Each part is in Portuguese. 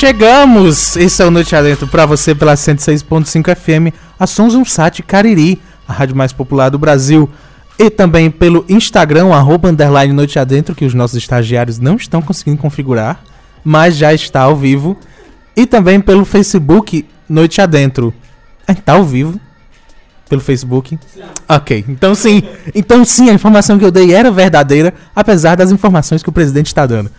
Chegamos! Esse é o Noite Adentro para você pela 106.5 FM, a Sons um Sat Cariri, a rádio mais popular do Brasil. E também pelo Instagram, arroba underline Noite Adentro, que os nossos estagiários não estão conseguindo configurar, mas já está ao vivo. E também pelo Facebook Noite Adentro. É, tá ao vivo? Pelo Facebook? Sim. Ok, então sim. Então sim, a informação que eu dei era verdadeira, apesar das informações que o presidente está dando.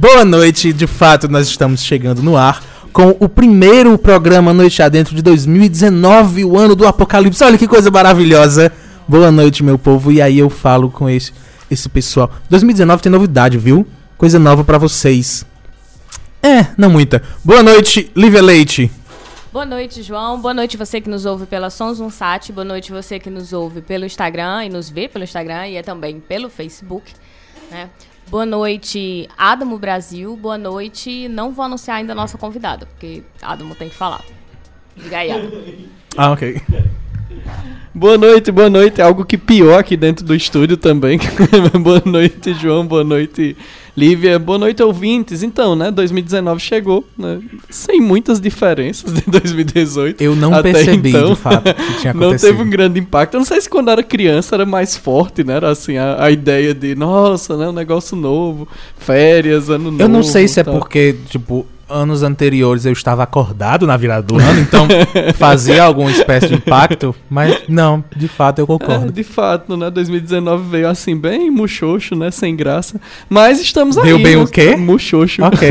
Boa noite, de fato nós estamos chegando no ar com o primeiro programa Noite Adentro de 2019, o ano do apocalipse. Olha que coisa maravilhosa. Boa noite, meu povo. E aí eu falo com esse, esse pessoal. 2019 tem novidade, viu? Coisa nova para vocês. É, não muita. Boa noite, Lívia Leite. Boa noite, João. Boa noite você que nos ouve pela Sons Unsat. Boa noite você que nos ouve pelo Instagram e nos vê pelo Instagram e é também pelo Facebook. Né? Boa noite, Adamo Brasil. Boa noite. Não vou anunciar ainda a nossa convidada, porque Adamo tem que falar. Diga aí, Adamo. Ah, ok. Boa noite, boa noite. É algo que pior aqui dentro do estúdio também. boa noite, João. Boa noite, Lívia. Boa noite, ouvintes. Então, né, 2019 chegou, né, sem muitas diferenças de 2018. Eu não até percebi, então, de fato, que tinha Não teve um grande impacto. Eu não sei se quando era criança era mais forte, né? Era assim, a, a ideia de, nossa, né, um negócio novo, férias, ano novo. Eu não sei se é porque, tipo, anos anteriores eu estava acordado na virada do ano, então fazia alguma espécie de impacto, mas não, de fato eu concordo. É, de fato, né? 2019 veio assim bem muxoxo, né? Sem graça. Mas estamos aí. Veio bem né? o quê? Muxoxo. Ok.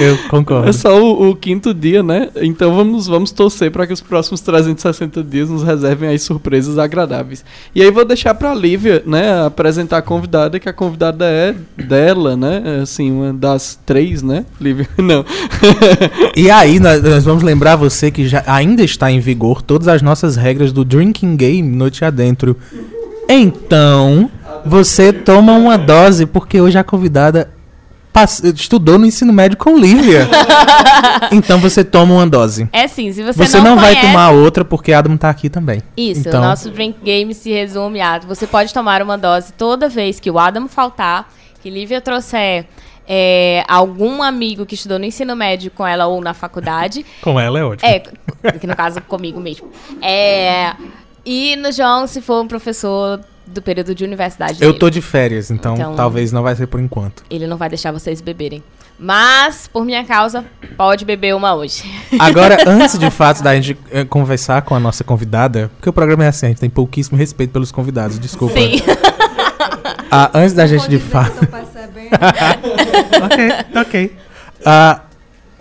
Eu concordo. É só o, o, quinto dia, né? Então vamos, vamos torcer para que os próximos 360 dias nos reservem aí surpresas agradáveis. E aí vou deixar para a Lívia, né, apresentar a convidada, que a convidada é dela, né? Assim, uma das três, né? Lívia, não. e aí, nós, nós, vamos lembrar você que já ainda está em vigor todas as nossas regras do Drinking Game Noite Adentro. Então, você toma uma dose, porque hoje a convidada estudou no ensino médio com Lívia. então você toma uma dose. É sim, se você, você não, não conhece... vai tomar outra porque Adam tá aqui também. Isso, então... o nosso drink game se resume a você pode tomar uma dose toda vez que o Adam faltar, que Lívia trouxer é, algum amigo que estudou no ensino médio com ela ou na faculdade. com ela é ótimo. É, que no caso comigo mesmo. É, e no João, se for um professor do período de universidade. Eu dele. tô de férias, então, então, talvez não vai ser por enquanto. Ele não vai deixar vocês beberem. Mas, por minha causa, pode beber uma hoje. Agora, antes de fato da gente eh, conversar com a nossa convidada, porque o programa é assim, a gente tem pouquíssimo respeito pelos convidados, desculpa. Sim. Ah, antes da gente de fato. Ok, ok. Uh,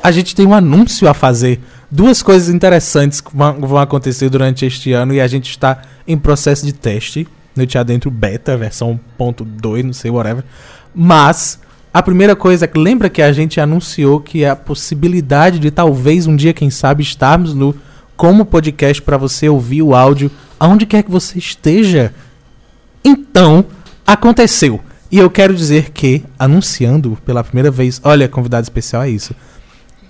a gente tem um anúncio a fazer. Duas coisas interessantes que vão acontecer durante este ano e a gente está em processo de teste. No Tia Dentro Beta, versão 1.2, não sei, whatever. Mas, a primeira coisa é que lembra que a gente anunciou que a possibilidade de talvez um dia, quem sabe, estarmos no como podcast para você ouvir o áudio aonde quer que você esteja. Então, aconteceu. E eu quero dizer que, anunciando pela primeira vez, olha, convidado especial é isso.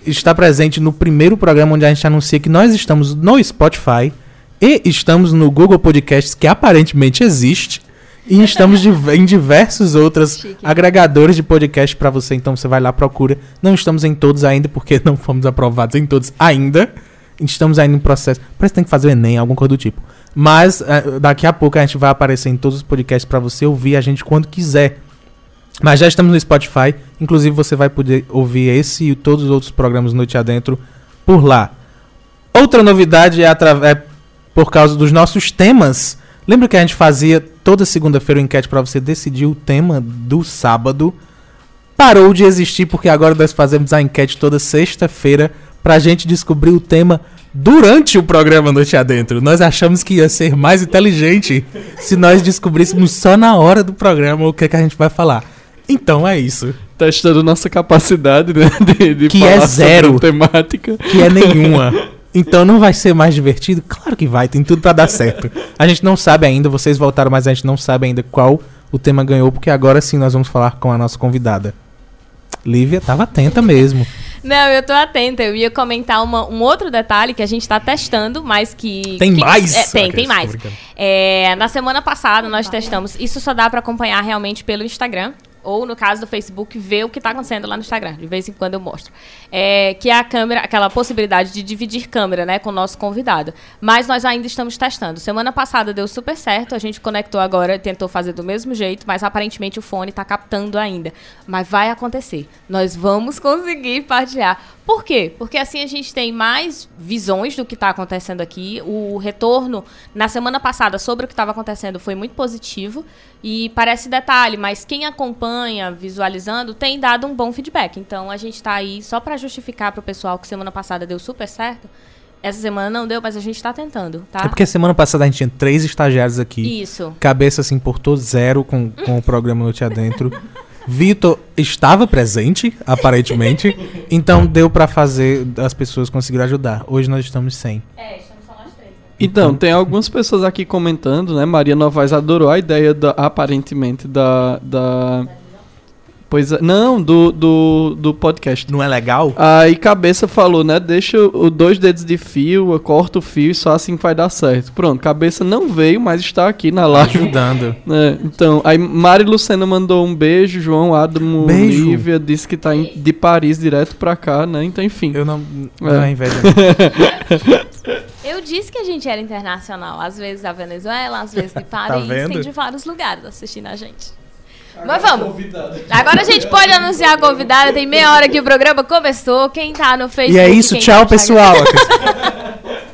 Está presente no primeiro programa onde a gente anuncia que nós estamos no Spotify e estamos no Google Podcasts, que aparentemente existe. E estamos de, em diversos outros Chique. agregadores de podcast para você. Então você vai lá, procura. Não estamos em todos ainda, porque não fomos aprovados em todos ainda. Estamos ainda em processo. Parece que tem que fazer o Enem, alguma coisa do tipo. Mas uh, daqui a pouco a gente vai aparecer em todos os podcasts para você ouvir a gente quando quiser. Mas já estamos no Spotify, inclusive você vai poder ouvir esse e todos os outros programas Noite Adentro por lá. Outra novidade é, é por causa dos nossos temas. Lembra que a gente fazia toda segunda-feira o enquete para você decidir o tema do sábado? Parou de existir porque agora nós fazemos a enquete toda sexta-feira para a gente descobrir o tema durante o programa Noite Adentro. Nós achamos que ia ser mais inteligente se nós descobríssemos só na hora do programa o que, é que a gente vai falar. Então é isso. Testando nossa capacidade né, de, de que é zero, temática. Que é nenhuma. Então não vai ser mais divertido? Claro que vai, tem tudo para dar certo. A gente não sabe ainda, vocês voltaram, mas a gente não sabe ainda qual o tema ganhou, porque agora sim nós vamos falar com a nossa convidada. Lívia estava atenta mesmo. Não, eu tô atenta. Eu ia comentar uma, um outro detalhe que a gente está testando, mas que. Tem que, mais? É, tem, tem mais. É, na semana passada nós testamos. Isso só dá para acompanhar realmente pelo Instagram. Ou no caso do Facebook, ver o que está acontecendo lá no Instagram. De vez em quando eu mostro. É, que é a câmera, aquela possibilidade de dividir câmera, né, com o nosso convidado. Mas nós ainda estamos testando. Semana passada deu super certo, a gente conectou agora, tentou fazer do mesmo jeito, mas aparentemente o fone está captando ainda. Mas vai acontecer. Nós vamos conseguir partilhar. Por quê? Porque assim a gente tem mais visões do que está acontecendo aqui. O retorno na semana passada sobre o que estava acontecendo foi muito positivo e parece detalhe, mas quem acompanha visualizando tem dado um bom feedback. Então a gente está aí só para justificar para o pessoal que semana passada deu super certo. Essa semana não deu, mas a gente está tentando, tá? É porque semana passada a gente tinha três estagiários aqui. Isso. Cabeça assim portou zero com, com o programa Noite Adentro. Vitor estava presente, aparentemente. então deu pra fazer, as pessoas conseguiram ajudar. Hoje nós estamos sem. É, estamos só nós três. Né? Então, tem algumas pessoas aqui comentando, né? Maria Novaes adorou a ideia, da, aparentemente, da. da Pois é, não, do, do, do podcast. Não é legal? Aí Cabeça falou, né? Deixa os dois dedos de fio, corta o fio e só assim vai dar certo. Pronto, Cabeça não veio, mas está aqui na live. Ajudando. É, então, aí Mari Lucena mandou um beijo, João Adamo Beijo. Lívia disse que tá em- de Paris direto pra cá, né? Então, enfim. Eu não. Não é É. inveja. Eu disse que a gente era internacional. Às vezes da Venezuela, às vezes de Paris. vendo? tem de vários lugares assistindo a gente. Mas vamos. Agora a gente pode anunciar a convidada. Tem meia hora que o programa começou. Quem tá no Facebook. e é isso, tchau, tá pessoal.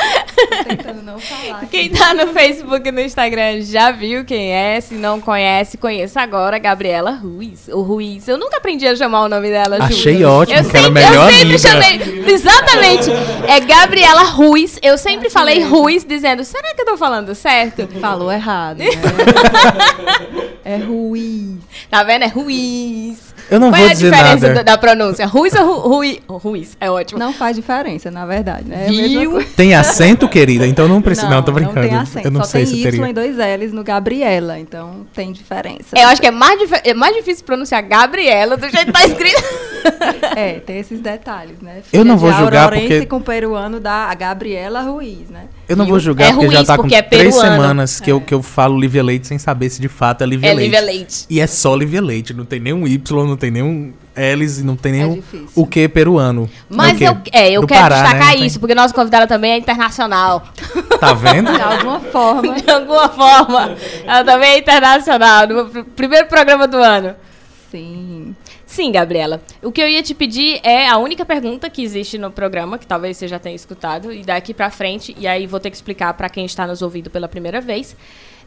Tentando não falar. Quem tá no Facebook e no Instagram já viu quem é. Se não conhece, conheça agora. Gabriela Ruiz. O Ruiz. Eu nunca aprendi a chamar o nome dela. juro. Achei ótimo, Eu que era sempre, melhor eu sempre amiga. chamei. Exatamente. É Gabriela Ruiz. Eu sempre falei Ruiz, dizendo: será que eu tô falando certo? Falou errado. Né? é Ruiz. Tá vendo? É Ruiz. Eu não Qual vou é a dizer diferença nada. da, da pronúncia? Ruiz ou Ru, Rui? Ruiz, é ótimo. Não faz diferença, na verdade. Né? É Viu? coisa. Tem acento, querida? Então não precisa. Não, tô Não brincando. tem acento. Eu não Só sei tem se Y teria. e dois L's no Gabriela, então tem diferença. Eu acho que é mais, dif- é mais difícil pronunciar Gabriela do jeito que tá escrito. É, tem esses detalhes, né? Eu não Filha vou julgar porque- com peruano da Gabriela Ruiz, né? Eu não Viu? vou julgar É porque já Ruiz, tá com é três semanas que, eu, que eu falo Lívia Leite sem saber se de fato é Lívia É Leite. Lívia Leite. E é só Lívia Leite. Não tem nenhum Y, não tem nenhum L's e não tem nenhum difícil. o que peruano. Mas eu, é, eu Do quero Pará, né? destacar tem- isso, porque nossa convidada também é internacional. Tá vendo? De alguma forma. De alguma forma. Ela também é internacional. No pr- primeiro programa do ano. Sim. Sim, Gabriela. O que eu ia te pedir é a única pergunta que existe no programa, que talvez você já tenha escutado, e daqui pra frente, e aí vou ter que explicar pra quem está nos ouvindo pela primeira vez.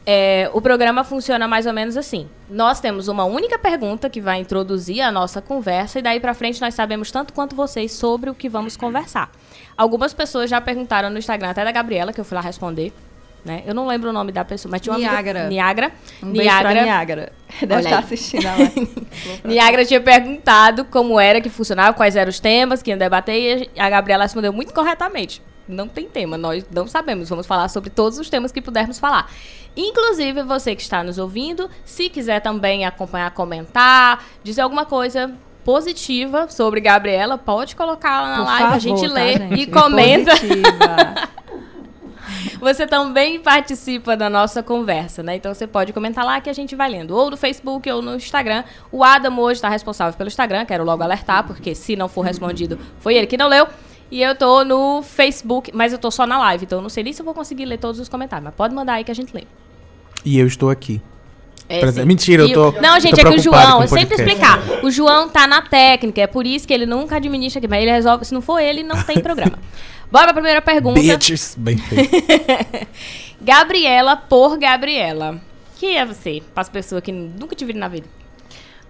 É, o programa funciona mais ou menos assim. Nós temos uma única pergunta que vai introduzir a nossa conversa, e daí pra frente nós sabemos tanto quanto vocês sobre o que vamos conversar. Algumas pessoas já perguntaram no Instagram, até da Gabriela, que eu fui lá responder. Né? Eu não lembro o nome da pessoa, mas tinha uma amiga- Niágara. Niágara. Um beijo pra Niágara. Niágara. Deve Olha estar aí. assistindo a live. Niágara tinha perguntado como era que funcionava, quais eram os temas que iam debater, e a Gabriela respondeu muito corretamente. Não tem tema, nós não sabemos. Vamos falar sobre todos os temas que pudermos falar. Inclusive, você que está nos ouvindo, se quiser também acompanhar, comentar, dizer alguma coisa positiva sobre Gabriela, pode colocar lá na Por live, favor, a gente tá, lê gente? e comenta. Você também participa da nossa conversa, né? Então você pode comentar lá que a gente vai lendo, ou no Facebook ou no Instagram. O Adam hoje está responsável pelo Instagram, quero logo alertar, porque se não for respondido, foi ele que não leu. E eu tô no Facebook, mas eu tô só na live, então eu não sei nem se eu vou conseguir ler todos os comentários, mas pode mandar aí que a gente lê. E eu estou aqui. É, mentira, eu tô- Não, gente, tô é que o João, eu sempre explicar. O João tá na técnica, é por isso que ele nunca administra aqui, mas ele resolve. Se não for ele, não tem programa. Bora pra primeira pergunta. Bitches. Bem feito. Gabriela por Gabriela. Quem é você? Para as pessoas que nunca te viram na vida.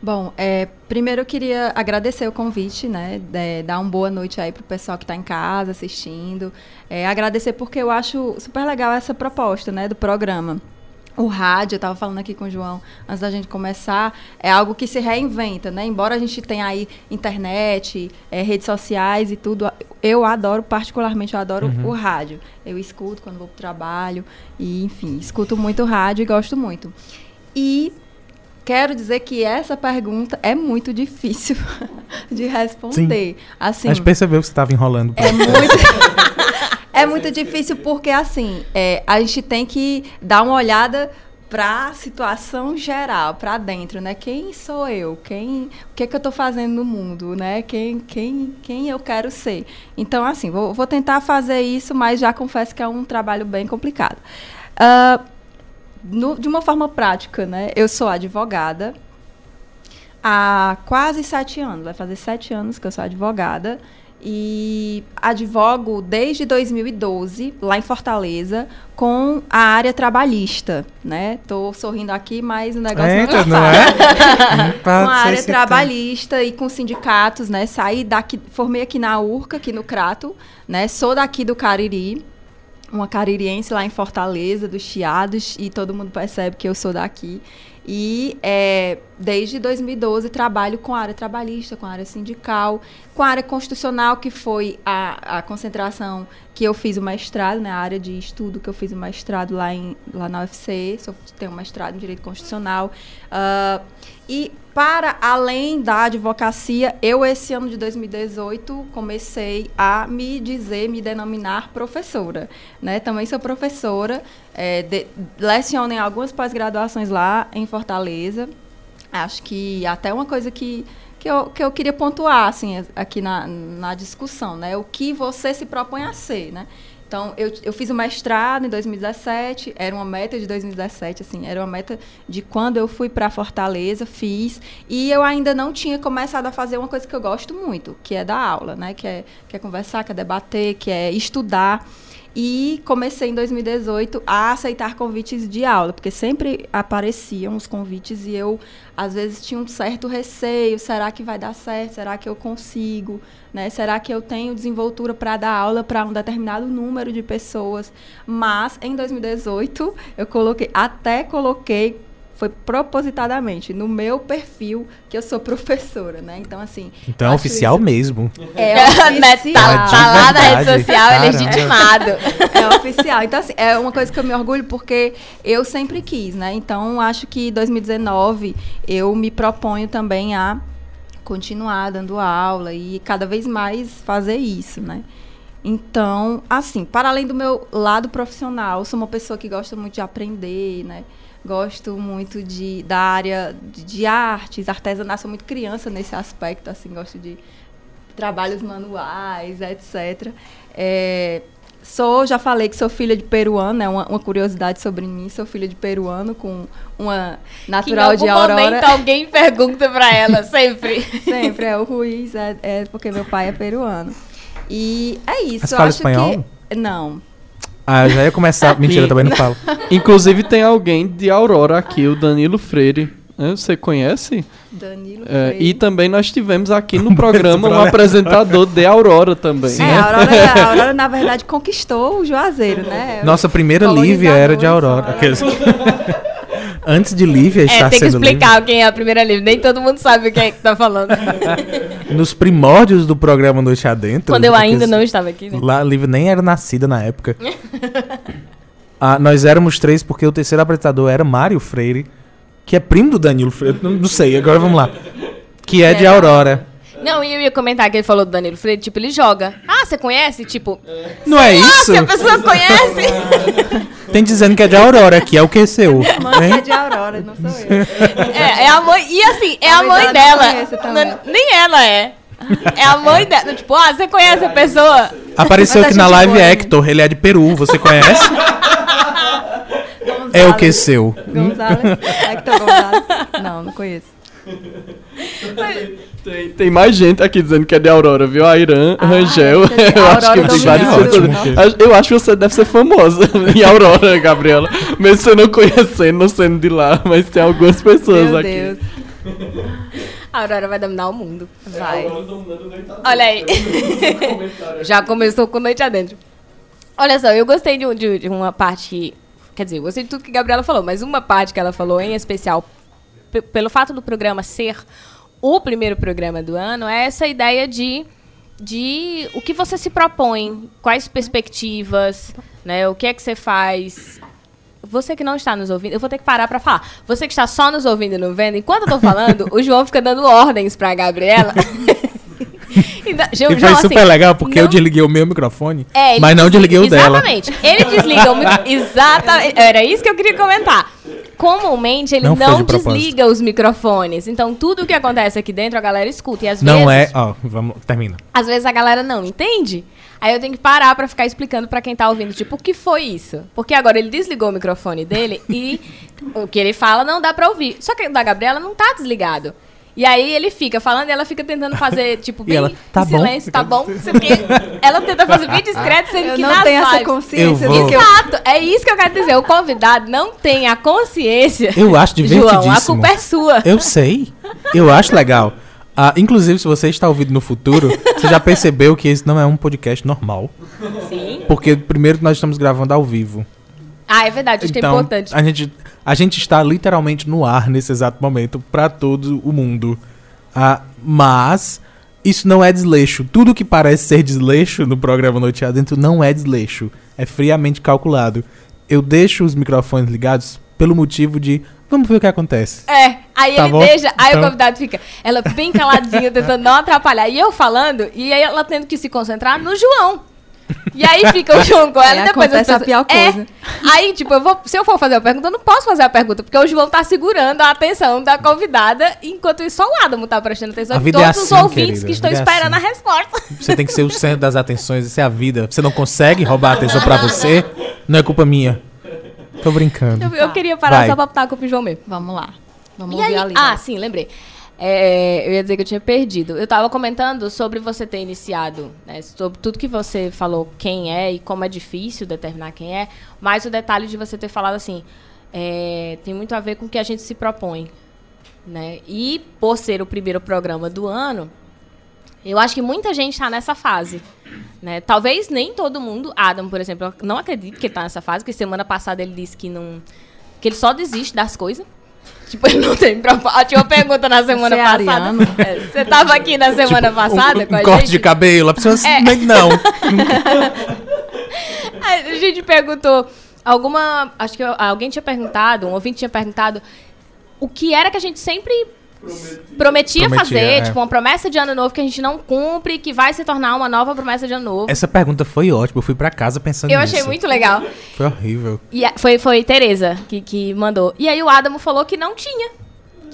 Bom, é, primeiro eu queria agradecer o convite, né? de- dar uma boa noite aí pro pessoal que está em casa assistindo. É, agradecer porque eu acho super legal essa proposta, né, do programa. O rádio, eu estava falando aqui com o João antes da gente começar, é algo que se reinventa, né? Embora a gente tenha aí internet, é, redes sociais e tudo, eu adoro, particularmente, eu adoro o rádio. Eu escuto quando vou pro trabalho e, enfim, escuto muito rádio e gosto muito. E quero dizer que essa pergunta é muito difícil de responder. Assim, A gente percebeu que você estava enrolando. é muito, é muito difícil porque, assim, é, a gente tem que dar uma olhada para a situação geral, para dentro, né? Quem sou eu? Quem, o que é que eu estou fazendo no mundo, né? Quem, quem, quem eu quero ser? Então, assim, vou, vou tentar fazer isso, mas já confesso que é um trabalho bem complicado. Uh, no, de uma forma prática, né? Eu sou advogada há quase sete anos, vai fazer sete anos que eu sou advogada e advogo desde 2012 lá em Fortaleza com a área trabalhista, né? Tô sorrindo aqui, mas o negócio Eita, não não é é? com a área trabalhista e com sindicatos, né? Saí daqui, formei aqui na URCA, aqui no Crato, né? Sou daqui do Cariri, uma caririense lá em Fortaleza, dos Chiados, e todo mundo percebe que eu sou daqui. E é, desde 2012 trabalho com a área trabalhista, com a área sindical, com a área constitucional, que foi a, a concentração que eu fiz o mestrado, né, a área de estudo que eu fiz o mestrado lá, em, lá na UFC, sou, tenho mestrado em Direito Constitucional. Uh, e para além da advocacia, eu esse ano de 2018 comecei a me dizer, me denominar professora. Né? Também sou professora, é, de, leciono em algumas pós-graduações lá em Fortaleza. Acho que até uma coisa que, que, eu, que eu queria pontuar assim, aqui na, na discussão, né? O que você se propõe a ser, né? Então, eu, eu fiz o mestrado em 2017, era uma meta de 2017, assim, era uma meta de quando eu fui para Fortaleza, fiz, e eu ainda não tinha começado a fazer uma coisa que eu gosto muito, que é dar aula, né? Que é, que é conversar, que é debater, que é estudar. E comecei em 2018 a aceitar convites de aula, porque sempre apareciam os convites e eu, às vezes, tinha um certo receio: será que vai dar certo? Será que eu consigo? Né? Será que eu tenho desenvoltura para dar aula para um determinado número de pessoas? Mas, em 2018, eu coloquei, até coloquei foi propositadamente no meu perfil que eu sou professora, né? Então, assim. Então é oficial isso... mesmo. É oficial. tá, tá lá na rede social, é legitimado. É oficial. Então, assim, é uma coisa que eu me orgulho porque eu sempre quis, né? Então, acho que 2019 eu me proponho também a continuar dando aula e cada vez mais fazer isso, né? Então, assim, para além do meu lado profissional, sou uma pessoa que gosta muito de aprender, né? Gosto muito de, da área de, de artes, artesanato, sou muito criança nesse aspecto, assim, gosto de trabalhos manuais, etc. É, sou, já falei que sou filha de peruano, é né, uma, uma, curiosidade sobre mim, sou filha de peruano com uma natural de Aurora. Em momento alguém pergunta para ela, sempre. sempre, é o Ruiz, é, é, porque meu pai é peruano. E é isso. Você fala espanhol? Que, não. Ah, eu já ia começar. Mentira, também não falo. Inclusive tem alguém de Aurora aqui, o Danilo Freire. Você conhece? Danilo é, E também nós tivemos aqui no programa um apresentador de Aurora também. Sim. É, a Aurora, a Aurora, na verdade, conquistou o Juazeiro, né? Nossa primeira Lívia era de Aurora. Antes de Lívia estar é, tem que explicar Lívia. quem é a primeira Lívia. Nem todo mundo sabe o que é que tá falando. Nos primórdios do programa Noite Adentro. Quando eu ainda não estava aqui, né? Lá, Lívia nem era nascida na época. ah, nós éramos três porque o terceiro apresentador era Mário Freire, que é primo do Danilo Freire. Não, não sei, agora vamos lá. Que é, é de Aurora. Não, e eu ia comentar que ele falou do Danilo Freire, tipo, ele joga. Ah, você conhece? Tipo. Não é isso? Ah, se a pessoa conhece. Tem dizendo que é de Aurora, que é o que seu. Minha mãe é de Aurora, não sou eu. É, é a mãe. E assim, é a mãe dela. Não, nem ela é. É a mãe dela. Tipo, ah, você conhece a pessoa? Apareceu aqui na live Hector, ele é de Peru, você conhece? é o que seu. Gonzalez. Hector Gonzalez. Não, não conheço. Tem, tem, mais gente aqui dizendo que é de Aurora, viu? A Irã, ah, Rangel. É eu acho que tem vários pessoas. Eu acho que você deve ser famosa em Aurora, Gabriela. Mesmo você não conhecendo, não sendo de lá, mas tem algumas pessoas Meu aqui. Deus. A Aurora vai dominar o mundo. Vai. Olha aí. Já começou com noite adentro. Olha só, eu gostei de, de, de uma parte. Quer dizer, eu gostei de tudo que a Gabriela falou, mas uma parte que ela falou em especial pelo fato do programa ser o primeiro programa do ano, é essa ideia de, de o que você se propõe, quais perspectivas, né, o que é que você faz. Você que não está nos ouvindo, eu vou ter que parar para falar. Você que está só nos ouvindo e não vendo, enquanto eu tô falando, o João fica dando ordens para a Gabriela. Então, e foi João, super assim, legal, porque não... eu desliguei o meu microfone, é, mas não desliguei o exatamente. dela. Exatamente. Ele desliga o microfone. Exatamente. Era isso que eu queria comentar. Comumente ele Não não, desliga os microfones. Então tudo que acontece aqui dentro a galera escuta. E às Não é. vezes, Ó, vamos. Termina. às vezes a galera não entende. Aí eu tenho que parar pra ficar explicando pra quem tá ouvindo, tipo, o que foi isso? Porque agora ele desligou o microfone dele e o que ele fala não dá pra ouvir. Só que o da Gabriela não tá desligado. E aí ele fica falando e ela fica tentando fazer, tipo, E bem ela, "Tá em bom." silêncio, tá bom? o quê. Ela tenta fazer bem discreto, sendo Eu que não tenho essa consciência Eu Exato, é isso que eu quero dizer. O convidado não tem a consciência. Eu acho João, divertidíssimo. a culpa é sua. Eu sei. Eu acho legal. Ah, inclusive, se você está ouvindo no futuro, você já percebeu que esse não é um podcast normal. Sim. Porque, primeiro, nós estamos gravando ao vivo. Ah, é verdade, isso é Então, importante. a gente, a gente está literalmente no ar nesse exato momento para todo o mundo. Ah, mas isso não é desleixo. Tudo que parece ser desleixo no programa Noite Adentro não é desleixo. É friamente calculado. Eu deixo os microfones ligados pelo motivo de vamos ver o que acontece. É, aí Tá ele bom? deixa, aí Então- o convidado fica, ela bem caladinha, tentando não atrapalhar. E eu falando, e aí ela tendo que se concentrar no João. E aí fica o João com ela Aí e depois acontece as a pior É. coisa. Aí, tipo, eu vou, se eu for fazer a pergunta, eu não posso fazer a pergunta, porque o João tá segurando a atenção da convidada, enquanto isso só o Adamo tá prestando atenção A e vida é todos os assim, ouvintes querida, que a estão é esperando assim. a resposta. Você tem que ser o centro das atenções, isso é a vida. Você não consegue roubar a atenção pra você, não é culpa minha. Tô brincando. Eu, eu queria parar Vai. só pra botar a culpa em João mesmo. Vamos lá. Vamos E ouvir aí, a ah, sim, lembrei. É, eu ia dizer que eu tinha perdido. Eu tava comentando sobre você ter iniciado, né, sobre tudo que você falou, quem é e como é difícil determinar quem é, mas o detalhe de você ter falado assim, é, tem muito a ver com o que a gente se propõe. Né? E por ser o primeiro programa do ano, eu acho que muita gente está nessa fase. Né? Talvez nem todo mundo. Adam, por exemplo, não acredito que ele tá nessa fase, porque semana passada ele disse que não. que ele só desiste das coisas. Tipo, ele não tem propósito. Tinha uma pergunta na semana Você é passada. É, Você tava aqui na semana Tipo, passada um, com um a corte gente? de cabelo, a pessoa É. não. A gente perguntou. Alguma. Acho que alguém tinha perguntado, um ouvinte tinha perguntado o que era que a gente sempre prometia, Prometia, fazer, é. tipo, uma promessa de ano novo que a gente não cumpre, que vai se tornar uma nova promessa de ano novo. Essa pergunta foi ótima, eu fui pra casa pensando Eu nisso. achei muito legal. Foi horrível. E a- foi, foi Tereza que, que mandou. E aí o Adamo falou que não tinha.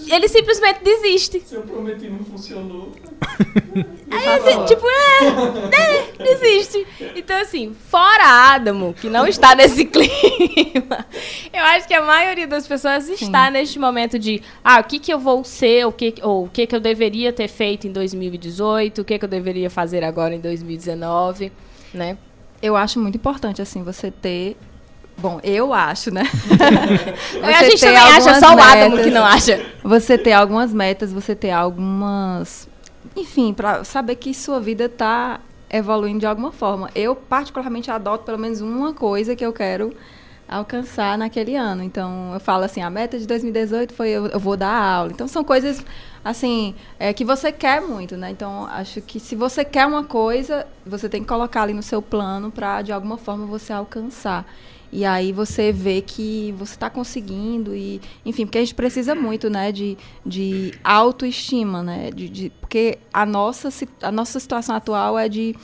Ele simplesmente desiste. Se eu prometi não funcionou. Aí, assim, tipo, é, é, desiste. Então, assim, fora Adamo, que não está nesse clima, eu acho que a maioria das pessoas está neste momento de, ah, o que que eu vou ser, o que, ou o que que eu deveria ter feito em 2018, o que que eu deveria fazer agora em 2019, né? Eu acho muito importante, assim, você ter. Bom, eu acho, né? a gente também acha, só o metas. que não acha. Você ter algumas metas, você ter algumas. Enfim, para saber que sua vida está evoluindo de alguma forma. Eu, particularmente, adoto pelo menos uma coisa que eu quero alcançar naquele ano. Então, eu falo assim: a meta de 2018 foi eu, eu vou dar aula. Então, são coisas, assim, é, que você quer muito, né? Então, acho que se você quer uma coisa, você tem que colocar ali no seu plano para, de alguma forma, você alcançar. E aí você vê que você está conseguindo e, enfim, porque a gente precisa muito, né, de, de autoestima, né, de, de- porque a nossa, a nossa situação atual é de,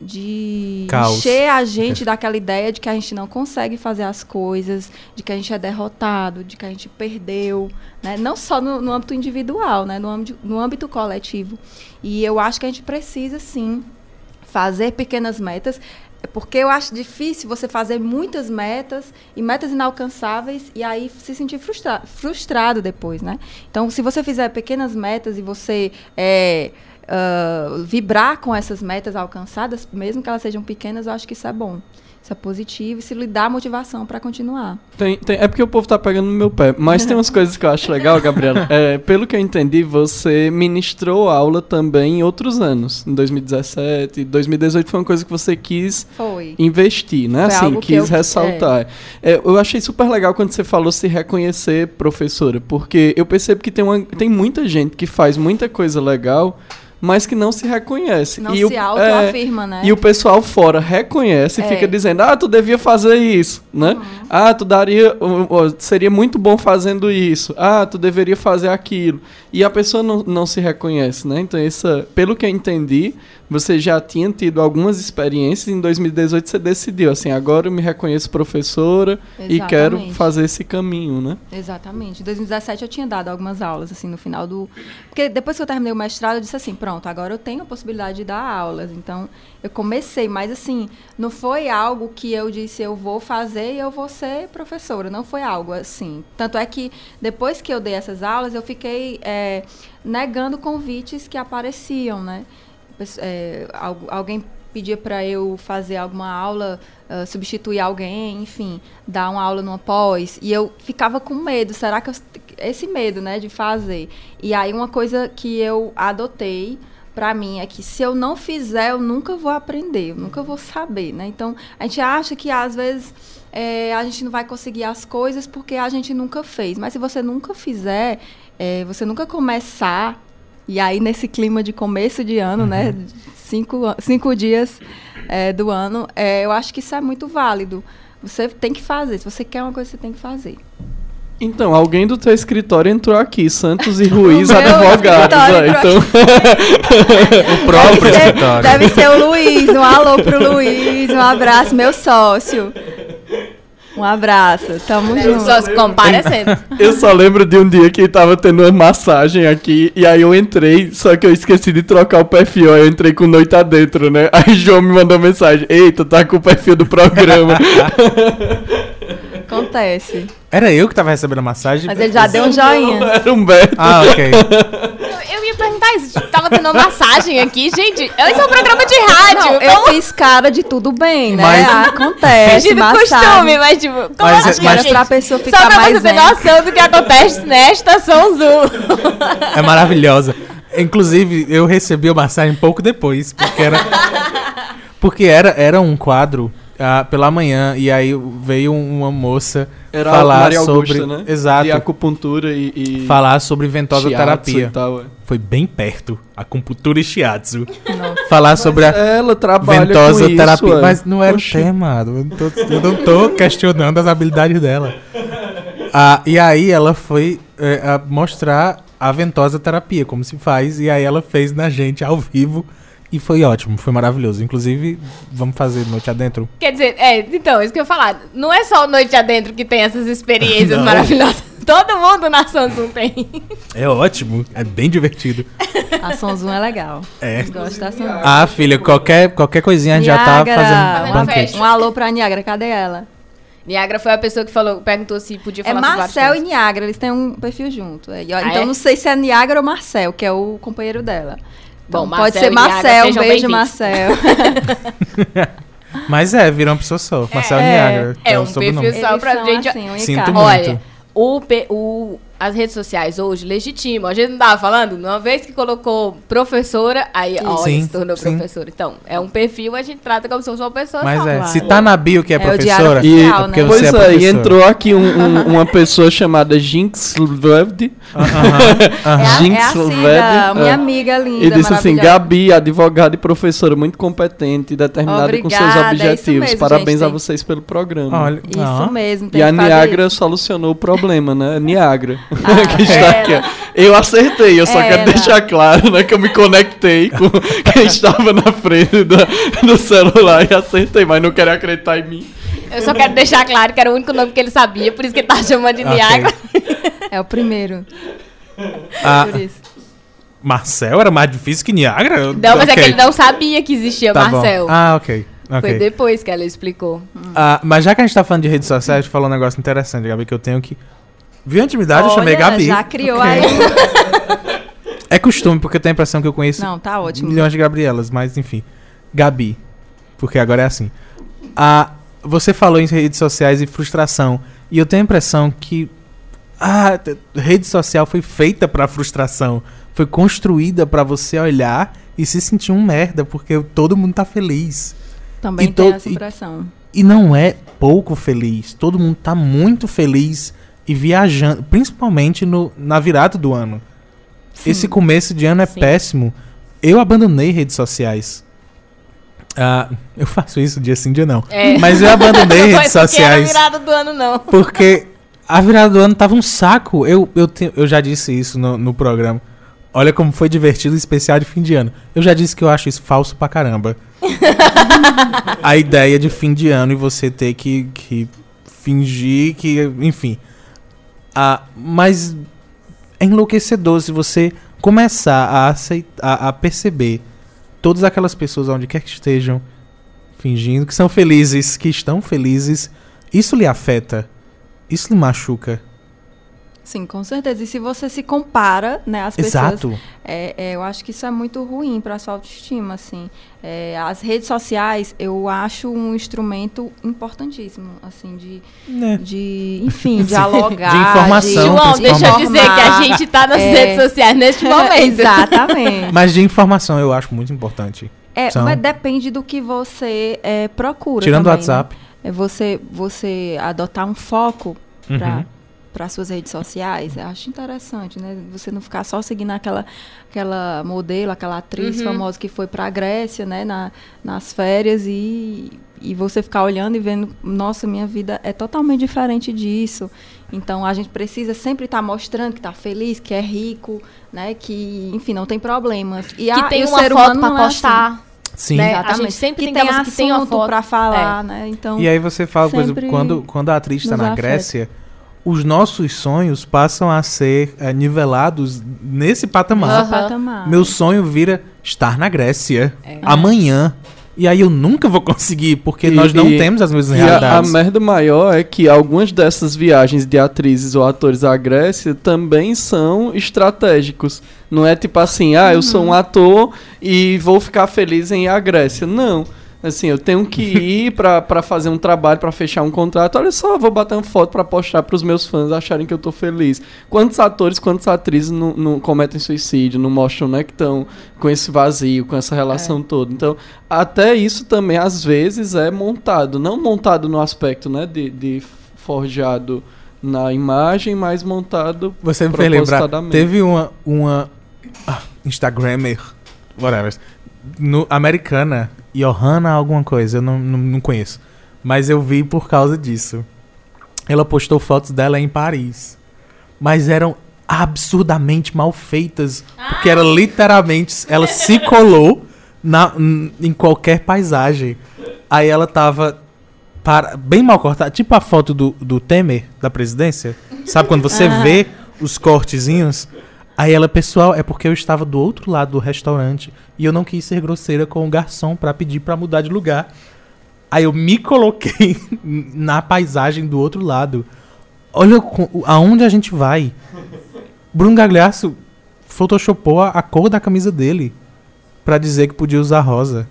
de Caos. encher a gente daquela ideia de que a gente não consegue fazer as coisas, de que a gente é derrotado, de que a gente perdeu, né, não só no, no âmbito individual, né, no âmbito, no âmbito coletivo. E eu acho que a gente precisa, sim, fazer pequenas metas, porque eu acho difícil você fazer muitas metas e metas inalcançáveis e aí se sentir frustra frustrado depois, né? Então, se você fizer pequenas metas e você é, ah, vibrar com essas metas alcançadas, mesmo que elas sejam pequenas, eu acho que isso é bom. Isso é positivo e se lhe dá motivação para continuar. Tem, tem- é porque o povo tá pegando no meu pé. Mas tem umas coisas que eu acho legal, Gabriela. É, pelo que eu entendi, você ministrou aula também em outros anos. Em 2017, 2018 foi uma coisa que você quis Foi. investir, né? Foi assim, quis eu- ressaltar. É, eu achei super legal quando você falou se reconhecer professora, porque eu percebo que tem, uma, tem muita gente que faz muita coisa legal, mas que não se reconhece. Não e se o, é, autoafirma, né? E o pessoal fora reconhece e É. fica dizendo, ah, tu devia fazer isso, né? Uhum. Ah, tu daria, seria muito bom fazendo isso. Ah, tu deveria fazer aquilo. E a pessoa não, não se reconhece, né? Então, essa, pelo que eu entendi, você já tinha tido algumas experiências. Em 2018 você decidiu, assim, agora eu me reconheço professora e quero Exatamente. fazer esse caminho, né? Exatamente. Em 2017 eu tinha dado algumas aulas, assim, no final do. Porque depois que eu terminei o mestrado, eu disse assim: pronto, agora eu tenho a possibilidade de dar aulas. Então, eu comecei, mas assim, não foi algo que eu disse eu vou fazer e eu vou ser professora. Não foi algo assim. Tanto é que depois que eu dei essas aulas, eu fiquei é, negando convites que apareciam, né? É, algu- alguém pedia para eu fazer alguma aula, ah, substituir alguém, enfim, dar uma aula numa pós, e eu ficava com medo, será que eu, esse medo, né, de fazer. E aí uma coisa que eu adotei para mim é que se eu não fizer, eu nunca vou aprender, eu nunca vou saber, né? Então, a gente acha que às vezes é, a gente não vai conseguir as coisas porque a gente nunca fez. Mas se você nunca fizer, é, você nunca começar, e aí nesse clima de começo de ano, né? Cinco, an- cinco dias é, do ano, é, eu acho que isso é muito válido. Você tem que fazer. Se você quer uma coisa, você tem que fazer. Então, alguém do teu escritório entrou aqui, Santos e Ruiz, advogados. entrou então, O próprio deve, ser, escritório. deve ser o Luiz. Um alô pro Luiz. Um abraço, meu sócio. Um abraço. Tamo junto. Só se comparecendo. eu só lembro de um dia que tava tendo uma massagem aqui, e aí eu entrei, só que eu esqueci de trocar o perfil, aí eu entrei com noite adentro, né? Aí João me mandou mensagem, eita, tá com o perfil do programa. Acontece. Era eu que tava recebendo a massagem? Mas ele já deu um joinha. Era um Beto. Ah, ok. Isso. Tava tendo uma massagem aqui, gente. Esse é um programa de rádio. Não, eu fiz cara de tudo bem, né? Mas- Acontece, Pedido do massagem. costume, mas tipo, como Mas- assim, mas- gente? pra pessoa Só ficar pra mais você ter noção do que acontece nesta São Zoom. É maravilhosa. Inclusive, eu recebi a massagem pouco depois, porque era. Porque era, era um quadro ah, pela manhã, e aí veio uma moça Era falar Maria Augusta, sobre. né? Exato. De acupuntura e... e Falar sobre ventosa terapia. e tal, é. Foi bem perto. Acupuntura e shiatsu. Falar sobre a Ela trabalha ventosa com isso, terapia. é. Mas não era Oxi. o tema. Eu não, tô, eu não tô questionando as habilidades dela. Ah, e aí ela foi é, a mostrar a ventosa terapia, como se faz. E aí ela fez na gente ao vivo. E foi ótimo, foi maravilhoso. Inclusive, vamos fazer noite adentro. Quer dizer, é, então, isso que eu ia falar. Não é só Noite Adentro que tem essas experiências Não. maravilhosas. Todo mundo na Samsung tem. É ótimo, é bem divertido. A Sonzum é legal. É. Gosto da Sonzum. Ah, filha, qualquer, qualquer coisinha a gente já tá fazendo banquete. Um alô pra Niagara, cadê ela? Niagra foi a pessoa que falou, perguntou se podia É falar sobre Marcel e Niagara, eles têm um perfil junto. É, Ah, então é? não sei se é Niagara ou Marcel, que é o companheiro dela. Bom, Então, pode Marcel ser Marcel, um sejam beijo. Marcel. Mas é, virou uma pessoa só. Marcelo É. Niagara. É o um sobrenome. perfil Só pra gente- assim, um Sinto muito. Olha, o, P- o- as redes sociais hoje legitimam. A gente não tava falando? Uma vez que colocou professora, aí ó, Sim, se tornou sim. professora. Então, é um perfil, a gente trata como se fosse uma pessoa Mas só. é, claro. se tá na bio que é, É professora, oficial, é porque né? você Pois é é, professora. e entrou aqui um- um- uma pessoa chamada Jinx. Aham, É, aham. a, é Jinx a Cida, Lved, minha é. amiga linda, E disse assim. Gabi, advogada e professora muito competente e determinada com seus é objetivos. mesmo, Parabéns gente, a tem- vocês pelo programa. Olha, Isso mesmo, tem E a isso. solucionou o problema, né? Niagara. Ah, que está aqui. Eu acertei, eu só É, quero deixar claro, né? Que eu me conectei com quem estava na frente do, do celular e acertei, mas não quero acreditar em mim. Eu só quero deixar claro que era o único nome que ele sabia, por isso que ele tava chamando de Ok. Niagara. É o primeiro, Ah, por isso. Marcel era mais difícil que Niagara? Não, mas é Ok, que ele não sabia que existia tá bom. Marcel. Ah, ok. ok. Foi depois que ela explicou. Ah, mas já que a gente tá falando de redes sociais, falou um negócio interessante, Gabi, que eu tenho que... Viu a intimidade? eu chamei Olha, Gabi. já criou Ok. aí. É costume, porque eu tenho a impressão que eu conheço Não, tá ótimo. milhões de Gabrielas, mas enfim. Gabi. Porque agora é assim. Ah, você falou em redes sociais e frustração. E eu tenho a impressão que a t- rede social foi feita pra frustração. Foi construída pra você olhar e se sentir um merda, porque todo mundo tá feliz. Também E tem essa e- impressão. E não é pouco feliz. Todo mundo tá muito feliz e viajando, principalmente no, na virada do ano. Sim. Esse começo de ano é Sim. péssimo. Eu abandonei redes sociais. Ah, eu faço isso dia sim, dia não. É. Mas eu abandonei Não redes sociais. virada do ano, não. Porque a virada do ano tava um saco. Eu, eu, te- eu já disse isso no, no programa. Olha como foi divertido o especial de fim de ano. Eu já disse que eu acho isso falso pra caramba. a ideia de fim de ano e você ter que, que fingir que. Enfim. Mas é enlouquecedor se você começar a, aceitar, a, a perceber todas aquelas pessoas, onde quer que estejam, fingindo que são felizes, que estão felizes. Isso lhe afeta. Isso lhe machuca. Sim, com certeza. E se você se compara, né, as pessoas Exato. É, é, eu acho que isso é muito ruim para a sua autoestima, assim. É, as redes sociais, eu acho um instrumento importantíssimo, assim, de, Né? de enfim, dialogar. De informação, João, deixa eu dizer que a gente tá nas É. redes sociais neste momento. Exatamente. Mas de informação eu acho muito importante. É, São- mas depende do que você é, procura. Tirando o também, né? WhatsApp. É você, você adotar um foco para Uhum. Para suas redes sociais, eu acho interessante, né? Você não ficar só seguindo aquela, aquela modelo, aquela atriz Uhum. famosa que foi para a Grécia, né? Na, nas férias e, e você ficar olhando e vendo, nossa, minha vida é totalmente diferente disso. Então a gente precisa sempre estar mostrando que está feliz, que é rico, né? Que, enfim, não tem problemas. E, Que a- tem e o uma ser foto humano pra não é assim. postar. Sim. né? A Exatamente. gente sempre que tem tem aquelas que tem uma assunto foto. É. para falar, né? Então, E aí você fala, por exemplo, quando, quando a atriz está na afeta. Os nossos sonhos passam a ser eh, nivelados nesse patamar. patamar. Meu sonho vira estar na Grécia É. amanhã. E aí eu nunca vou conseguir, porque E- nós não e- temos as mesmas E a, a realidades. merda maior é que algumas dessas viagens de atrizes ou atores à Grécia também são estratégicos. Não é tipo assim, ah, eu sou um ator e vou ficar feliz em ir à Grécia. Não. Assim, eu tenho que ir pra, pra fazer um trabalho, pra fechar um contrato. Olha só, vou bater uma foto pra postar pros meus fãs acharem que eu tô feliz. Quantos atores, quantas atrizes não, não cometem suicídio, não mostram, né, que estão com esse vazio, com essa relação toda. Então, até isso também, às vezes, é montado. Não montado no aspecto, né, de, de forjado na imagem, mas montado Você me fez lembrar, teve uma, uma ah, Instagrammer, whatever, no, americana, Johanna alguma coisa, eu não, não, não conheço. Mas eu vi por causa disso. Ela postou fotos dela em Paris. Mas eram absurdamente mal feitas. Porque era literalmente. Ela se colou na, em qualquer paisagem. Aí ela tava para, bem mal cortada. Tipo a foto do, do Temer, da presidência. Sabe quando você Ah. vê os cortezinhos? Aí ela, pessoal, é porque eu estava do outro lado do restaurante e eu não quis ser grosseira com o garçom pra pedir pra mudar de lugar. Aí eu me coloquei na paisagem do outro lado. Olha aonde a gente vai. Bruno Gagliasso photoshopou a, cor da camisa dele pra dizer que podia usar rosa.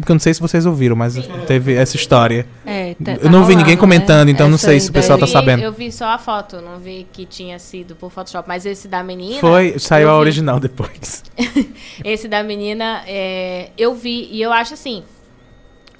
Porque eu não sei se vocês ouviram, mas teve essa história. É, tá- Eu tá não vi ninguém rolando, comentando, né? então não Essa sei se o pessoal eu tá vi, sabendo. Eu vi só a foto, não vi que tinha sido por Photoshop. Mas esse da menina. Foi, saiu eu a vi. original depois. Esse da menina, é, eu vi e eu acho assim.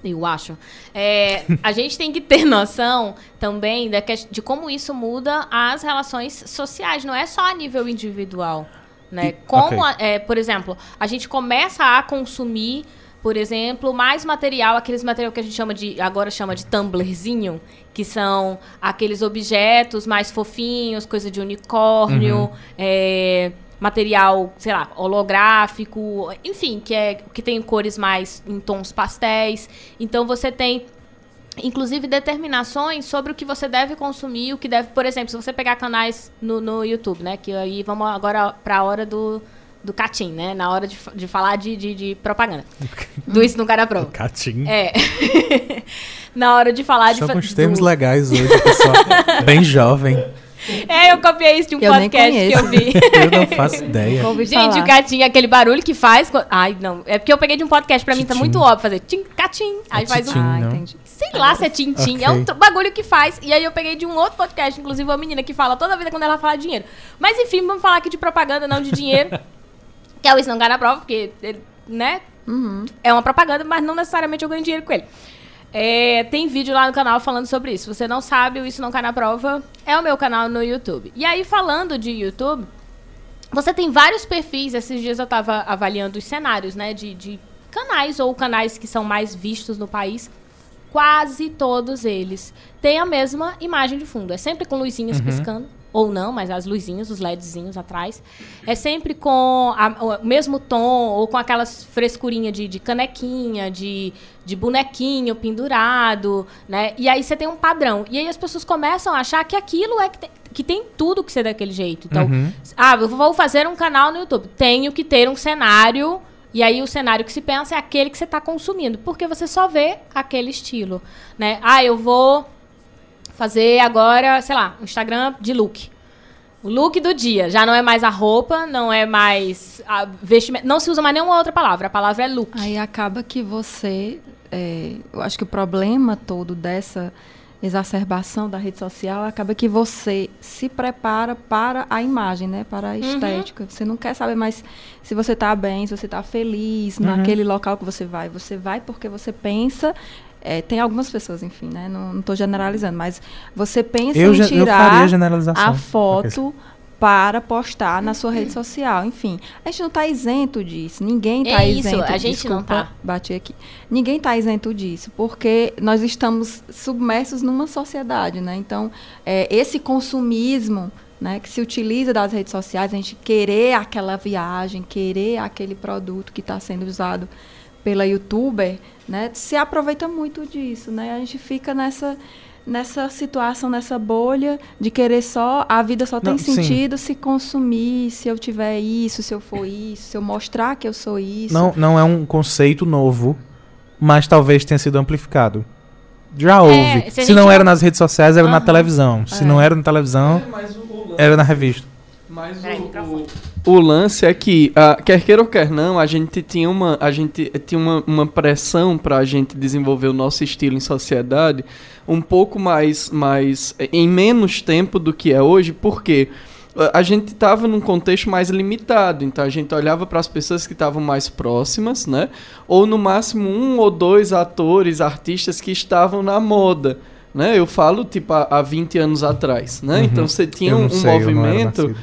Eu acho. é, a gente tem que ter noção também da que- de como isso muda as relações sociais, não é só a nível individual. Né? E- Como, ok. a- é, por exemplo, a gente começa a consumir, por exemplo, mais material, aqueles material que a gente chama de, agora chama de tumblerzinho, que são aqueles objetos mais fofinhos, coisa de unicórnio, é, material, sei lá, holográfico, enfim, que é que tem cores mais em tons pastéis. Então você tem inclusive determinações sobre o que você deve consumir, o que deve, por exemplo, se você pegar canais no, no YouTube, né, que aí vamos agora para a hora do do catim, né, na hora de, de falar de, de, de propaganda. do isso no cara prova. Catim. É. na hora de falar de Só fa- com os termos do- legais hoje, pessoal. Bem jovem. É, eu copiei isso de um Eu podcast que eu vi. Eu não faço ideia. Gente, falar. o catim é aquele barulho que faz. Ai, não. É porque eu peguei de um podcast, pra mim tá muito óbvio fazer tim, catim. Aí É faz um. Ah, entendi. Sei lá se é tim-tim. Ok. É um bagulho que faz. E aí eu peguei de um outro podcast, inclusive uma menina que fala toda vida quando ela fala de dinheiro. Mas enfim, vamos falar aqui de propaganda, não de dinheiro. Que é o Isso Não Ganha na Prova, porque, ele, né? Uhum. É uma propaganda, mas não necessariamente eu ganho dinheiro com ele. É, tem vídeo lá no canal falando sobre isso. Se você não sabe, o Isso Não Cai na Prova é o meu canal no YouTube. E aí, falando de YouTube, você tem vários perfis. Esses dias eu estava avaliando os cenários, né? De, de canais ou canais que são mais vistos no país. Quase todos eles têm a mesma imagem de fundo. É sempre com luzinhas Uhum. piscando. Ou não, mas as luzinhas, os LEDzinhos atrás. É sempre com a- o mesmo tom, ou com aquelas frescurinhas de, de canequinha, de, de bonequinho pendurado, né? E aí você tem um padrão. E aí as pessoas começam a achar que aquilo é que tem, que tem tudo que ser daquele jeito. Então, Uhum. ah, eu vou fazer um canal no YouTube. Tenho que ter um cenário. E aí o cenário que se pensa é aquele que você está consumindo. Porque você só vê aquele estilo. Né? Ah, eu vou fazer agora, sei lá, um Instagram de look. O look do dia. Já não é mais a roupa, não é mais a vestimenta. Não se usa mais nenhuma outra palavra. A palavra é look. Aí acaba que você. é, eu acho que o problema todo dessa exacerbação da rede social acaba que você se prepara para a imagem, né? Para a estética. Você não quer saber mais se você está bem, se você está feliz naquele local que você vai. Você vai porque você pensa. É, tem algumas pessoas, enfim, né? Não estou generalizando, mas você pensa Eu, em tirar a foto para postar na sua rede social. Enfim, a gente não está isento disso. Ninguém está É isso, isento. a gente não Desculpa, tá. Bati aqui. Ninguém está isento disso, porque nós estamos submersos numa sociedade, né? Então, é, esse consumismo né, que se utiliza das redes sociais, a gente querer aquela viagem, querer aquele produto que está sendo usado pela youtuber, né, se aproveita muito disso, né? A gente fica nessa nessa situação, nessa bolha de querer só a vida só tem Não, sim. sentido se consumir, se eu tiver isso, se eu for isso, se eu mostrar que eu sou isso. Não, não é um conceito novo, mas talvez tenha sido amplificado. Já houve. se se não gente era nas redes sociais, era na Aham. televisão. Se É. não era na televisão, Mas o, o lance- era na revista. Mas Peraí, o, o, o lance é que, ah, quer queira ou quer não, a gente tinha uma, a gente tinha uma, uma pressão para a gente desenvolver o nosso estilo em sociedade um pouco mais, mais em menos tempo do que é hoje, porque ah, a gente estava num contexto mais limitado, então a gente olhava para as pessoas que estavam mais próximas, né? Ou no máximo um ou dois atores, artistas que estavam na moda. Né? Eu falo, tipo, há, há 20 anos atrás, né? Uhum. Então você tinha um, sei, movimento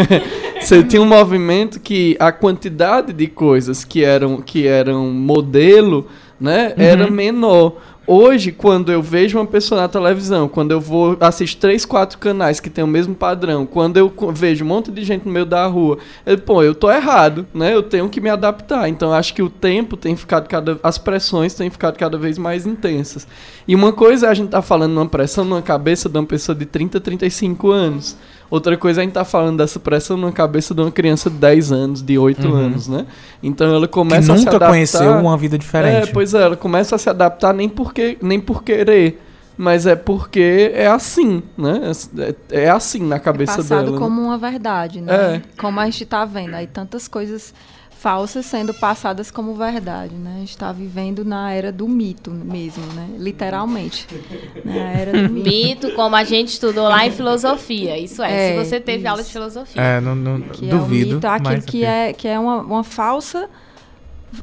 você tinha um movimento que a quantidade de coisas que eram, que eram modelo, né, era menor. Hoje, quando eu vejo uma pessoa na televisão, quando eu vou assistir três, quatro canais que tem o mesmo padrão, quando eu vejo um monte de gente no meio da rua, eu, pô, eu tô errado, né? Eu tenho que me adaptar. Então, acho que o tempo tem ficado cada... As pressões têm ficado cada vez mais intensas. E uma coisa é a gente tá falando numa pressão numa cabeça de uma pessoa de 30, 35 anos. Outra coisa é a gente tá falando dessa pressão na cabeça de uma criança de 10 anos, de 8 Uhum. anos, né? Então ela Que começa a se nunca adaptar. conheceu uma vida diferente. É, pois é, ela começa a se adaptar nem porque nem por querer, mas é porque é assim, né? É, é assim na é cabeça passado dela. né? como uma verdade, né? É. Como a gente está vendo aí tantas coisas falsas sendo passadas como verdade, né? A gente está vivendo na era do mito mesmo, né? Literalmente. na era do mito. Mito, como a gente estudou lá em filosofia. Isso é, É, se você teve isso. aula de filosofia. É, não, não- Que duvido. é o mito, aquilo mas, que é, que é uma, uma falsa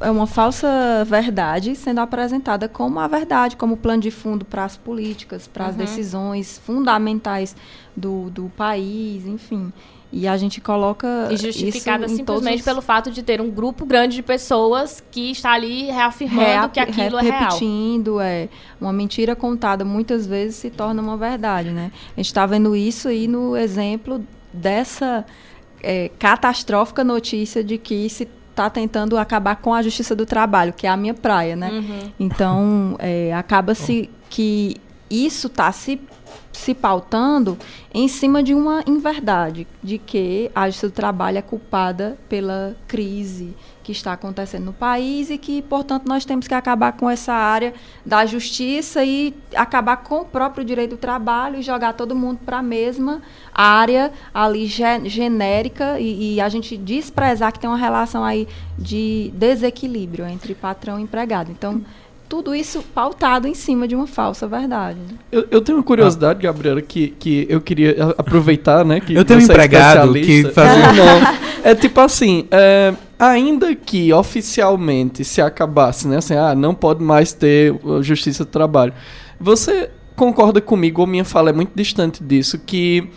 é uma falsa verdade sendo apresentada como a verdade, como plano de fundo para as políticas, para as Uhum. decisões fundamentais do, do país, enfim. E a gente coloca E justificada isso todos simplesmente os- pelo fato de ter um grupo grande de pessoas que está ali reafirmando Reap- que aquilo é re- real. repetindo, é uma mentira contada muitas vezes se torna uma verdade, né? A gente está vendo isso aí no exemplo dessa é, catastrófica notícia de que se está tentando acabar com a justiça do trabalho, que é a minha praia, né? Uhum. Então, é, acaba-se que isso está se, se pautando em cima de uma inverdade, de que a justiça do trabalho é culpada pela crise que está acontecendo no país e que, portanto, nós temos que acabar com essa área da justiça e acabar com o próprio direito do trabalho e jogar todo mundo para a mesma área ali ge- genérica e, e a gente desprezar que tem uma relação aí de desequilíbrio entre patrão e empregado. Então, tudo isso pautado em cima de uma falsa verdade. né? Eu, eu tenho uma curiosidade, Gabriela, que, que eu queria aproveitar, né? Que Eu tenho um você é empregado especialista. que fazia- Não, é tipo assim, é, ainda que oficialmente se acabasse, né? Assim, ah, não pode mais ter justiça do trabalho. Você concorda comigo, ou minha fala é muito distante disso, que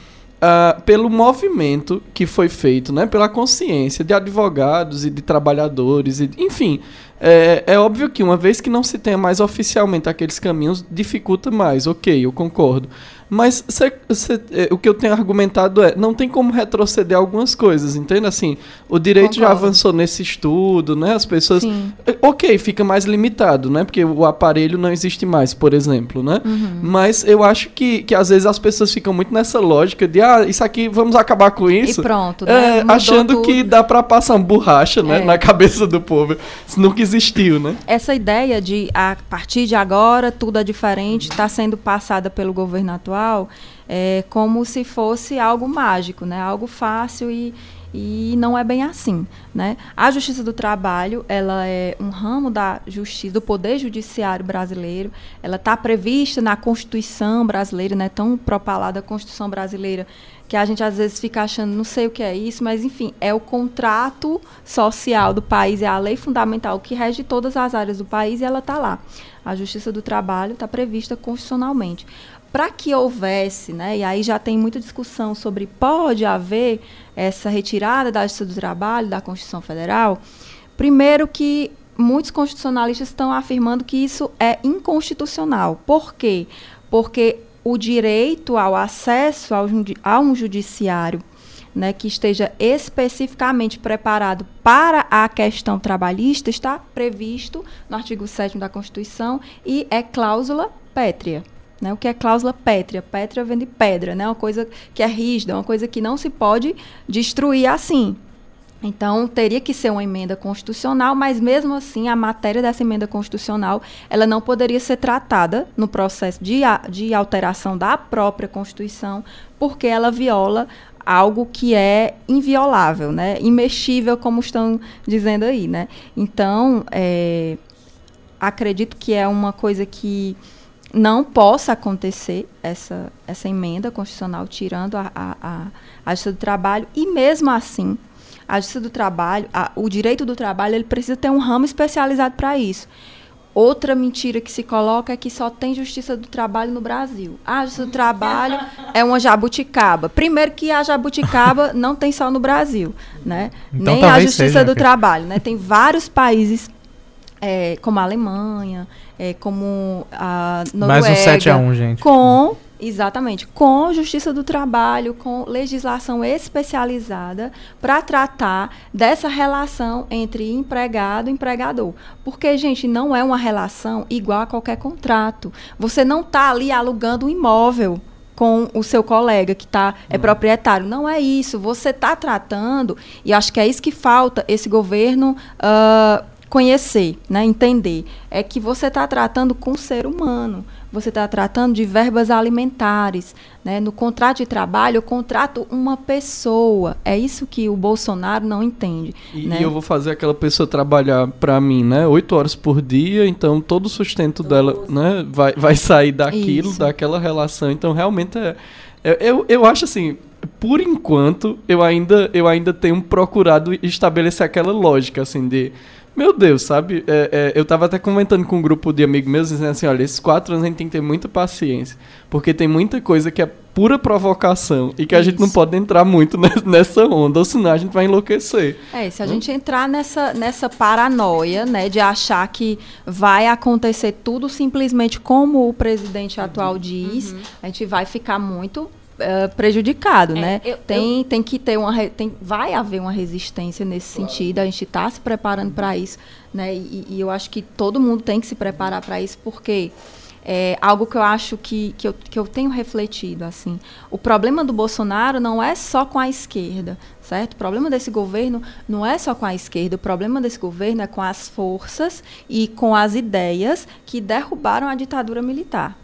uh, pelo movimento que foi feito, né, pela consciência de advogados e de trabalhadores, e, enfim, é, é, óbvio que uma vez que não se tenha mais oficialmente aqueles caminhos, dificulta mais, ok, eu concordo. Mas cê, cê, é, o que eu tenho argumentado é, não tem como retroceder algumas coisas, entende? Assim, o direito Concordo. já avançou nesse estudo, né? As pessoas... Sim. É, ok, fica mais limitado, né? Porque o aparelho não existe mais, por exemplo, né? Uhum. Mas eu acho que, que às vezes as pessoas ficam muito nessa lógica de, ah, isso aqui, vamos acabar com isso. E pronto, né? É, achando tudo. que dá para passar uma borracha, né? É. Na cabeça do povo. Isso nunca existiu, né? Essa ideia de, a partir de agora, tudo é diferente, está sendo passada pelo governo atual, é, como se fosse algo mágico, né? algo fácil e, e não é bem assim, né? A Justiça do Trabalho, ela é um ramo da justiça, do poder judiciário brasileiro. Ela está prevista na Constituição brasileira, né? Tão propalada a Constituição brasileira que a gente às vezes fica achando, não sei o que é isso, mas enfim, é o contrato social do país, é a lei fundamental que rege todas as áreas do país e ela está lá. A Justiça do Trabalho está prevista constitucionalmente para que houvesse, né, e aí já tem muita discussão sobre pode haver essa retirada da Justiça do Trabalho da Constituição Federal, primeiro que muitos constitucionalistas estão afirmando que isso é inconstitucional. Por quê? Porque o direito ao acesso ao, a um judiciário né, que esteja especificamente preparado para a questão trabalhista está previsto no artigo 7 da Constituição e é cláusula pétrea. Né? O que é cláusula pétrea? Pétrea vem de pedra, né? uma coisa que é rígida, uma coisa que não se pode destruir assim. Então, teria que ser uma emenda constitucional, mas mesmo assim, a matéria dessa emenda constitucional, ela não poderia ser tratada no processo de, de alteração da própria Constituição, porque ela viola algo que é inviolável, né? imexível, como estão dizendo aí. Né? Então, é, acredito que é uma coisa que não possa acontecer essa, essa emenda constitucional tirando a, a, a, a justiça do trabalho e mesmo assim a justiça do trabalho, a, o direito do trabalho, ele precisa ter um ramo especializado para isso. Outra mentira que se coloca é que só tem justiça do trabalho no Brasil. A justiça do trabalho é uma jabuticaba. Primeiro que a jabuticaba não tem só no Brasil, né? Então, Nem a justiça seja, do trabalho, né? Tem vários países é, como a Alemanha, é, como a Noruega. Mais um 7 a 1, gente. Com, exatamente, com justiça do trabalho, com legislação especializada para tratar dessa relação entre empregado e empregador. Porque, gente, não é uma relação igual a qualquer contrato. Você não está ali alugando um imóvel com o seu colega que tá, é proprietário. Não é isso. Você está tratando, e acho que é isso que falta esse governo uh, conhecer, né, entender, é que você está tratando com o ser humano, você está tratando de verbas alimentares. Né? No contrato de trabalho, eu contrato uma pessoa. É isso que o Bolsonaro não entende. E, né? e eu vou fazer aquela pessoa trabalhar para mim, né? Oito horas por dia, então todo o sustento dela né? vai, vai sair daquilo, isso. daquela relação. Então, realmente, é, eu, eu, eu acho assim, por enquanto, eu ainda, eu ainda tenho procurado estabelecer aquela lógica, assim, de meu Deus, sabe? É, é, eu tava até comentando com um grupo de amigos meus dizendo assim: olha, esses quatro anos a gente tem que ter muita paciência. Porque tem muita coisa que é pura provocação e que a gente não pode entrar muito nessa onda, ou senão a gente vai enlouquecer. É, se a hum? gente entrar nessa, nessa paranoia, né, de achar que vai acontecer tudo simplesmente como o presidente atual diz, uhum. a gente vai ficar muito uh, prejudicado, é, né? Eu, tem, eu... tem que ter uma tem, vai haver uma resistência nesse claro. sentido. A gente está se preparando para isso, né? E, e, eu acho que todo mundo tem que se preparar para isso, porque é algo que eu acho que, que, eu, que eu tenho refletido assim. O problema do Bolsonaro não é só com a esquerda, certo? O problema desse governo não é só com a esquerda, o problema desse governo é com as forças e com as ideias que derrubaram a ditadura militar.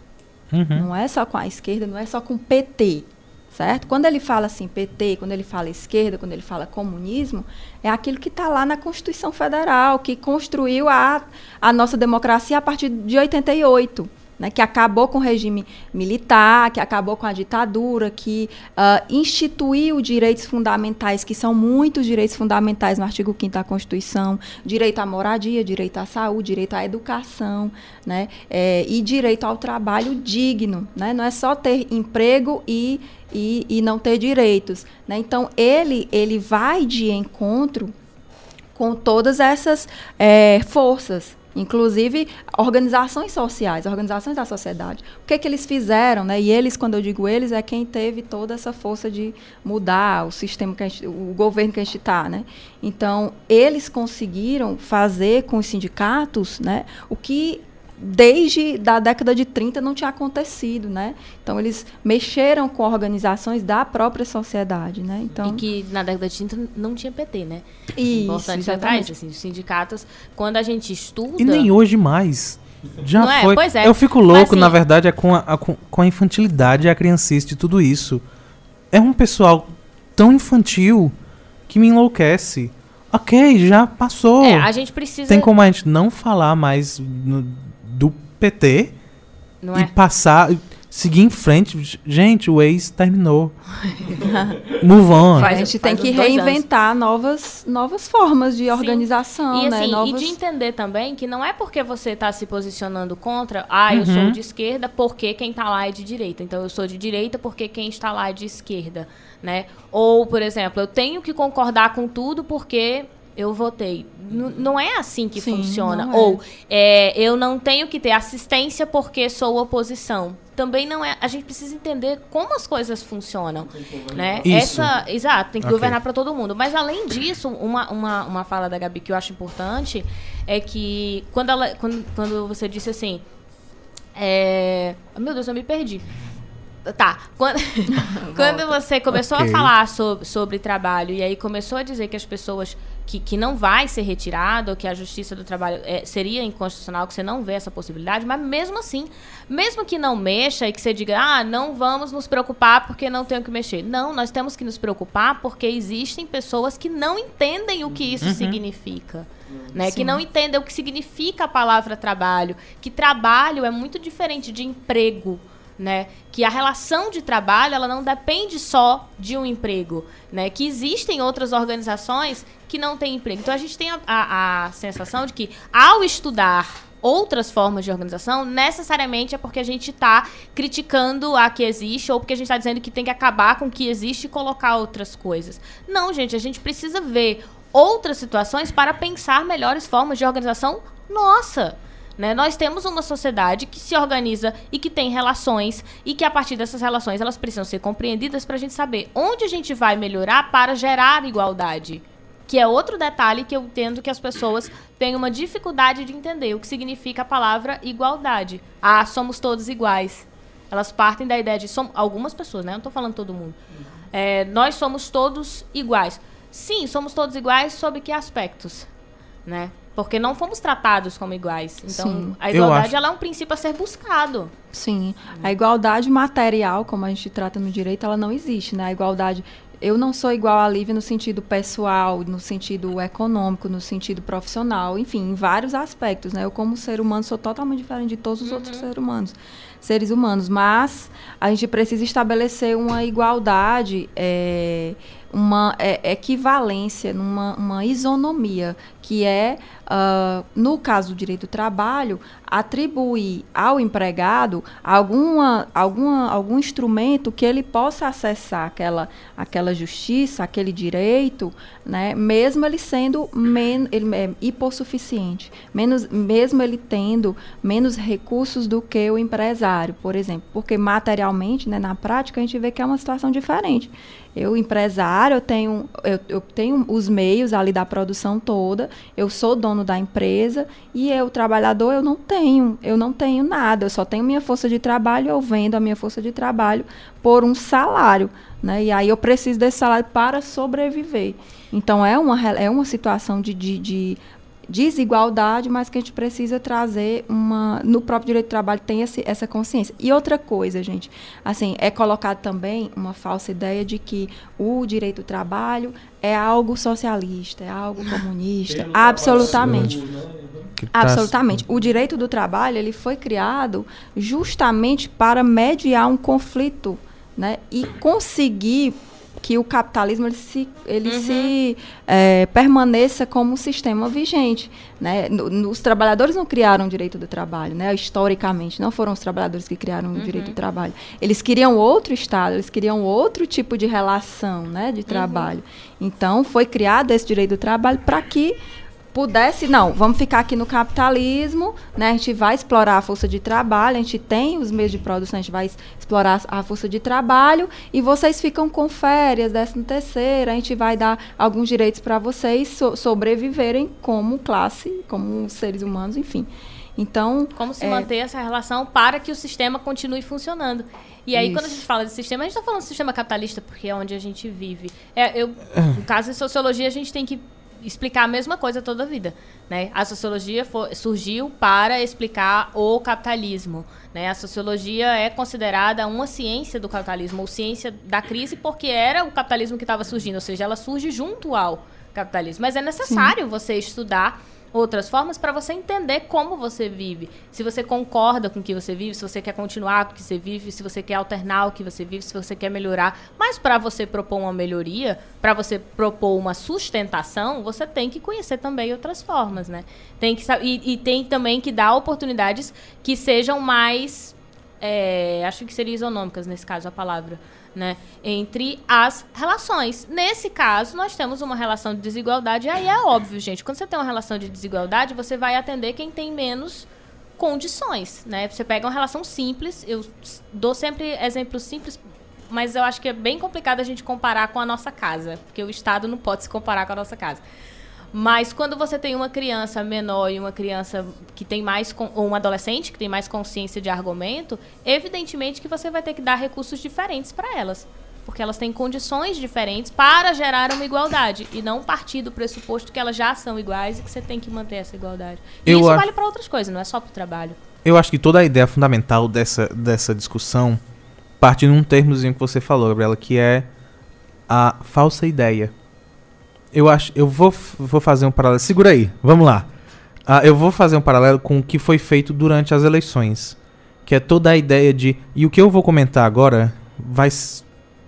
Uhum. Não é só com a esquerda, não é só com o PT, certo? Quando ele fala assim PT, quando ele fala esquerda, quando ele fala comunismo, é aquilo que está lá na Constituição Federal, que construiu a, a nossa democracia a partir de 88 né, que acabou com o regime militar, que acabou com a ditadura, que uh, instituiu direitos fundamentais, que são muitos direitos fundamentais no artigo 5 da Constituição, direito à moradia, direito à saúde, direito à educação, né, é, e direito ao trabalho digno. Né? Não é só ter emprego e e, e não ter direitos. Né? Então, ele, ele vai de encontro com todas essas é, forças, inclusive organizações sociais, organizações da sociedade. O que, é que eles fizeram, né? E eles, quando eu digo eles, é quem teve toda essa força de mudar o sistema, que gente, o governo que a gente está, né? Então, eles conseguiram fazer com os sindicatos, né? O que desde da década de 30 não tinha acontecido, né? Então eles mexeram com organizações da própria sociedade, né? Então e que na década de 30 não tinha PT, né? Isso, Importante lembrar isso, assim, os sindicatos, quando a gente estuda E nem hoje mais. Já Não é? foi. Pois é. Eu fico louco, assim- na verdade, é com a, a- com, com a infantilidade e a criancice de tudo isso. É um pessoal tão infantil que me enlouquece. Ok, já passou. é, a gente precisa Tem como a gente não falar mais no- do PT não e é? passar, seguir em frente. Gente, o ex terminou. Move on. Faz- a gente tem que reinventar novas, novas formas de organização, E né? assim, Novas... e de entender também que não é porque você está se posicionando contra, ah, eu Uhum. sou de esquerda porque quem está lá é de direita. Então eu sou de direita porque quem está lá é de esquerda, né? Ou, por exemplo, eu tenho que concordar com tudo porque eu votei. N- não é assim que Sim, funciona. não é. Ou é, eu não tenho que ter assistência porque sou oposição. Também não é. A gente precisa entender como as coisas funcionam, né? Isso. Essa, exato, tem que Ok. governar para todo mundo. Mas além disso, uma, uma, uma fala da Gabi que eu acho importante é que quando ela quando, quando você disse assim, é, meu Deus, eu me perdi. Tá. Quando, quando você começou Ok. a falar sobre, sobre trabalho e aí começou a dizer que as pessoas que, que não vai ser retirado, ou que a justiça do trabalho é, seria inconstitucional, que você não vê essa possibilidade, mas mesmo assim, mesmo que não mexa e que você diga, ah, não vamos nos preocupar porque não tem o que mexer. Não, nós temos que nos preocupar porque existem pessoas que não entendem o que isso significa. Né, que não entendem o que significa a palavra trabalho, que trabalho é muito diferente de emprego, né? Que a relação de trabalho ela não depende só de um emprego, né? Que existem outras organizações que não têm emprego. Então a gente tem a, a- a sensação de que ao estudar outras formas de organização, necessariamente é porque a gente está criticando a que existe ou porque a gente está dizendo que tem que acabar com o que existe e colocar outras coisas. Não, gente, a gente precisa ver outras situações para pensar melhores formas de organização nossa. Né? Nós temos uma sociedade que se organiza e que tem relações e que a partir dessas relações elas precisam ser compreendidas para a gente saber onde a gente vai melhorar para gerar igualdade. Que é outro detalhe que eu entendo que as pessoas têm uma dificuldade de entender o que significa a palavra igualdade. Ah, somos todos iguais. Elas partem da ideia de som, algumas pessoas, né? Eu não estou falando todo mundo. É, nós somos todos iguais. Sim, somos todos iguais sob que aspectos, né? Porque não fomos tratados como iguais. Então, Sim. a igualdade ela é um princípio a ser buscado. Sim, a igualdade material, como a gente trata no direito, ela não existe, né? A igualdade, eu não sou igual a Lívia no sentido pessoal, no sentido econômico, no sentido profissional, enfim, em vários aspectos, né? Eu como ser humano sou totalmente diferente de todos os outros seres humanos, seres humanos, mas a gente precisa estabelecer uma igualdade, é, uma é, equivalência, numa uma isonomia, que é, ah, no caso do direito do trabalho, atribuir ao empregado alguma, alguma, algum instrumento que ele possa acessar aquela, aquela justiça, aquele direito, né, mesmo ele sendo men, ele é hipossuficiente, menos, mesmo ele tendo menos recursos do que o empresário, por exemplo. Porque materialmente, né, na prática, a gente vê que é uma situação diferente. Eu, empresário, eu tenho, eu, eu tenho os meios ali da produção toda, eu sou dono da empresa e eu, trabalhador, eu não tenho, eu não tenho nada, eu só tenho minha força de trabalho, eu vendo a minha força de trabalho por um salário, né? E aí eu preciso desse salário para sobreviver. Então é uma, é uma situação de, de, de desigualdade, mas que a gente precisa trazer uma. No próprio direito do trabalho tem esse, essa consciência. E outra coisa, gente, assim, é colocado também uma falsa ideia de que o direito do trabalho é algo socialista, é algo comunista. Absolutamente. Que tá- Absolutamente. O direito do trabalho ele foi criado justamente para mediar um conflito né, e conseguir que o capitalismo ele se, ele uhum. se é, permaneça como um sistema vigente. Né? No, os trabalhadores não criaram o direito do trabalho, né? historicamente, não foram os trabalhadores que criaram uhum. o direito do trabalho. Eles queriam outro Estado, eles queriam outro tipo de relação né, de uhum. trabalho. Uhum. Então, foi criado esse direito do trabalho para que pudesse, não, vamos ficar aqui no capitalismo, né? A gente vai explorar a força de trabalho, a gente tem os meios de produção, a gente vai explorar a força de trabalho e vocês ficam com férias, décimo terceira, a gente vai dar alguns direitos para vocês so sobreviverem como classe, como seres humanos, enfim. Então, como se é... manter essa relação para que o sistema continue funcionando. E aí, Isso. quando a gente fala de sistema, a gente está falando de sistema capitalista, porque é onde a gente vive. É, eu, no caso de sociologia, a gente tem que explicar a mesma coisa toda a vida. Né? A sociologia for, surgiu para explicar o capitalismo. Né? A sociologia é considerada uma ciência do capitalismo, ou ciência da crise, porque era o capitalismo que estava surgindo, ou seja, ela surge junto ao capitalismo. Mas é necessário Sim. você estudar outras formas para você entender como você vive. Se você concorda com o que você vive, se você quer continuar com o que você vive, se você quer alternar o que você vive, se você quer melhorar. Mas para você propor uma melhoria, para você propor uma sustentação, você tem que conhecer também outras formas, né? Tem que e, e tem também que dar oportunidades que sejam mais é, acho que seria isonômicas nesse caso a palavra né, entre as relações. Nesse caso, nós temos uma relação de desigualdade, e aí é óbvio, gente, quando você tem uma relação de desigualdade, você vai atender quem tem menos condições, né? Você pega uma relação simples, eu dou sempre exemplos simples, mas eu acho que é bem complicado a gente comparar com a nossa casa, porque o Estado não pode se comparar com a nossa casa. Mas quando você tem uma criança menor e uma criança que tem mais ou um adolescente que tem mais consciência de argumento, evidentemente que você vai ter que dar recursos diferentes para elas, porque elas têm condições diferentes para gerar uma igualdade e não partir do pressuposto que elas já são iguais e que você tem que manter essa igualdade. E isso vale para outras coisas, não é só para o trabalho. Eu acho que toda a ideia fundamental dessa, dessa discussão parte num termozinho que você falou, Gabriela, que é a falsa ideia eu acho. Eu vou, vou fazer um paralelo. Segura aí, vamos lá. Ah, eu vou fazer um paralelo com o que foi feito durante as eleições. Que é toda a ideia de. E o que eu vou comentar agora vai,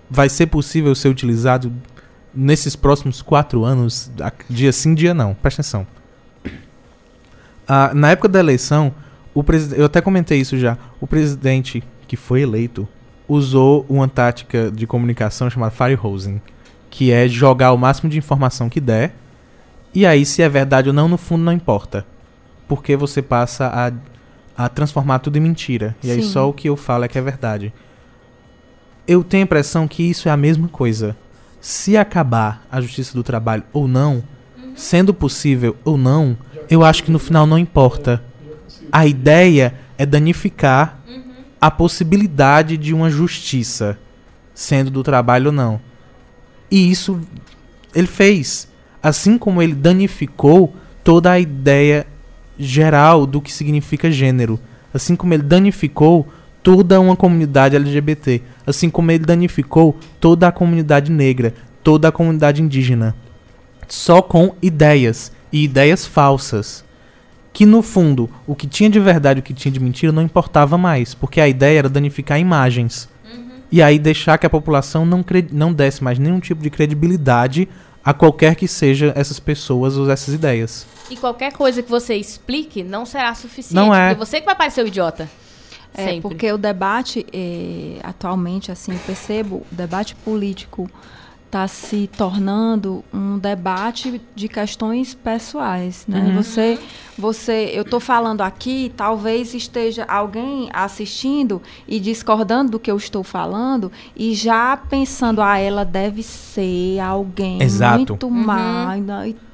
vai ser possível ser utilizado nesses próximos quatro anos, dia sim, dia não. Presta atenção. Ah, na época da eleição, o eu até comentei isso já. O presidente que foi eleito usou uma tática de comunicação chamada firehosing que é jogar o máximo de informação que der. E aí, se é verdade ou não, no fundo não importa. Porque você passa a, a transformar tudo em mentira. E Sim. aí só o que eu falo é que é verdade. Eu tenho a impressão que isso é a mesma coisa. Se acabar a justiça do trabalho ou não, sendo possível ou não, eu acho que no final não importa. A ideia é danificar a possibilidade de uma justiça, sendo do trabalho ou não. E isso ele fez. Assim como ele danificou toda a ideia geral do que significa gênero. Assim como ele danificou toda uma comunidade LGBT. Assim como ele danificou toda a comunidade negra, toda a comunidade indígena. Só com ideias. E ideias falsas. Que no fundo, o que tinha de verdade e o que tinha de mentira não importava mais. Porque a ideia era danificar imagens e aí deixar que a população não, não desse mais nenhum tipo de credibilidade a qualquer que seja essas pessoas ou essas ideias. E qualquer coisa que você explique não será suficiente. Não é. Porque você que vai parecer o idiota. É, Sempre. porque o debate, eh, atualmente, assim, eu percebo, o debate político está se tornando um debate de questões pessoais, né? Uhum. Você, você, eu estou falando aqui, talvez esteja alguém assistindo e discordando do que eu estou falando e já pensando, ah, ela deve ser alguém Exato. muito uhum. má.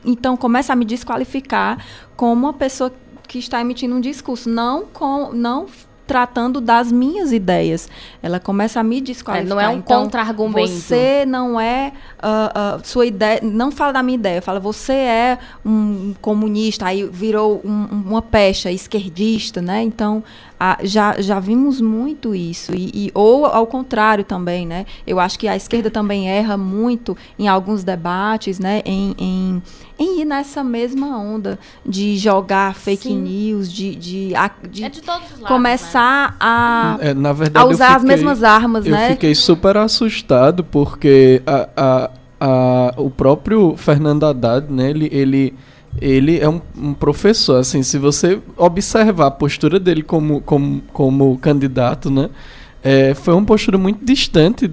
Então começa a me desqualificar como uma pessoa que está emitindo um discurso, não com, não tratando das minhas ideias. Ela começa a me desqualificar. É, não é um então, contra-argumento. Você não é uh, uh, sua ideia. Não fala da minha ideia. Fala você é um comunista. Aí virou um, uma pecha esquerdista, né? Então ah, já, já vimos muito isso. E, e, ou ao contrário também, né? Eu acho que a esquerda também erra muito em alguns debates, né? Em, em, em ir nessa mesma onda de jogar fake Sim. news, de, de, de, é de todos os lados, começar começar a, É, na verdade, a eu usar as fiquei- mesmas armas, Eu né? fiquei super assustado porque a, a, a- o próprio Fernando Haddad, né, ele, ele, ele é um, um professor, assim, se você observar a postura dele como, como, como candidato, né, é, foi uma postura muito distante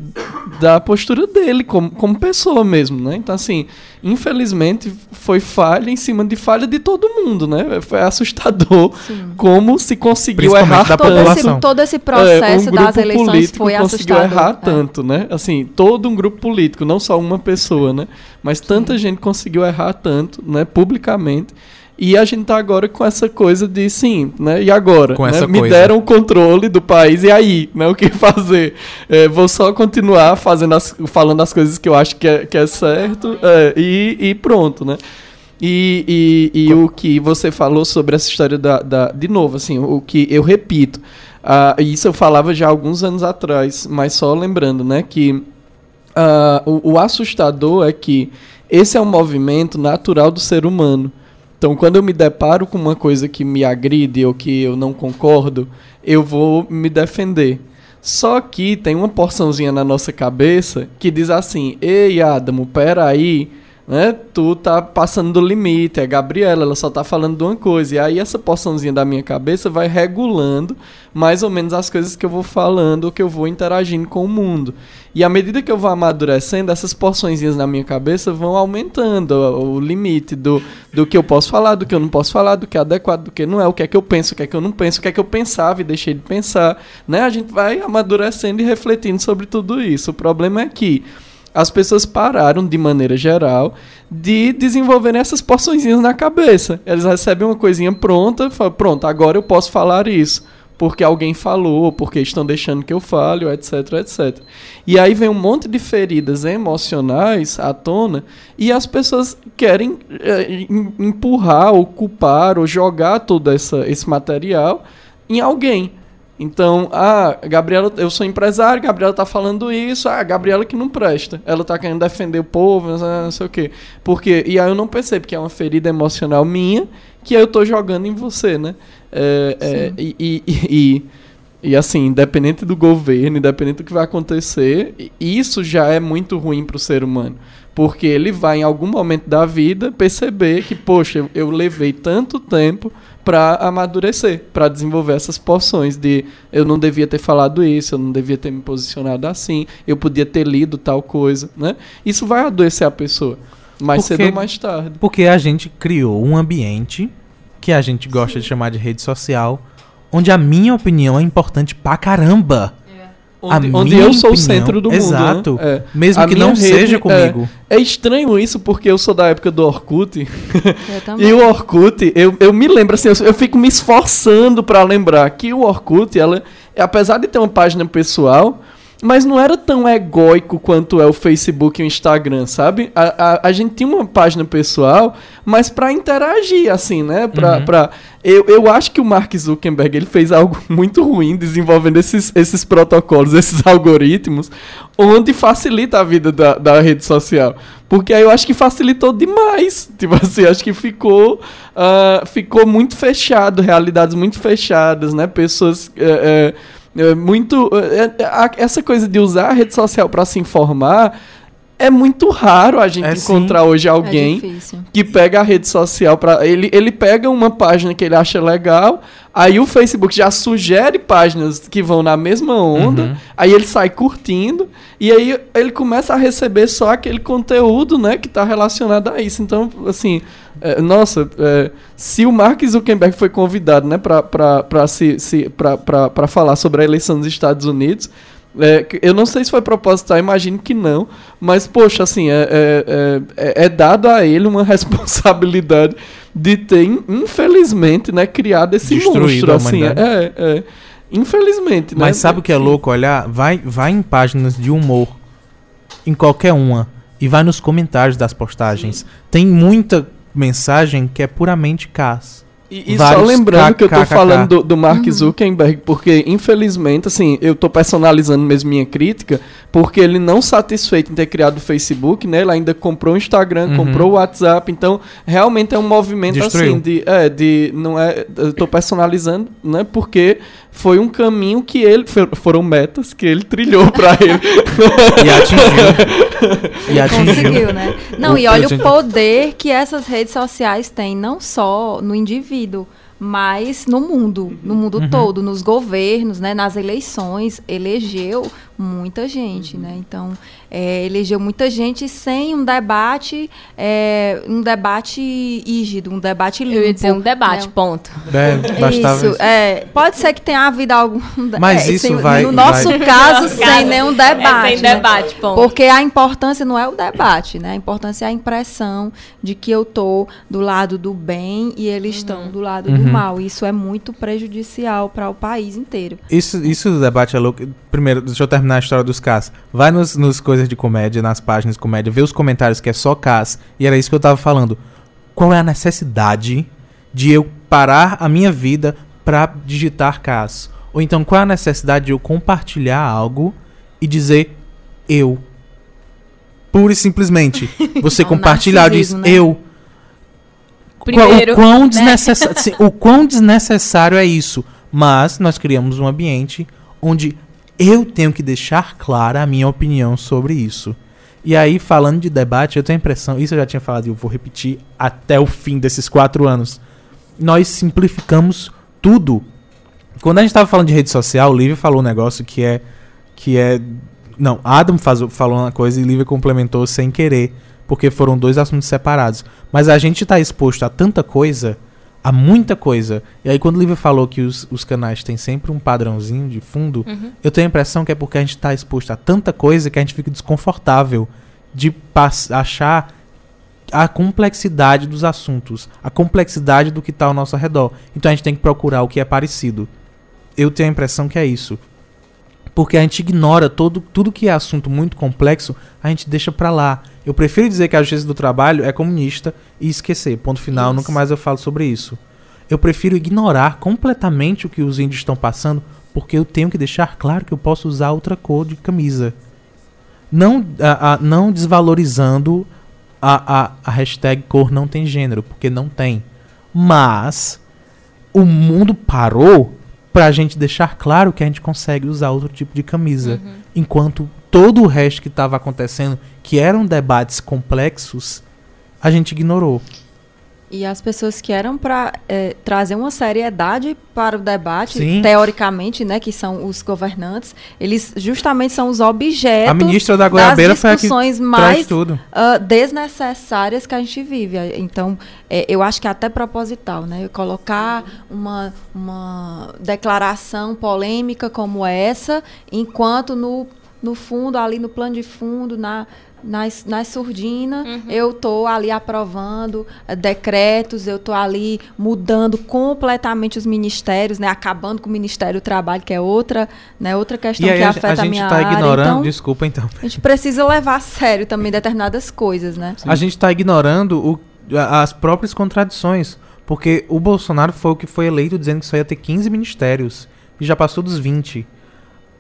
da postura dele como, como pessoa mesmo, né? Então, assim, infelizmente foi falha em cima de falha de todo mundo, né? Foi assustador Sim. como se conseguiu errar da Todo tanto. esse, todo esse É, processo um das eleições político foi conseguiu assustador. errar É. tanto, né? Assim, todo um grupo político, não só uma pessoa, né? Mas tanta gente conseguiu errar tanto, né? Publicamente. E a gente tá agora com essa coisa de sim, né? E agora? Com né? essa Me coisa. deram o controle do país, e aí? Né? O que fazer? É, vou só continuar fazendo as, falando as coisas que eu acho que é, que é certo é, e, e pronto, né? E, e, e o que você falou sobre essa história da, da- De novo, assim, o que eu repito. ah, isso eu falava já alguns anos atrás, mas só lembrando, né? Que ah, o, o assustador é que esse é um movimento natural do ser humano. Então, quando eu me deparo com uma coisa que me agride ou que eu não concordo, eu vou me defender. Só que tem uma porçãozinha na nossa cabeça que diz assim: Ei, Adamo, peraí, né? Tu tá passando do limite. É a Gabriela, ela só tá falando de uma coisa. E aí, essa porçãozinha da minha cabeça vai regulando mais ou menos as coisas que eu vou falando que eu vou interagindo com o mundo. E à medida que eu vou amadurecendo, essas porçõezinhas na minha cabeça vão aumentando o, o limite do, do que eu posso falar, do que eu não posso falar, do que é adequado, do que não é, o que é que eu penso, o que é que eu não penso, o que é que eu pensava e deixei de pensar. Né? A gente vai amadurecendo e refletindo sobre tudo isso. O problema é que as pessoas pararam, de maneira geral, de desenvolverem essas porçõezinhas na cabeça. Eles recebem uma coisinha pronta falam, pronto, agora eu posso falar isso. Porque alguém falou, porque estão deixando que eu fale, etc, etc. E aí vem um monte de feridas emocionais à tona e as pessoas querem em- empurrar, ou culpar, ou jogar todo essa, esse material em alguém. Então, ah, Gabriela, eu sou empresário, Gabriela tá falando isso, ah, Gabriela que não presta. Ela tá querendo defender o povo, não sei, não sei o quê. Porque, e aí eu não percebo que é uma ferida emocional minha que eu tô jogando em você, né? É, é, e, e, e, e- assim, independente do governo, independente do que vai acontecer, isso já é muito ruim pro ser humano. Porque ele vai, em algum momento da vida, perceber que, poxa, eu, eu levei tanto tempo para amadurecer, para desenvolver essas porções de eu não devia ter falado isso, eu não devia ter me posicionado assim, eu podia ter lido tal coisa, né? Isso vai adoecer a pessoa, mais Porque- cedo ou mais tarde. Porque a gente criou um ambiente que a gente gosta de chamar de rede social, onde a minha opinião é importante pra caramba. A Onde, onde eu sou o opinião- centro do mundo. Exato. Né? É. Mesmo A que não seja é, comigo. É estranho isso porque eu sou da época do Orkut. Eu também. E o Orkut, eu, eu me lembro assim, eu, eu fico me esforçando pra lembrar que o Orkut, ela, apesar de ter uma página pessoal, mas não era tão egóico quanto é o Facebook e o Instagram, sabe? A, a, a gente tinha uma página pessoal, mas pra interagir, assim, né? Pra, Uhum. pra, eu, eu acho que o Mark Zuckerberg ele fez algo muito ruim desenvolvendo esses, esses protocolos, esses algoritmos, onde facilita a vida da, da rede social. Porque aí eu acho que facilitou demais. Tipo assim, acho que ficou, ah, ficou muito fechado, realidades muito fechadas, né? Pessoas. é, é, muito. é, é, essa coisa de usar a rede social para se informar é muito raro a gente É, sim. encontrar hoje É alguém difícil. que pega a rede social para ele ele pega uma página que ele acha legal aí o Facebook já sugere páginas que vão na mesma onda Uhum. aí ele sai curtindo e aí ele começa a receber só aquele conteúdo né que está relacionado a isso então assim é, nossa é, se o Mark Zuckerberg foi convidado né para se, se para falar sobre a eleição dos Estados Unidos é, eu não sei se foi proposital, imagino que não. Mas, poxa, assim, é, é, é- é- é dado a ele uma responsabilidade de ter, in- infelizmente, né, criado esse Destruído monstro. Assim, humanidade. é, é. Infelizmente, né? Mas sabe o que é louco? Olhar, vai, vai em páginas de humor, em qualquer uma, e vai nos comentários das postagens. Tem muita mensagem que é puramente cas. E, e só vários lembrando que eu tô falando do, do Mark Zuckerberg, porque infelizmente, assim, eu tô personalizando mesmo minha crítica, porque ele não satisfeito em ter criado o Facebook, né? Ele ainda comprou o Instagram, Uhum. comprou o WhatsApp, então realmente é um movimento Destruiu. assim de, é, de não é, eu tô personalizando, né? Porque foi um caminho que ele for- foram metas que ele trilhou pra ele. E atingiu. e atingiu. Conseguiu, né? Não, O- e olha o poder que essas redes sociais têm, não só no indivíduo, mas no mundo, no mundo Uhum. todo, nos governos, né? Nas eleições, elegeu muita gente, né? Então, é, elegeu muita gente sem um debate, é, um debate ígido, um debate limpo. Eu ia dizer um debate, né? ponto. É, bastava Isso, isso. é, pode ser que tenha havido algum. Mas é, isso sem- vai- No nosso vai- caso, sem caso, nenhum é debate. sem né? debate, ponto. Porque a importância não é o debate, né? A importância é a impressão de que eu tô do lado do bem e eles estão do lado do Uhum. mal. Isso é muito prejudicial para o país inteiro. Isso, isso do debate é louco. Primeiro, deixa eu terminar a história dos Cas. Vai nos, nos coisas de comédia, nas páginas de comédia, vê os comentários que é só Cas. E era isso que eu tava falando. Qual é a necessidade de eu parar a minha vida pra digitar Cas? Ou então, qual é a necessidade de eu compartilhar algo e dizer eu? Pura e simplesmente. Você É compartilhar diz né? eu. Primeiro, o, quão né? o quão desnecessário é isso. Mas nós criamos um ambiente onde eu tenho que deixar clara a minha opinião sobre isso. E aí, falando de debate, eu tenho a impressão, isso eu já tinha falado e eu vou repetir até o fim desses quatro anos. Nós simplificamos tudo. Quando a gente estava falando de rede social, o Lívia falou um negócio que é. que é. Não, Adam faz, falou uma coisa e Lívia complementou sem querer, porque foram dois assuntos separados. Mas a gente está exposto a tanta coisa, a muita coisa. E aí, quando o Lívia falou que os, os canais têm sempre um padrãozinho de fundo, Uhum. eu tenho a impressão que é porque a gente está exposto a tanta coisa que a gente fica desconfortável de achar a complexidade dos assuntos, a complexidade do que está ao nosso redor. Então a gente tem que procurar o que é parecido. Eu tenho a impressão que é isso. Porque a gente ignora todo, tudo que é assunto muito complexo, a gente deixa pra lá. Eu prefiro dizer que a justiça do trabalho é comunista e esquecer. Ponto final, Isso. nunca mais eu falo sobre isso. Eu prefiro ignorar completamente o que os índios estão passando, porque eu tenho que deixar claro que eu posso usar outra cor de camisa. Não, a- a- não desvalorizando a, a, a hashtag cor não tem gênero, porque não tem. Mas o mundo parou pra gente deixar claro que a gente consegue usar outro tipo de camisa. Enquanto todo o resto que estava acontecendo, que eram debates complexos, a gente ignorou. E as pessoas que eram para trazer uma seriedade para o debate, Sim. teoricamente, né, que são os governantes, eles justamente são os objetos a ministra da Goiabeira das foi a que discussões mais tudo. ah, desnecessárias que a gente vive. Então, é, eu acho que é até proposital, né? Colocar uma, uma declaração polêmica como essa, enquanto no, no fundo, ali no plano de fundo, na, nas, nas surdinas, eu tô ali aprovando eh, decretos, eu tô ali mudando completamente os ministérios, né? Acabando com o Ministério do Trabalho, que é outra, né? outra questão E aí que a, afeta a a, gente minha tá área. ignorando, Então, desculpa então. a gente precisa levar a sério também determinadas coisas, né? A gente tá ignorando o- a- as próprias contradições. Porque o Bolsonaro foi o que foi eleito dizendo que só ia ter 15 ministérios. E já passou dos 20.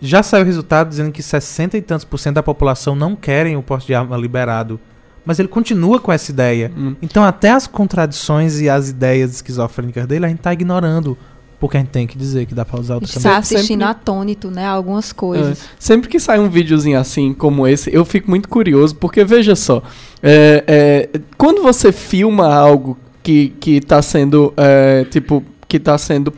Já saiu o resultado dizendo que 60 e tantos por cento da população não querem o porte de arma liberado. Mas ele continua com essa ideia. Hum. Então até as contradições e as ideias esquizofrênicas dele a gente tá ignorando. Porque a gente tem que dizer que dá pra usar gente camisa. está Sempre- assistindo atônito, né? Algumas coisas. É. Sempre que sai um videozinho assim, como esse, eu fico muito curioso, porque veja só, é, é, quando você filma algo que, que tá sendo, é, tipo, que tá sendo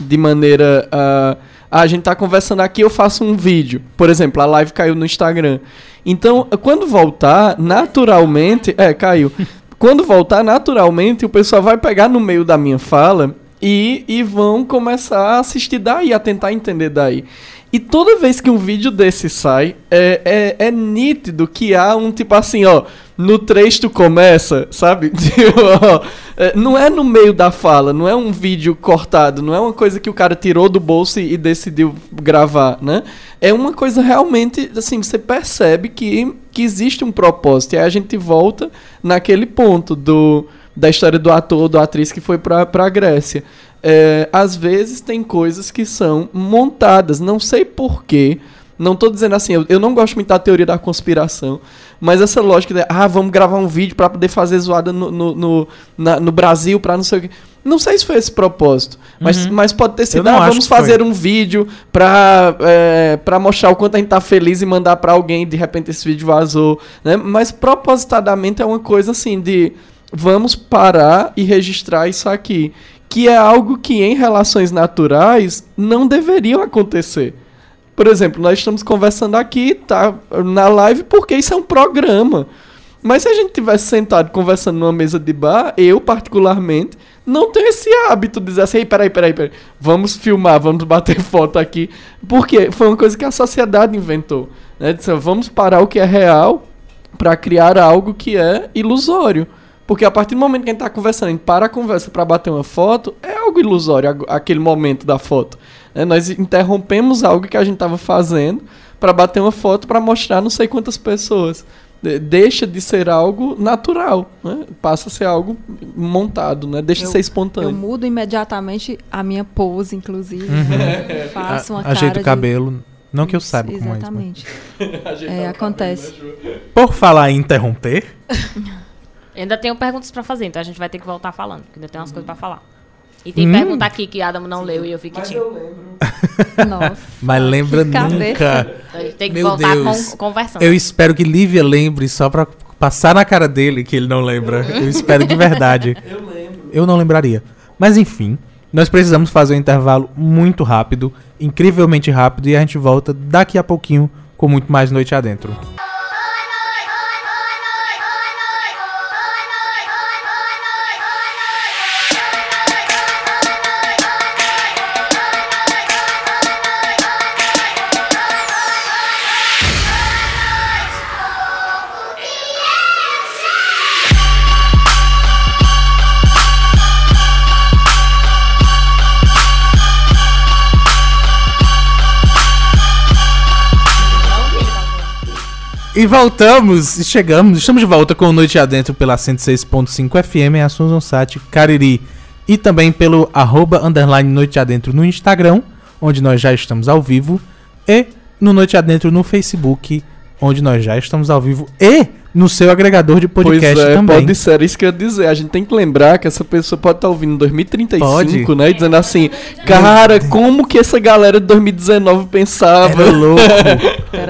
de maneira... ah, a gente tá conversando aqui, eu faço um vídeo. Por exemplo, a live caiu no Instagram. Então, quando voltar, naturalmente... É, caiu. Quando voltar, naturalmente, o pessoal vai pegar no meio da minha fala e, e vão começar a assistir daí, a tentar entender daí. E toda vez que um vídeo desse sai, é, é, é nítido que há um tipo assim, ó. No trecho começa, sabe? É, não é no meio da fala, não é um vídeo cortado, não é uma coisa que o cara tirou do bolso e, e decidiu gravar, né? É uma coisa realmente, assim, você percebe que, que existe um propósito. E aí a gente volta naquele ponto do, da história do ator ou da atriz que foi pra, pra Grécia. É, às vezes tem coisas que são montadas, não sei porquê, Não tô dizendo assim, eu, eu não gosto muito da teoria da conspiração, mas essa lógica de, ah, vamos gravar um vídeo pra poder fazer zoada no, no, no, na- no Brasil pra não sei o quê. Não sei se foi esse propósito, mas, Uhum. mas pode ter sido, ah, vamos fazer um vídeo pra, é, pra mostrar o quanto a gente tá feliz e mandar pra alguém, e de repente esse vídeo vazou, né? Mas propositadamente é uma coisa assim de, vamos parar e registrar isso aqui, que é algo que em relações naturais não deveriam acontecer. Por exemplo, nós estamos conversando aqui, tá na live, porque isso é um programa. Mas se a gente tivesse sentado conversando numa mesa de bar, eu, particularmente, não tenho esse hábito de dizer assim, "Ei, peraí, peraí, peraí, vamos filmar, vamos bater foto aqui. Porque foi uma coisa que a sociedade inventou. Né? Disse, vamos parar o que é real para criar algo que é ilusório. Porque a partir do momento que a gente tá conversando, a gente para a conversa para bater uma foto, é algo ilusório, aquele momento da foto. né? Nós interrompemos algo que a gente estava fazendo para bater uma foto para mostrar não sei quantas pessoas. De- Deixa de ser algo natural, né? passa a ser algo montado, né? deixa de Eu- ser Eu espontâneo. mudo imediatamente a minha pose, inclusive. Uhum. né? Faço uma A- cara Ajeita o de- cabelo. Não que eu saiba como é isso. mas- É, acontece. cabelo, né? Por falar em interromper, Ainda tenho perguntas pra fazer, então a gente vai ter que voltar falando, porque ainda tem umas coisas pra falar. E tem Hum. pergunta aqui que Adam não leu e eu vi que Mas tinha. eu lembro. Nossa. mas lembra nunca. A gente tem que Meu voltar Deus. con- conversando. Eu espero que Lívia lembre só pra passar na cara dele que ele não lembra. Eu espero de verdade. Eu lembro. Eu não lembraria. Mas enfim, nós precisamos fazer um intervalo muito rápido, incrivelmente rápido, e a gente volta daqui a pouquinho com muito mais Noite Adentro. E voltamos, e chegamos, estamos de volta com Noite Adentro pela 106.5 FM, a Susan Sat Cariri. E também pelo arroba underline Noite Adentro no Instagram, onde nós já estamos ao vivo. E no Noite Adentro no Facebook, onde nós já estamos ao vivo. E no seu agregador de podcast pois é, também. pode ser, isso que eu ia dizer. A gente tem que lembrar que essa pessoa pode estar ouvindo em 2035, Pode. né? E dizendo assim, cara, como que essa galera de 2019 pensava? Era louco.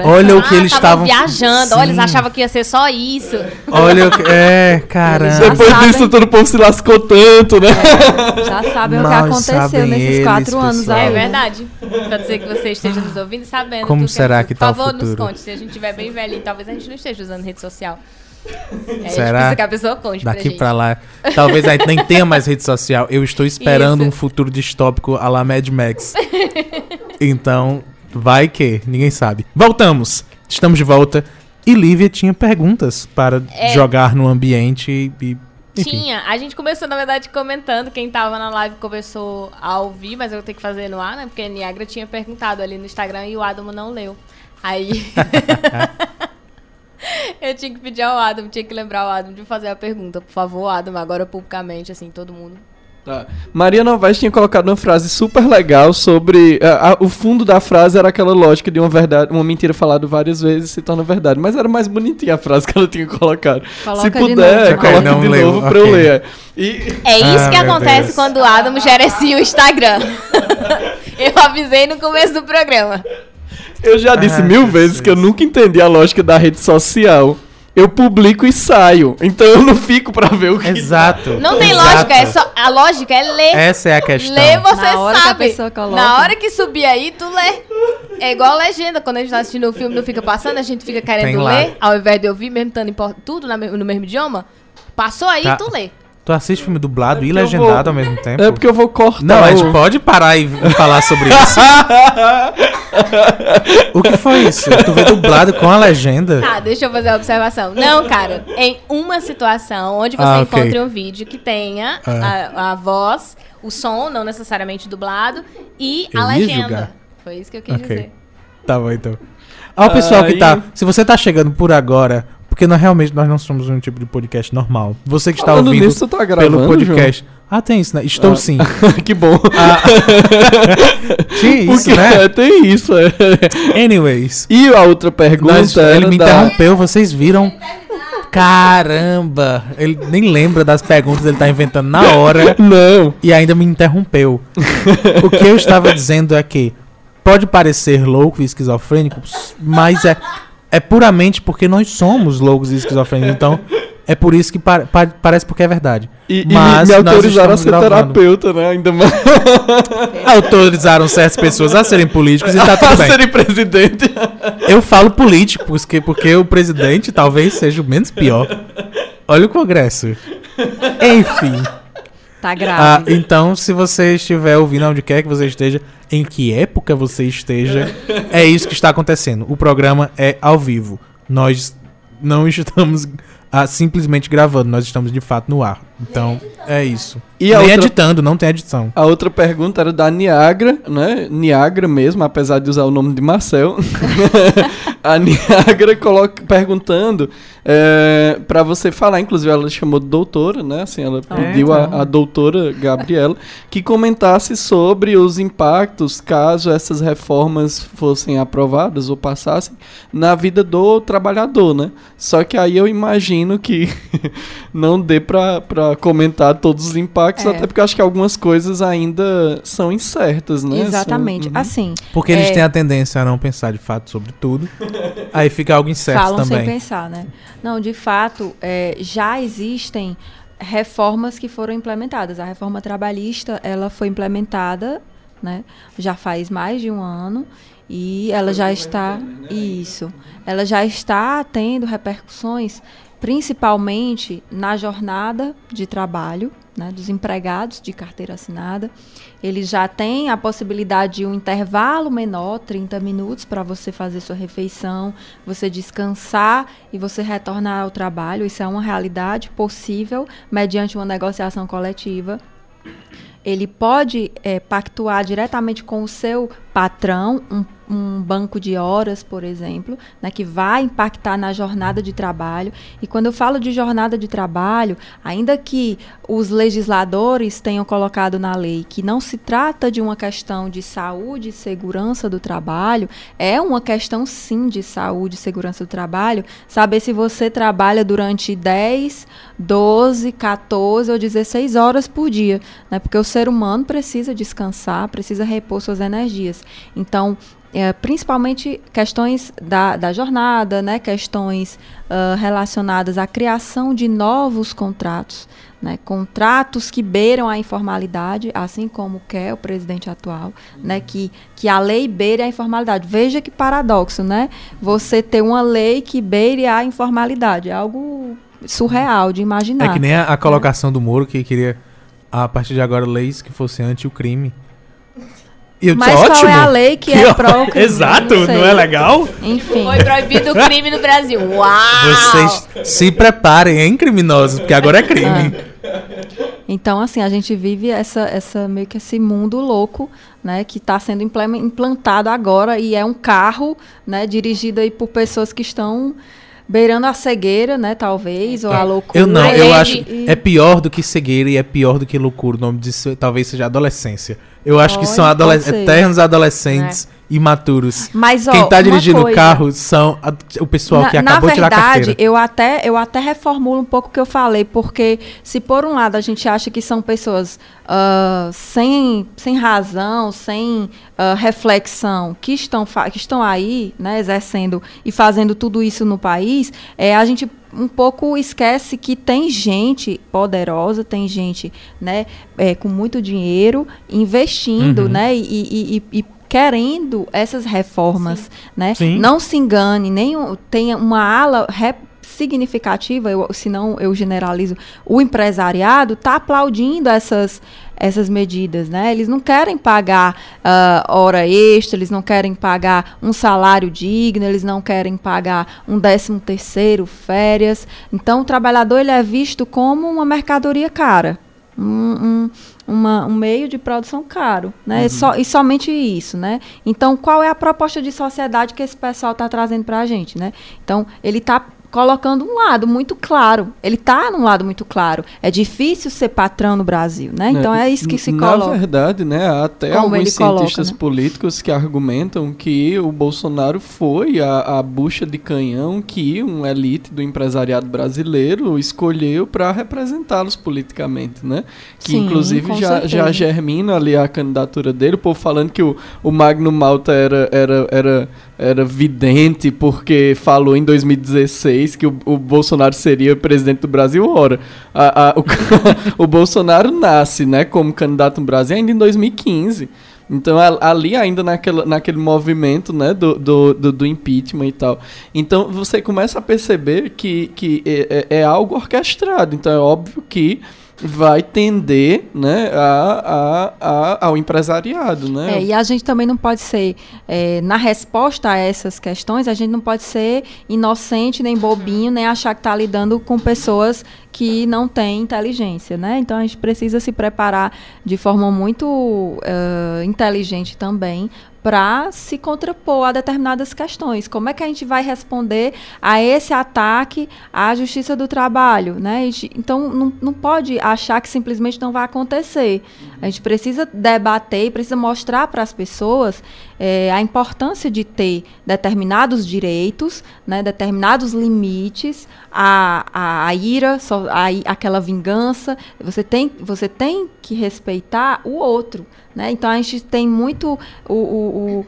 Olha o que Ah, eles tavam estavam viajando. Olha, eles Sim. achavam que ia ser só isso. Olha o que. É, caramba. Depois sabem. disso, todo o povo se lascou tanto, né? Já sabem o que Mal aconteceu sabem nesses eles, quatro anos pessoal. aí. É verdade. Pra dizer que você esteja nos ouvindo e sabendo. Como será gente- que tá o Por favor, nos futuro? conte. Se a gente estiver bem velhinho, talvez a gente não esteja usando rede social. É, Será? que a pessoa conte pra Daqui gente. pra lá. Talvez a gente nem tenha mais rede social. Eu estou esperando Isso. um futuro distópico a la Mad Max. então, vai que, ninguém sabe. Voltamos. Estamos de volta. E Lívia tinha perguntas para É. jogar no ambiente e. enfim. Tinha. A gente começou, na verdade, comentando. Quem tava na live começou a ouvir, mas eu vou ter que fazer no ar, né? Porque a Niagra tinha perguntado ali no Instagram e o Adamo não leu. Aí. eu tinha que pedir ao Adam, tinha que lembrar o Adam de fazer a pergunta. Por favor, Adam, agora publicamente, assim, todo mundo. Tá. Maria Novaes tinha colocado uma frase super legal sobre. a- a- o fundo da frase era aquela lógica de uma verdade, uma mentira falada várias vezes se torna verdade. Mas era mais bonitinha a frase que ela tinha colocado. Coloca se de puder, novo, coloca Não de novo pra eu ler. E É isso Ah, que acontece Deus. quando o Adam gerencia o Instagram. eu avisei no começo do programa. Eu já disse Ah, mil Jesus. vezes que eu nunca entendi a lógica da rede social. Eu publico e saio. Então eu não fico pra ver o que. Exato. Não tem exato. lógica, é só, a lógica é ler. Essa é a questão. Lê, você Na hora que a sabe. coloca. Na hora que subir aí, tu lê. É igual a legenda. Quando a gente tá assistindo o filme, não fica passando, a gente fica Tem querendo lá. ler, ao invés de ouvir, mesmo estando tudo no mesmo idioma. Passou aí, Tá. tu lê. Tu assiste filme dublado É e legendado vou- ao mesmo tempo? É porque eu vou cortar. Não, a o- gente pode parar e falar sobre isso. o que foi isso? Tu vê dublado com a legenda? Tá, deixa eu fazer uma observação. Não, cara, em uma situação onde você Ah, ok. encontre um vídeo que tenha Ah. a, a voz, o som, não necessariamente dublado, e Eu a legenda. julgar. Foi isso que eu quis Ok. dizer. Tá bom, então. Ao pessoal que tá. Se você tá chegando por agora, porque nós realmente nós não somos um tipo de podcast normal. Você que está Falando ouvindo nisso, tá gravando, pelo podcast. Ah, tem isso, né? Estou Ah. sim. que bom. Ah, tinha isso, Porque né? é, tem isso. é. Anyways. E a outra pergunta Nós- era ele me da- interrompeu, vocês viram? Caramba! Ele nem lembra das perguntas, ele tá inventando na hora Não. e ainda me interrompeu. o que eu estava dizendo é que pode parecer louco e esquizofrênico, mas é, é puramente porque nós somos loucos e esquizofrênicos. Então, é por isso que pa- pa- parece porque é verdade. E, e Mas me, me autorizaram a ser gravando. terapeuta, né? Ainda mais. Autorizaram certas pessoas a serem políticos e tá a tudo bem. serem presidente. Eu falo político, porque, porque o presidente talvez seja o menos pior. Olha o Congresso. Enfim. Tá Ah, grave. então, se você estiver ouvindo onde quer que você esteja, em que época você esteja, é isso que está acontecendo. O programa é ao vivo. Nós não estamos ah, simplesmente gravando, nós estamos de fato no ar. Então, é isso. E Nem outra- editando, não tem edição. A outra pergunta era da Niagra, né? Niagra mesmo, apesar de usar o nome de Marcel. a Niagra coloca, perguntando é, para você falar, inclusive ela chamou de doutora, né? Assim, ela pediu a, a doutora Gabriela que comentasse sobre os impactos caso essas reformas fossem aprovadas ou passassem na vida do trabalhador, né? Só que aí eu imagino que não dê pra comentar todos os impactos, É. até porque eu acho que algumas coisas ainda são incertas, né? Exatamente. Uhum. Assim, Porque eles É. têm a tendência a não pensar de fato sobre tudo. Aí fica algo incerto falam sem também. pensar, né? Não, de fato, é, já existem reformas que foram implementadas. A reforma trabalhista, ela foi implementada, né? Já faz mais de um ano e ela já está isso. Ela já está tendo repercussões principalmente na jornada de trabalho, né, dos empregados de carteira assinada. Eles já têm a possibilidade de um intervalo menor, 30 minutos, para você fazer sua refeição, você descansar e você retornar ao trabalho. Isso é uma realidade possível mediante uma negociação coletiva. Ele pode eh, pactuar diretamente com o seu patrão, um, um banco de horas, por exemplo, né, que vai impactar na jornada de trabalho. E quando eu falo de jornada de trabalho, ainda que os legisladores tenham colocado na lei que não se trata de uma questão de saúde e segurança do trabalho, é uma questão sim de saúde e segurança do trabalho, saber se você trabalha durante 10, 12, 14 ou 16 horas por dia, né? Porque o ser humano precisa descansar, precisa repor suas energias. Então, é, principalmente questões da, da jornada, né? questões ah, relacionadas à criação de novos contratos, né? contratos que beiram a informalidade, assim como quer o presidente atual, né? que, que a lei beire a informalidade. Veja que paradoxo, né? Você ter uma lei que beire a informalidade, é algo surreal de imaginar. É que nem a, a colocação do Moro que queria, a partir de agora, leis que fossem anti o crime. E eu disse, Mas ótimo. qual é a lei que, é ó- pró crime? Exato, sei. não é legal? Enfim. Foi proibido o crime no Brasil. Uau! Vocês se preparem, hein, criminosos, porque agora é crime. Então, assim, a gente vive essa, essa meio que esse mundo louco, né, que está sendo implantado agora e é um carro, né, dirigido aí por pessoas que estão beirando a cegueira, né, talvez, ou a loucura. Eu não, eu acho é pior do que cegueira e é pior do que loucura. O nome disso talvez seja adolescência. Eu acho que Olha, são adoles- pode eternos adolescentes imaturos. Mas, ó, Quem tá uma dirigindo o carro são a- o pessoal na, que na acabou de tirar a verdade, carteira. eu até, eu até reformulo um pouco o que eu falei, porque se por um lado a gente acha que são pessoas ah, sem, sem razão, sem ah, reflexão, que estão, que estão aí, né, exercendo e fazendo tudo isso no país, é, a gente um pouco esquece que tem gente poderosa, tem gente né, é, com muito dinheiro investindo, Uhum. né, e, e- e- e querendo essas reformas, né? Sim. Não se engane, nem tenha uma ala significativa, eu, se não eu generalizo, o empresariado está aplaudindo essas essas medidas, né? Eles não querem pagar ah, hora extra, eles não querem pagar um salário digno, eles não querem pagar um décimo terceiro, férias. Então, o trabalhador ele é visto como uma mercadoria cara, um, um, uma- um meio de produção caro, né? Só, e somente isso, né? Então, qual é a proposta de sociedade que esse pessoal está trazendo para a gente, né? Então, ele está colocando um lado muito claro. Ele está num lado muito claro. É difícil ser patrão no Brasil, né? Então é, isso que se Na coloca. verdade, né, há até Como alguns ele coloca, cientistas né? políticos que argumentam que o Bolsonaro foi a, a bucha de canhão que uma elite do empresariado brasileiro escolheu para representá-los politicamente, né? Que Sim, inclusive já, já germina ali a candidatura dele, o povo falando que o, o Magno Malta era, era, era, era vidente porque falou em 2016 que o, o Bolsonaro seria presidente do Brasil. Ora, a- a- o, o Bolsonaro nasce né, como candidato no Brasil ainda em 2015. Então, ali ainda naquela, naquele movimento né, do, do, do, do impeachment e tal. Então, você começa a perceber que, que é, é- é algo orquestrado. Então, é óbvio que vai tender né, a, a, a- ao empresariado. Né? É, e a gente também não pode ser, é, na resposta a essas questões, a gente não pode ser inocente, nem bobinho, nem achar que está lidando com pessoas que não têm inteligência, né? Então a gente precisa se preparar de forma muito eh, inteligente também para se contrapor a determinadas questões. Como é que a gente vai responder a esse ataque à justiça do trabalho, né? Então não, não pode achar que simplesmente não vai acontecer. A gente precisa debater e precisa mostrar para as pessoas eh, a importância de ter determinados direitos, né, determinados limites, a, a, a ira, a, aquela vingança. Você tem, você tem que respeitar o outro. Né? Então a gente tem muito o, o- o-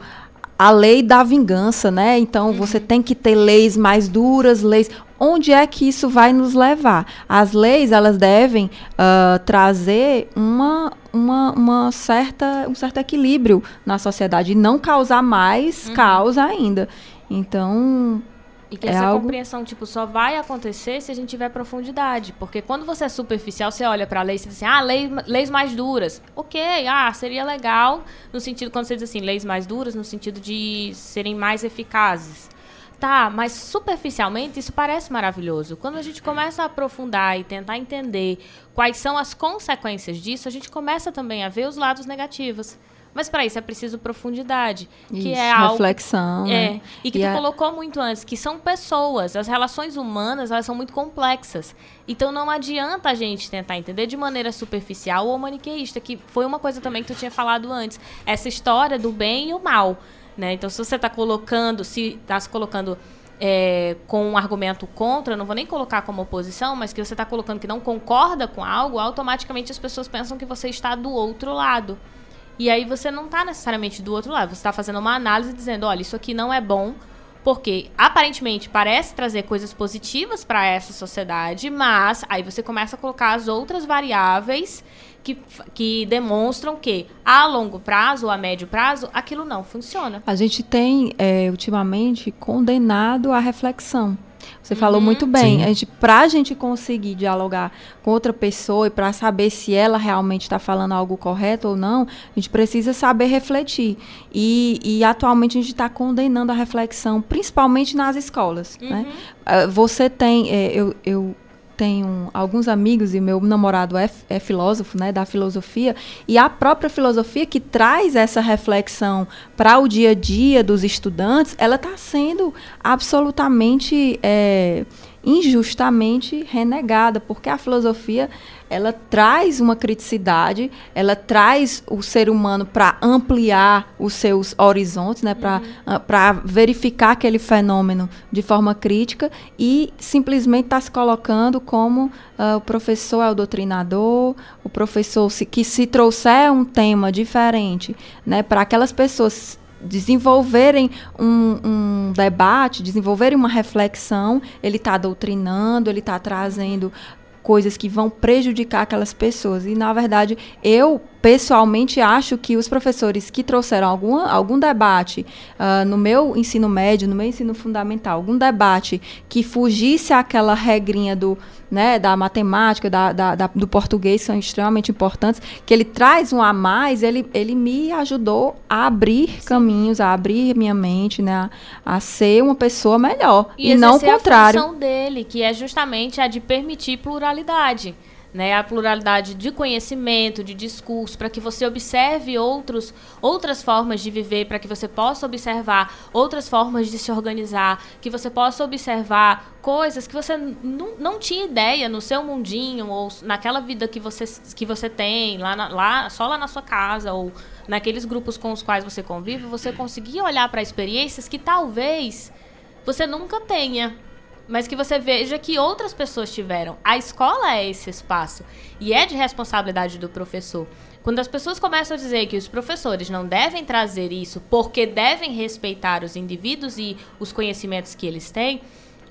a lei da vingança, né? Então você tem que ter leis mais duras, leis. Onde é que isso vai nos levar? As leis elas devem ah, trazer uma, uma, uma certa, um certo equilíbrio na sociedade e não causar mais caos ainda. Então E que É essa algo- compreensão, tipo, só vai acontecer se a gente tiver profundidade. Porque quando você é superficial, você olha pra lei e diz assim, ah, lei, leis mais duras. Ok, ah, seria legal, no sentido, quando você diz assim, leis mais duras, no sentido de serem mais eficazes. Tá, mas superficialmente isso parece maravilhoso. Quando a gente começa a aprofundar e tentar entender quais são as consequências disso, a gente começa também a ver os lados negativos. Mas para isso é preciso profundidade, que isso, é algo reflexão. é, né? e que E tu a- colocou muito antes, que são pessoas. As relações humanas, elas são muito complexas. Então não adianta a gente tentar entender de maneira superficial ou maniqueísta, que foi uma coisa também que tu tinha falado antes. Essa história do bem e o mal, né? Então se você está colocando, se está se colocando é, com um argumento contra, não vou nem colocar como oposição, mas que você está colocando que não concorda com algo, automaticamente as pessoas pensam que você está do outro lado. E aí você não está necessariamente do outro lado. Você está fazendo uma análise dizendo, olha, isso aqui não é bom, porque aparentemente parece trazer coisas positivas para essa sociedade, mas aí você começa a colocar as outras variáveis que, que demonstram que a longo prazo ou a médio prazo aquilo não funciona. A gente tem, é, ultimamente, condenado a reflexão. Você falou Uhum. muito bem. Sim. A gente, pra gente conseguir dialogar com outra pessoa e para saber se ela realmente está falando algo correto ou não, a gente precisa saber refletir. E, e atualmente a gente está condenando a reflexão, principalmente nas escolas. Né? Ah, Você tem, é, eu, eu tenho alguns amigos e meu namorado é, é filósofo, né, da filosofia, e a própria filosofia que traz essa reflexão para o dia a dia dos estudantes, ela está sendo absolutamente é, injustamente renegada, porque a filosofia ela traz uma criticidade, ela traz o ser humano para ampliar os seus horizontes, né, para verificar aquele fenômeno de forma crítica e simplesmente está se colocando como ah, o professor é o doutrinador, o professor se, que se trouxer um tema diferente, né, para aquelas pessoas desenvolverem um, um debate, desenvolverem uma reflexão, ele está doutrinando, ele está trazendo coisas que vão prejudicar aquelas pessoas. E, na verdade, eu pessoalmente acho que os professores que trouxeram algum, algum debate ah, no meu ensino médio, no meu ensino fundamental, algum debate que fugisse àquela regrinha do, né, da matemática, da, da- da- do português, são extremamente importantes, que ele traz um a mais, ele, ele me ajudou a abrir caminhos, a abrir minha mente, né, a, a ser uma pessoa melhor. E, não o contrário. a função dele, que é justamente a de permitir pluralidade. Né, a pluralidade de conhecimento, de discurso, para que você observe outros, outras formas de viver, para que você possa observar outras formas de se organizar, que você possa observar coisas que você não tinha ideia no seu mundinho ou naquela vida que você, que você tem lá, na, lá só lá na sua casa ou naqueles grupos com os quais você convive, você conseguir olhar para experiências que talvez você nunca tenha mas que você veja que outras pessoas tiveram. A escola é esse espaço e é de responsabilidade do professor. Quando as pessoas começam a dizer que os professores não devem trazer isso porque devem respeitar os indivíduos e os conhecimentos que eles têm,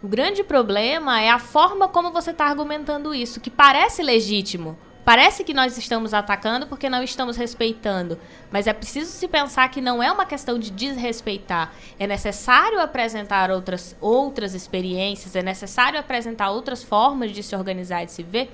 o grande problema é a forma como você está argumentando isso, que parece legítimo. Parece que nós estamos atacando porque não estamos respeitando, mas é preciso se pensar que não é uma questão de desrespeitar. É necessário apresentar outras, outras experiências, é necessário apresentar outras formas de se organizar e de se ver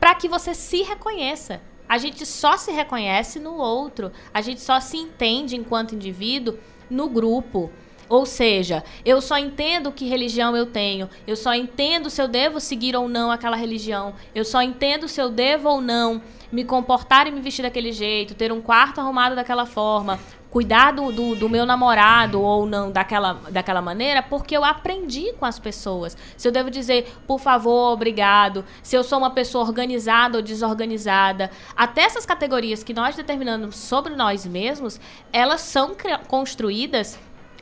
para que você se reconheça. A gente só se reconhece no outro, a gente só se entende enquanto indivíduo no grupo. Ou seja, eu só entendo que religião eu tenho, eu só entendo se eu devo seguir ou não aquela religião, eu só entendo se eu devo ou não me comportar e me vestir daquele jeito, ter um quarto arrumado daquela forma, cuidar do, do, do, meu namorado ou não daquela, daquela maneira, porque eu aprendi com as pessoas. Se eu devo dizer, por favor, obrigado, se eu sou uma pessoa organizada ou desorganizada. Até essas categorias que nós determinamos sobre nós mesmos, elas são construídas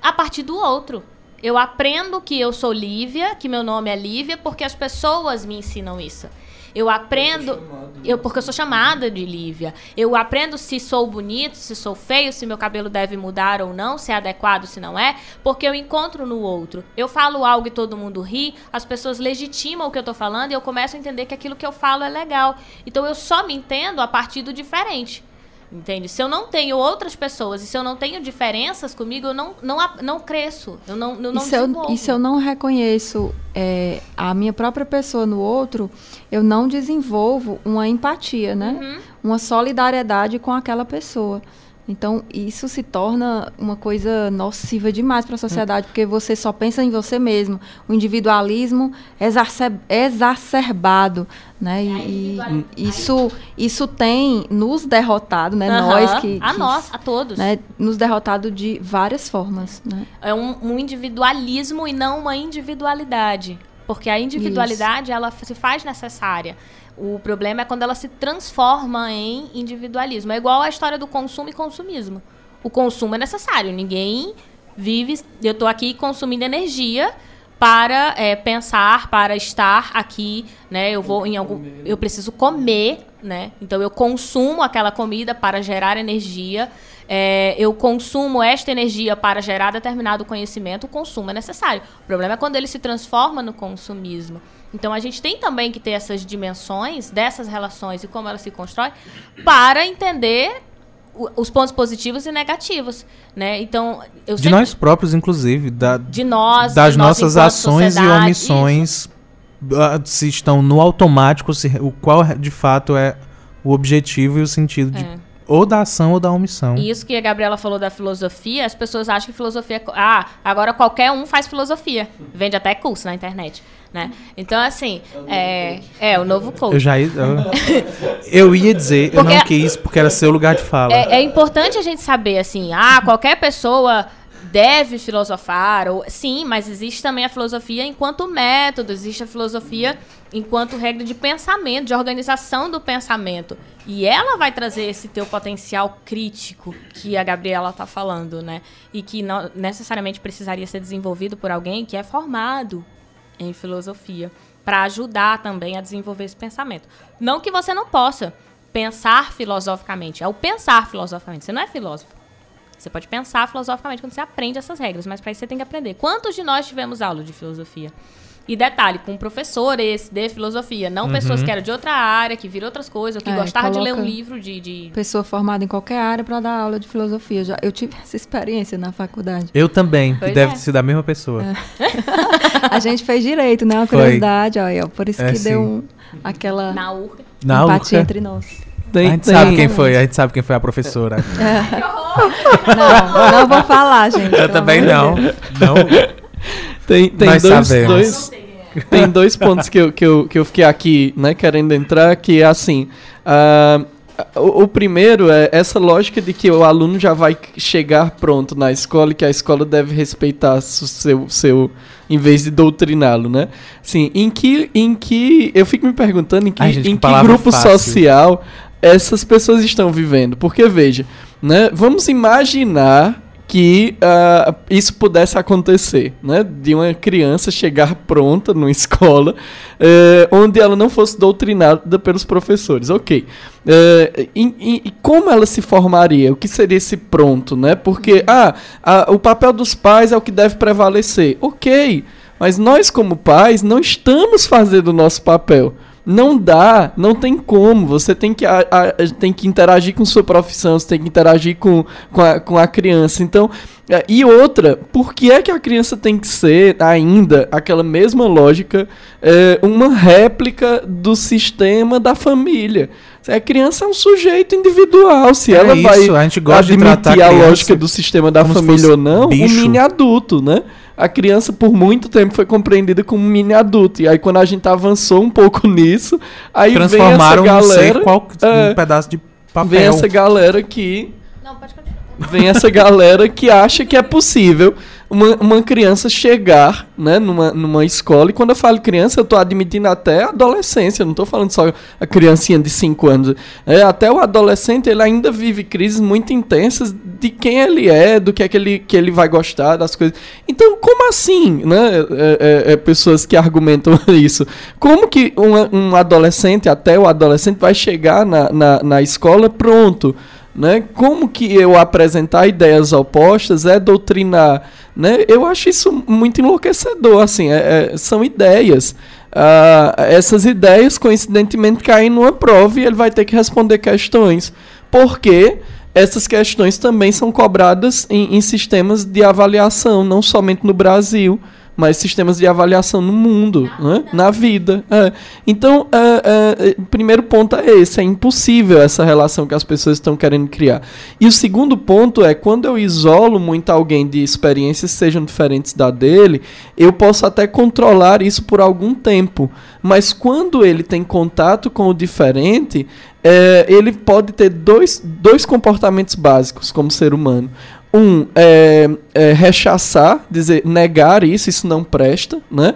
a partir do outro. Eu aprendo que eu sou Lívia, que meu nome é Lívia, porque as pessoas me ensinam isso. Eu aprendo, eu, porque eu sou chamada de Lívia. Eu aprendo se sou bonito, se sou feio, se meu cabelo deve mudar ou não, se é adequado, se não é, porque eu encontro no outro. Eu falo algo e todo mundo ri, as pessoas legitimam o que eu estou falando e eu começo a entender que aquilo que eu falo é legal. Então eu só me entendo a partir do diferente. Entende? Se eu não tenho outras pessoas e se eu não tenho diferenças comigo, eu não, não, não cresço. Eu não, eu não e, se eu, e se eu não reconheço é, a minha própria pessoa no outro, eu não desenvolvo uma empatia, né? Uhum. Uma solidariedade com aquela pessoa. Então, isso se torna uma coisa nociva demais para a sociedade, porque você só pensa em você mesmo. O individualismo exacerbado, né? E, e isso, isso tem nos derrotado, né? Uhum. Nós que, A nós, a todos. Né? Nos derrotado de várias formas, né? É um, um individualismo e não uma individualidade. Porque a individualidade, isso. ela se faz necessária. O problema é quando ela se transforma em individualismo. É igual a história do consumo e consumismo. O consumo é necessário. Ninguém vive. Eu estou aqui consumindo energia para é, pensar, para estar aqui, né? Eu vou em algum, eu preciso comer, né? Então eu consumo aquela comida para gerar energia. É, eu consumo esta energia para gerar determinado conhecimento. O consumo é necessário. O problema é quando ele se transforma no consumismo. Então a gente tem também que ter essas dimensões dessas relações e como elas se constroem para entender os pontos positivos e negativos, né? Então, de sempre... nós próprios, inclusive, da, de nós, das de nossas ações e omissões, isso. Ah, se estão no automático, se, o qual de fato é o objetivo e o sentido é. de ou da ação ou da omissão. E isso que a Gabriela falou da filosofia, as pessoas acham que filosofia é. Ah, agora qualquer um faz filosofia. Vende até curso na internet. Né? Então, assim, é, é o novo coach. Eu já ia, eu, eu ia dizer, porque eu não quis, porque era seu lugar de fala. É, é importante a gente saber, assim, ah, qualquer pessoa deve filosofar, ou, sim, mas existe também a filosofia enquanto método, existe a filosofia enquanto regra de pensamento, de organização do pensamento. E ela vai trazer esse teu potencial crítico que a Gabriela está falando, né? E que não necessariamente precisaria ser desenvolvido por alguém que é formado em filosofia, para ajudar também a desenvolver esse pensamento. Não que você não possa pensar filosoficamente, é o pensar filosoficamente. Você não é filósofo. Você pode pensar filosoficamente quando você aprende essas regras, mas para isso você tem que aprender. Quantos de nós tivemos aula de filosofia? E detalhe, com professores de filosofia, não uhum. pessoas que eram de outra área, que viram outras coisas, que é, gostavam de ler um livro de, de... Pessoa formada em qualquer área para dar aula de filosofia. Já, eu tive essa experiência na faculdade. Eu também, pois deve é. ser da mesma pessoa. É. a gente fez direito, né? Uma curiosidade, olha, por isso é, que sim. deu um, aquela na urca. Na empatia urca. entre nós. Tem, a gente tem. sabe quem foi, a gente sabe quem foi a professora. É. Não, não vou falar, gente. Eu também não. Não. Tem, tem dois, dois, tem dois pontos que eu, que, eu, que eu fiquei aqui, né, querendo entrar, que é assim. Uh, o, o, primeiro é essa lógica de que o aluno já vai chegar pronto na escola e que a escola deve respeitar o seu, seu em vez de doutriná-lo, né? Sim, em que, em que eu fico me perguntando em que, Ai, gente, em que grupo fácil. social essas pessoas estão vivendo, porque veja, né? Vamos imaginar que uh, isso pudesse acontecer, né? De uma criança chegar pronta numa escola uh, onde ela não fosse doutrinada pelos professores. Ok. Uh, e, e, como ela se formaria? O que seria esse pronto, né? Porque, ah, a, o papel dos pais é o que deve prevalecer. Ok. Mas nós, como pais, não estamos fazendo o nosso papel. Não dá, não tem como. Você tem que, a, a, tem que interagir com sua profissão, você tem que interagir com, com, a, com a criança. Então, é, e outra, por que é que a criança tem que ser ainda aquela mesma lógica, é, uma réplica do sistema da família? A criança é um sujeito individual. Se é ela isso, vai a gente gosta admitir a, a lógica do sistema da família ou não, bicho. um mini adulto, né? A criança por muito tempo foi compreendida como um mini adulto. E aí quando a gente avançou um pouco nisso, aí Transformaram vem essa galera, um, qual, é, um pedaço de papel. Vem essa galera que Não, pode continuar. Vem essa galera que acha que é possível uma, uma criança chegar né, numa, numa escola, e quando eu falo criança, eu estou admitindo até a adolescência, não estou falando só a criancinha de 5 anos. É, até o adolescente, ele ainda vive crises muito intensas de quem ele é, do que é que ele, que ele vai gostar, das coisas. Então, como assim, né, é, é, é pessoas que argumentam isso? Como que um, um adolescente, até o adolescente, vai chegar na, na, na escola pronto? Né? Como que eu apresentar ideias opostas é doutrinar, né? Eu acho isso muito enlouquecedor, assim, é, é, são ideias. Uh, essas ideias, coincidentemente, caem numa prova e ele vai ter que responder questões. Porque essas questões também são cobradas em, em sistemas de avaliação, não somente no Brasil, mas sistemas de avaliação no mundo, na, né? na vida. É. Então, é, é, o primeiro ponto é esse: é impossível essa relação que as pessoas estão querendo criar. E o segundo ponto é quando eu isolo muito alguém de experiências que sejam diferentes da dele, eu posso até controlar isso por algum tempo. Mas quando ele tem contato com o diferente, é, ele pode ter dois, dois comportamentos básicos como ser humano um é, é, rechaçar, dizer negar isso, isso não presta, né?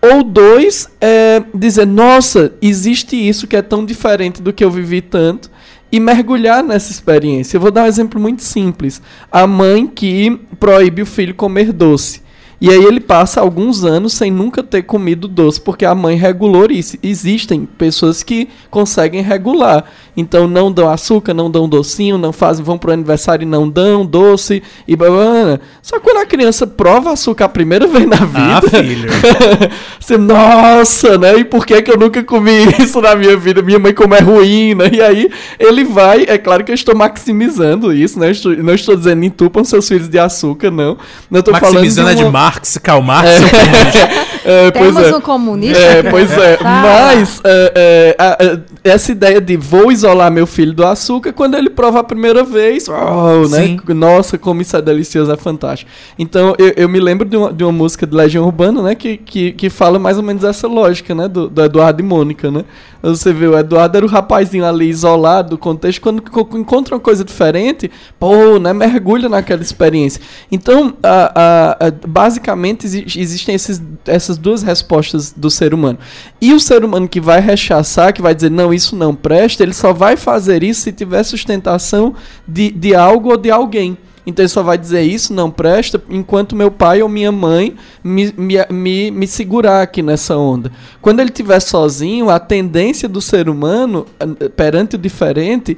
Ou dois, é dizer, nossa, existe isso que é tão diferente do que eu vivi tanto, e mergulhar nessa experiência. Eu vou dar um exemplo muito simples. A mãe que proíbe o filho comer doce. E aí ele passa alguns anos sem nunca ter comido doce, porque a mãe regulou isso. Existem pessoas que conseguem regular. Então não dão açúcar, não dão docinho, não fazem, vão pro aniversário e não dão doce e blá, blá, blá. Só que quando a criança prova açúcar a primeira vez na vida, ah, filho. você, nossa, né? E por que que eu nunca comi isso na minha vida? Minha mãe como é ruim, né? E aí ele vai, é claro que eu estou maximizando isso, né? Estou, não estou dizendo entupam seus filhos de açúcar, não. Não estou maximizando falando de, uma... é de Marx, Karl Marx, é. é, Temos é. um comunista. É, pois é. Mas é, é, essa ideia de vou isolar meu filho do açúcar, quando ele prova a primeira vez, oh, né? Nossa, como isso é delicioso, é fantástico. Então, eu, eu me lembro de uma, de uma música de Legião Urbana, né? Que, que, que fala mais ou menos essa lógica, né? Do, do Eduardo e Mônica, né? Você vê, o Eduardo era o rapazinho ali isolado do contexto, quando encontra uma coisa diferente, pô, né? Mergulha naquela experiência. Então, a, a, a, basicamente, existem esses, essas duas respostas do ser humano. E o ser humano que vai rechaçar, que vai dizer, não, isso não presta, ele só vai fazer isso se tiver sustentação de, de algo ou de alguém. Então ele só vai dizer isso não presta enquanto meu pai ou minha mãe me, me, me, me segurar aqui nessa onda. Quando ele estiver sozinho, a tendência do ser humano eh, perante o diferente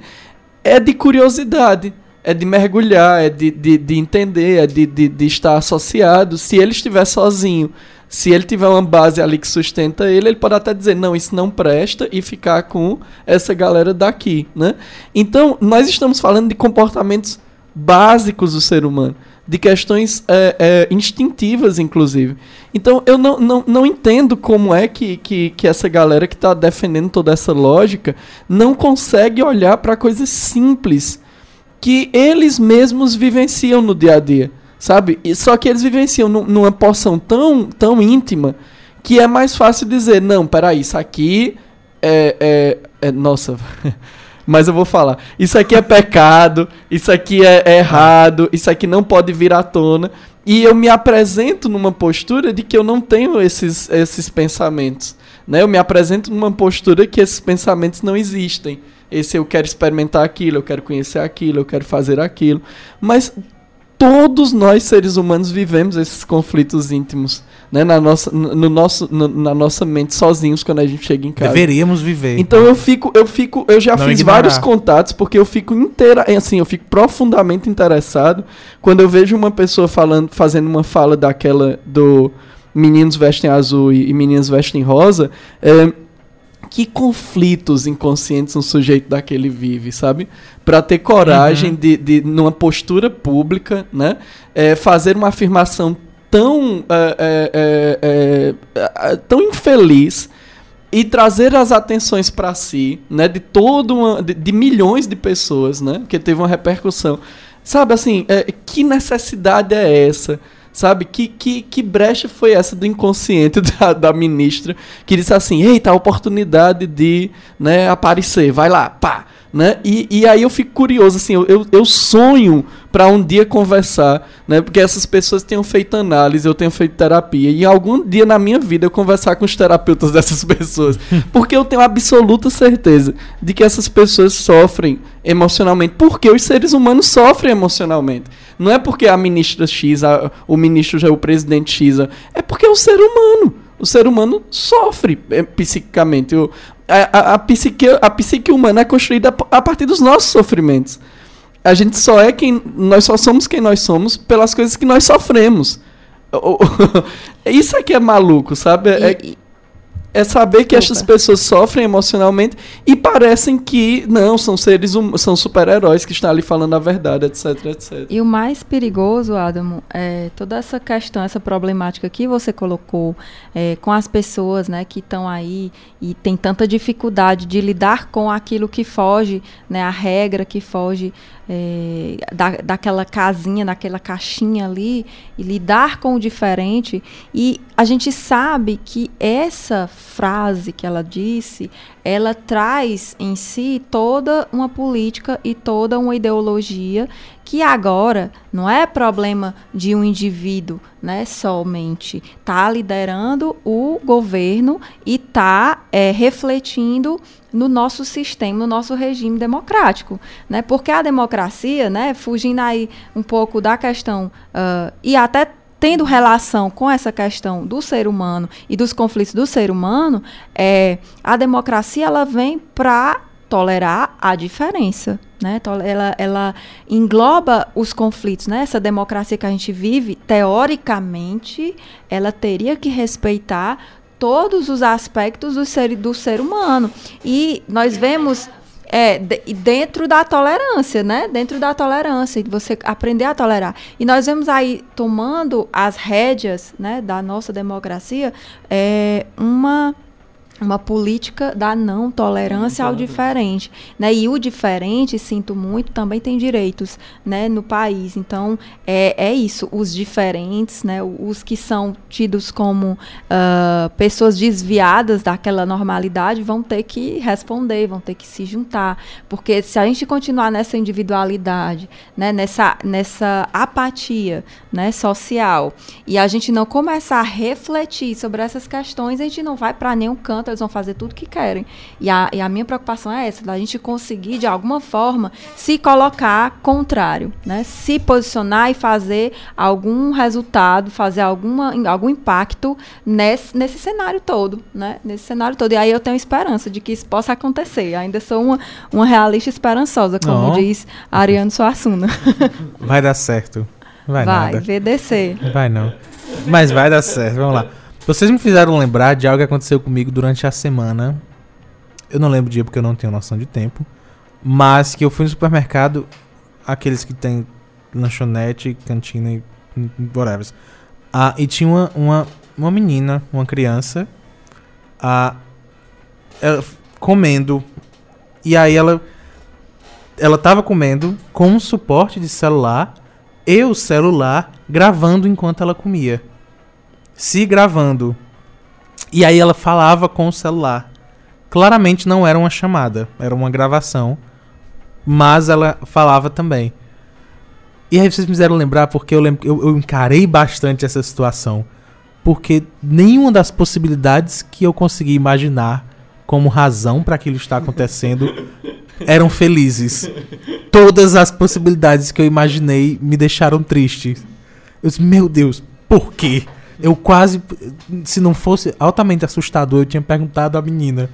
é de curiosidade é de mergulhar, é de, de, de entender, é de, de, de, estar associado. Se ele estiver sozinho, se ele tiver uma base ali que sustenta ele, ele pode até dizer, não, isso não presta e ficar com essa galera daqui, né? Então, nós estamos falando de comportamentos básicos do ser humano, de questões é, é, instintivas, inclusive. Então, eu não, não, não entendo como é que, que, que essa galera que está defendendo toda essa lógica não consegue olhar para coisas simples que eles mesmos vivenciam no dia a dia sabe? E, só que eles vivenciam numa porção tão, tão íntima que é mais fácil dizer, não, peraí, isso aqui é, é, é nossa, mas eu vou falar, isso aqui é pecado, isso aqui é, é errado, isso aqui não pode vir à tona, e eu me apresento numa postura de que eu não tenho esses, esses pensamentos, né? Eu me apresento numa postura que esses pensamentos não existem. Esse eu quero experimentar aquilo, eu quero conhecer aquilo, eu quero fazer aquilo. Mas todos nós seres humanos vivemos esses conflitos íntimos, né, na nossa, no nosso, no, na nossa mente sozinhos quando a gente chega em casa. Deveríamos viver. Então eu fico, eu fico, eu já Não fiz ignorar. vários contatos porque eu fico inteira, assim, eu fico profundamente interessado quando eu vejo uma pessoa falando, fazendo uma fala daquela do meninos vestem azul e, e meninas vestem rosa. É, que conflitos inconscientes um sujeito daquele vive, sabe? Para ter coragem uhum. de, de, numa postura pública, né? É, fazer uma afirmação tão, é, é, é, é tão infeliz e trazer as atenções para si, né? De todo uma, de, de, milhões de pessoas, né? Que teve uma repercussão. Sabe assim, é, que necessidade é essa? Sabe? Que, que, que brecha foi essa do inconsciente da, da ministra que disse assim: eita, oportunidade de né, aparecer, vai lá, pá. Né? E, e aí eu fico curioso, assim, eu, eu sonho para um dia conversar, né? Porque essas pessoas tenham feito análise, eu tenho feito terapia. E algum dia na minha vida eu conversar com os terapeutas dessas pessoas. Porque eu tenho absoluta certeza de que essas pessoas sofrem emocionalmente. Porque os seres humanos sofrem emocionalmente. Não é porque a ministra X, a, o ministro já é o presidente X, é porque é o ser humano. O ser humano sofre é, psiquicamente. O, a, a, a, psique, a psique humana é construída a partir dos nossos sofrimentos. A gente só é quem. Nós só somos quem nós somos pelas coisas que nós sofremos. Isso aqui é maluco, sabe? É, e, é saber que essas pessoas sofrem emocionalmente e parecem que não, são seres hum, são super-heróis que estão ali falando a verdade, etc, etc. E o mais perigoso, Adamo, é toda essa questão, essa problemática que você colocou é, com as pessoas, né, que estão aí e tem tanta dificuldade de lidar com aquilo que foge, né, a regra que foge é, da, daquela casinha, daquela caixinha ali, e lidar com o diferente. E a gente sabe que essa frase que ela disse, ela traz em si toda uma política e toda uma ideologia que agora não é problema de um indivíduo, né, somente. Está liderando o governo e está é, refletindo no nosso sistema, no nosso regime democrático, né? Porque a democracia, né, fugindo aí um pouco da questão uh, e até tendo relação com essa questão do ser humano e dos conflitos do ser humano, é, a democracia ela vem para tolerar a diferença, né? Ela, ela engloba os conflitos, né? Essa democracia que a gente vive, teoricamente, ela teria que respeitar todos os aspectos do ser, do ser humano. E nós vemos é, dentro da tolerância, né? Dentro da tolerância, você aprender a tolerar. E nós vemos aí tomando as rédeas, né, da nossa democracia, é, uma uma política da não tolerância ao diferente, né? E o diferente, sinto muito, também tem direitos, né, no país. Então é, é isso, os diferentes, né, os que são tidos como uh, pessoas desviadas daquela normalidade vão ter que responder, vão ter que se juntar, porque se a gente continuar nessa individualidade, né, nessa nessa apatia, né, social, e a gente não começar a refletir sobre essas questões, a gente não vai para nenhum canto eles vão fazer tudo que querem. E a, e a minha preocupação é essa, da gente conseguir, de alguma forma, se colocar contrário, né? Se posicionar e fazer algum resultado, fazer alguma, algum impacto nesse, nesse cenário todo, né? Nesse cenário todo. E aí eu tenho esperança de que isso possa acontecer. Ainda sou uma, uma realista esperançosa, como diz Ariano Suassuna. Vai dar certo. Vai, vai nada. VDC. Vai não. Mas vai dar certo. Vamos lá. Vocês me fizeram lembrar de algo que aconteceu comigo durante a semana. Eu não lembro o dia porque eu não tenho noção de tempo. Mas que eu fui no supermercado, aqueles que tem lanchonete, cantina e whatever. Ah, e tinha uma, uma, uma menina, uma criança, ah, ela, comendo. E aí ela ela tava comendo com um suporte de celular e o celular gravando enquanto ela comia se gravando. E aí ela falava com o celular. Claramente não era uma chamada, era uma gravação. Mas ela falava também. E aí vocês me fizeram lembrar porque eu, lembro, eu, eu encarei bastante essa situação. Porque nenhuma das possibilidades que eu consegui imaginar como razão para aquilo estar acontecendo eram felizes. Todas as possibilidades que eu imaginei me deixaram triste. Eu disse, meu Deus, por quê? Eu quase, se não fosse altamente assustador, eu tinha perguntado à menina.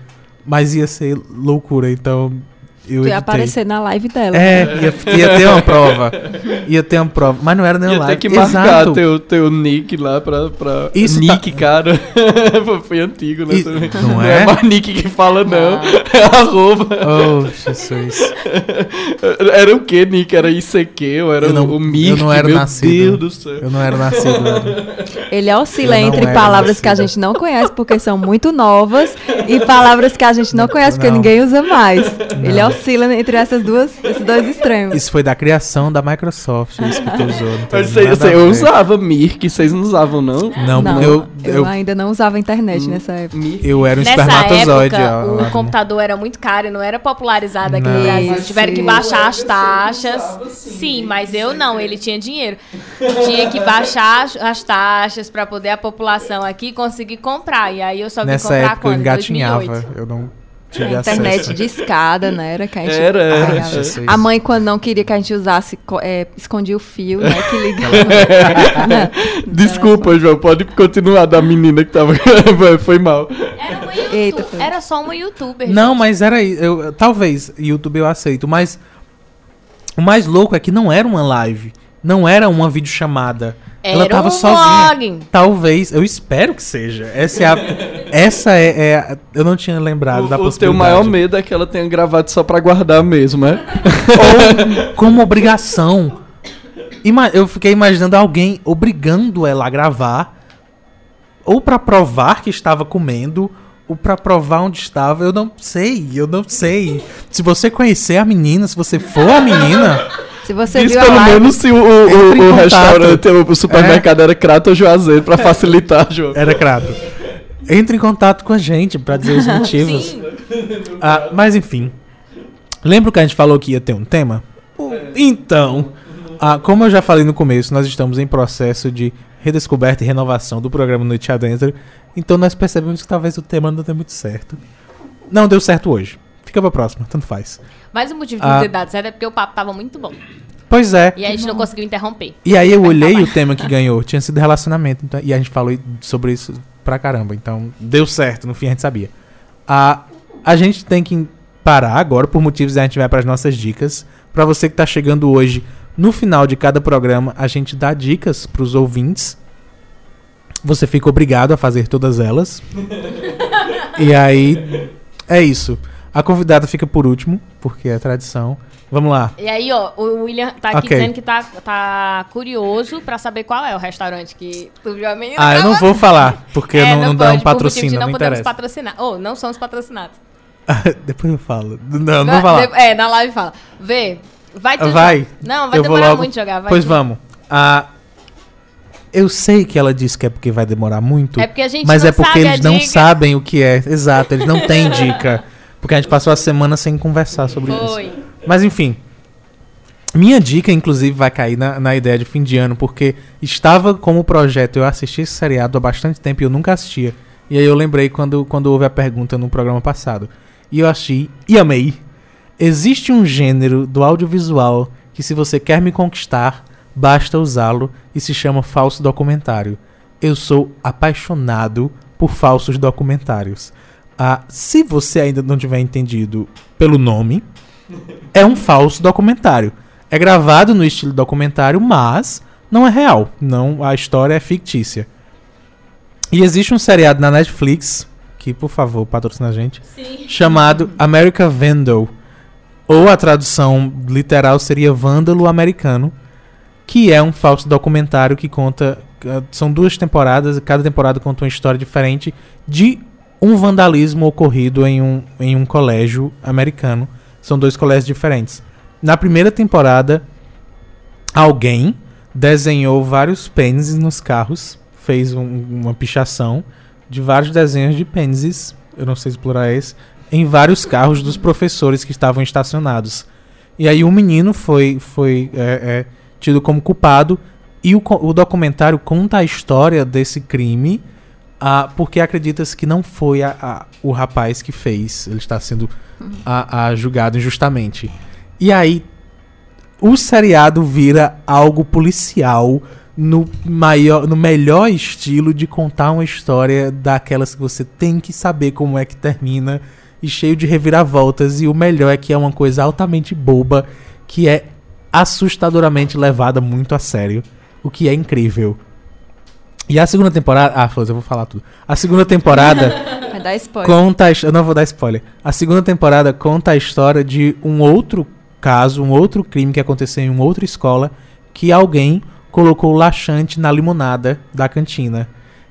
Mas ia ser loucura, então eu Tu ia aparecer na live dela. É, ia, ia ter uma prova. Ia ter uma prova. Mas não era nem Ia live. ter que marcar Exato. teu, teu nick lá pra. pra... Isso nick, cara. Foi antigo, né? E- também. não Não é? é mais nick que fala, não. É arroba. Oh, Jesus. Era o que, Nick? Era ICQ ou era Eu não- o Mic? eu não era Meu nascido. Deus do céu. Eu não era nascido. né? Ele oscila entre palavras que a gente não conhece porque são muito novas e palavras que a gente não conhece porque Não. ninguém usa mais. Ele oscila entre essas duas, esses dois extremos. Isso foi da criação da Microsoft, isso que tu usou. Não Eu, sei, eu, sei, eu usava Mirk, vocês não usavam, não? Não, Não, eu, eu, eu, ainda não usava internet nessa época. Mirk. eu era um Nessa espermatozoide. época, ó, o ó. computador era muito caro e não era popularizado aqui Não. no Brasil. Tiveram que baixar as taxas. Sim, mas eu não, ele tinha dinheiro. Tinha que baixar as- as taxas para poder a população aqui conseguir comprar. E aí eu só vim Nessa comprar época eu engatinhava. 2008. Eu não tive A internet acesso. de escada, né? Era que a gente Era, era. Jesus. A mãe, quando não queria que a gente usasse, é, escondia o fio, né? Que ligava. Né? Desculpa, João, pode continuar da menina que tava. Foi mal. Era, uma Eita, foi. era só uma youtuber. Não, gente. mas era. Eu, talvez YouTube eu aceito, mas o mais louco é que não era uma live, não era uma videochamada. Ela Era tava um sozinha. vlog. Talvez, eu espero que seja. Essa é a, essa é, é a- eu não tinha lembrado da O, o teu possibilidade. maior medo é que ela tenha gravado só pra guardar mesmo, é? Ou como obrigação. Ima- eu fiquei imaginando alguém obrigando ela a gravar, ou pra provar que estava comendo, ou pra provar onde estava. Eu não sei, eu não sei. Se você conhecer a menina, se você for a menina, Se você Diz viu a pelo live, menos se o, o, o, restaurante, o, o supermercado era Crato ou Juazeiro pra facilitar, João. era crato. Entre em contato com a gente pra dizer os motivos. Sim. Ah, mas enfim. Lembra que a gente falou que ia ter um tema? Então, ah, como eu já falei no começo, nós estamos em processo de redescoberta e renovação do programa Noite Adentro. Então nós percebemos que talvez o tema não dê muito certo. Não deu certo hoje. Fica pra próxima, tanto faz. Mas o motivo de Ah. não ter dado certo é porque o papo tava muito bom. Pois é. E a gente não conseguiu interromper. E aí eu Vai olhei acabar. o tema que ganhou, tinha sido relacionamento, então- e a gente falou sobre isso pra caramba, então deu certo, no fim a gente sabia. A, a gente tem que parar agora, por motivos a gente vai pras nossas dicas. Pra você que tá chegando hoje, no final de cada programa, a gente dá dicas pros ouvintes. Você fica obrigado a fazer todas elas. e aí, é isso. A convidada fica por último, porque é tradição. Vamos lá. E aí, ó, o William tá aqui Ok. dizendo que tá, tá curioso pra saber qual é o restaurante que tu viu a menina. Ah, eu não vou falar, porque É, não, não dá um patrocínio, não, não podemos interessa. patrocinar. Ou, não somos patrocinados. Depois eu falo. Não, não. De- É, na live fala. Vê, vai te Vai. Não, vai eu demorar logo. muito jogar. Vai pois vamos. Ah, eu sei que ela disse que é porque vai demorar muito. É porque a gente mas não é porque eles não dica. sabem o que é. Exato, eles não têm dica. Porque a gente passou a semana sem conversar sobre isso. Foi. Mas enfim. Minha dica, inclusive, vai cair na, na ideia de fim de ano, porque estava como projeto. Eu assisti esse seriado há bastante tempo e eu nunca assistia. E aí eu lembrei quando, quando houve a pergunta no programa passado. E eu achei e amei. Existe um gênero do audiovisual que, se você quer me conquistar, basta usá-lo e se chama falso documentário. Eu sou apaixonado por falsos documentários. Ah, se você ainda não tiver entendido pelo nome, é um falso documentário. É gravado no estilo documentário, mas não é real. Não, a história é fictícia. E existe um seriado na Netflix, que por favor patrocina a gente, Sim. chamado America Vandal. Ou a tradução literal seria Vândalo Americano, que é um falso documentário que conta. eh, São duas temporadas, e cada temporada conta uma história diferente de um vandalismo ocorrido em um, em um colégio americano. São dois colégios diferentes. Na primeira temporada, alguém desenhou vários pênis nos carros, fez um- uma pichação de vários desenhos de pênises, eu não sei explorar esse, em vários carros dos professores que estavam estacionados. E aí um menino foi, foi é, é, tido como culpado e o, o documentário conta a história desse crime ah, porque acredita-se que não foi a- a- o rapaz que fez. Ele está sendo a- a julgado injustamente. E aí o seriado vira algo policial no, maior, no melhor estilo de contar uma história daquelas que você tem que saber como é que termina e cheio de reviravoltas. E o melhor é que é uma coisa altamente boba que é assustadoramente levada muito a sério, o que é incrível. E a segunda temporada. Ah, foda eu vou falar tudo. A segunda temporada. Vai dar spoiler. Conta, a eu não vou dar spoiler. A segunda temporada conta a história de um outro caso, um outro crime que aconteceu em uma outra escola, que alguém colocou laxante na limonada da cantina.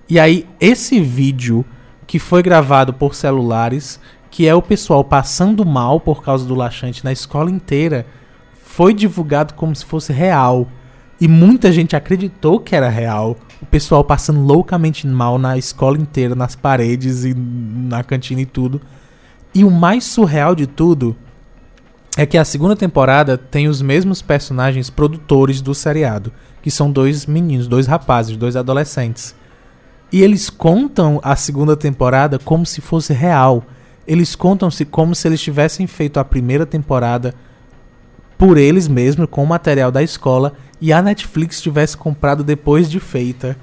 E aí esse vídeo que foi gravado por celulares, que é o pessoal passando mal por causa do laxante na escola inteira, foi divulgado como se fosse real. E muita gente acreditou que era real. O pessoal passando loucamente mal na escola inteira, nas paredes e na cantina e tudo. E o mais surreal de tudo é que a segunda temporada tem os mesmos personagens produtores do seriado, que são dois meninos, dois rapazes, dois adolescentes. E eles contam a segunda temporada como se fosse real. Eles contam-se como se eles tivessem feito a primeira temporada por eles mesmos, com o material da escola, e a Netflix tivesse comprado depois de feita.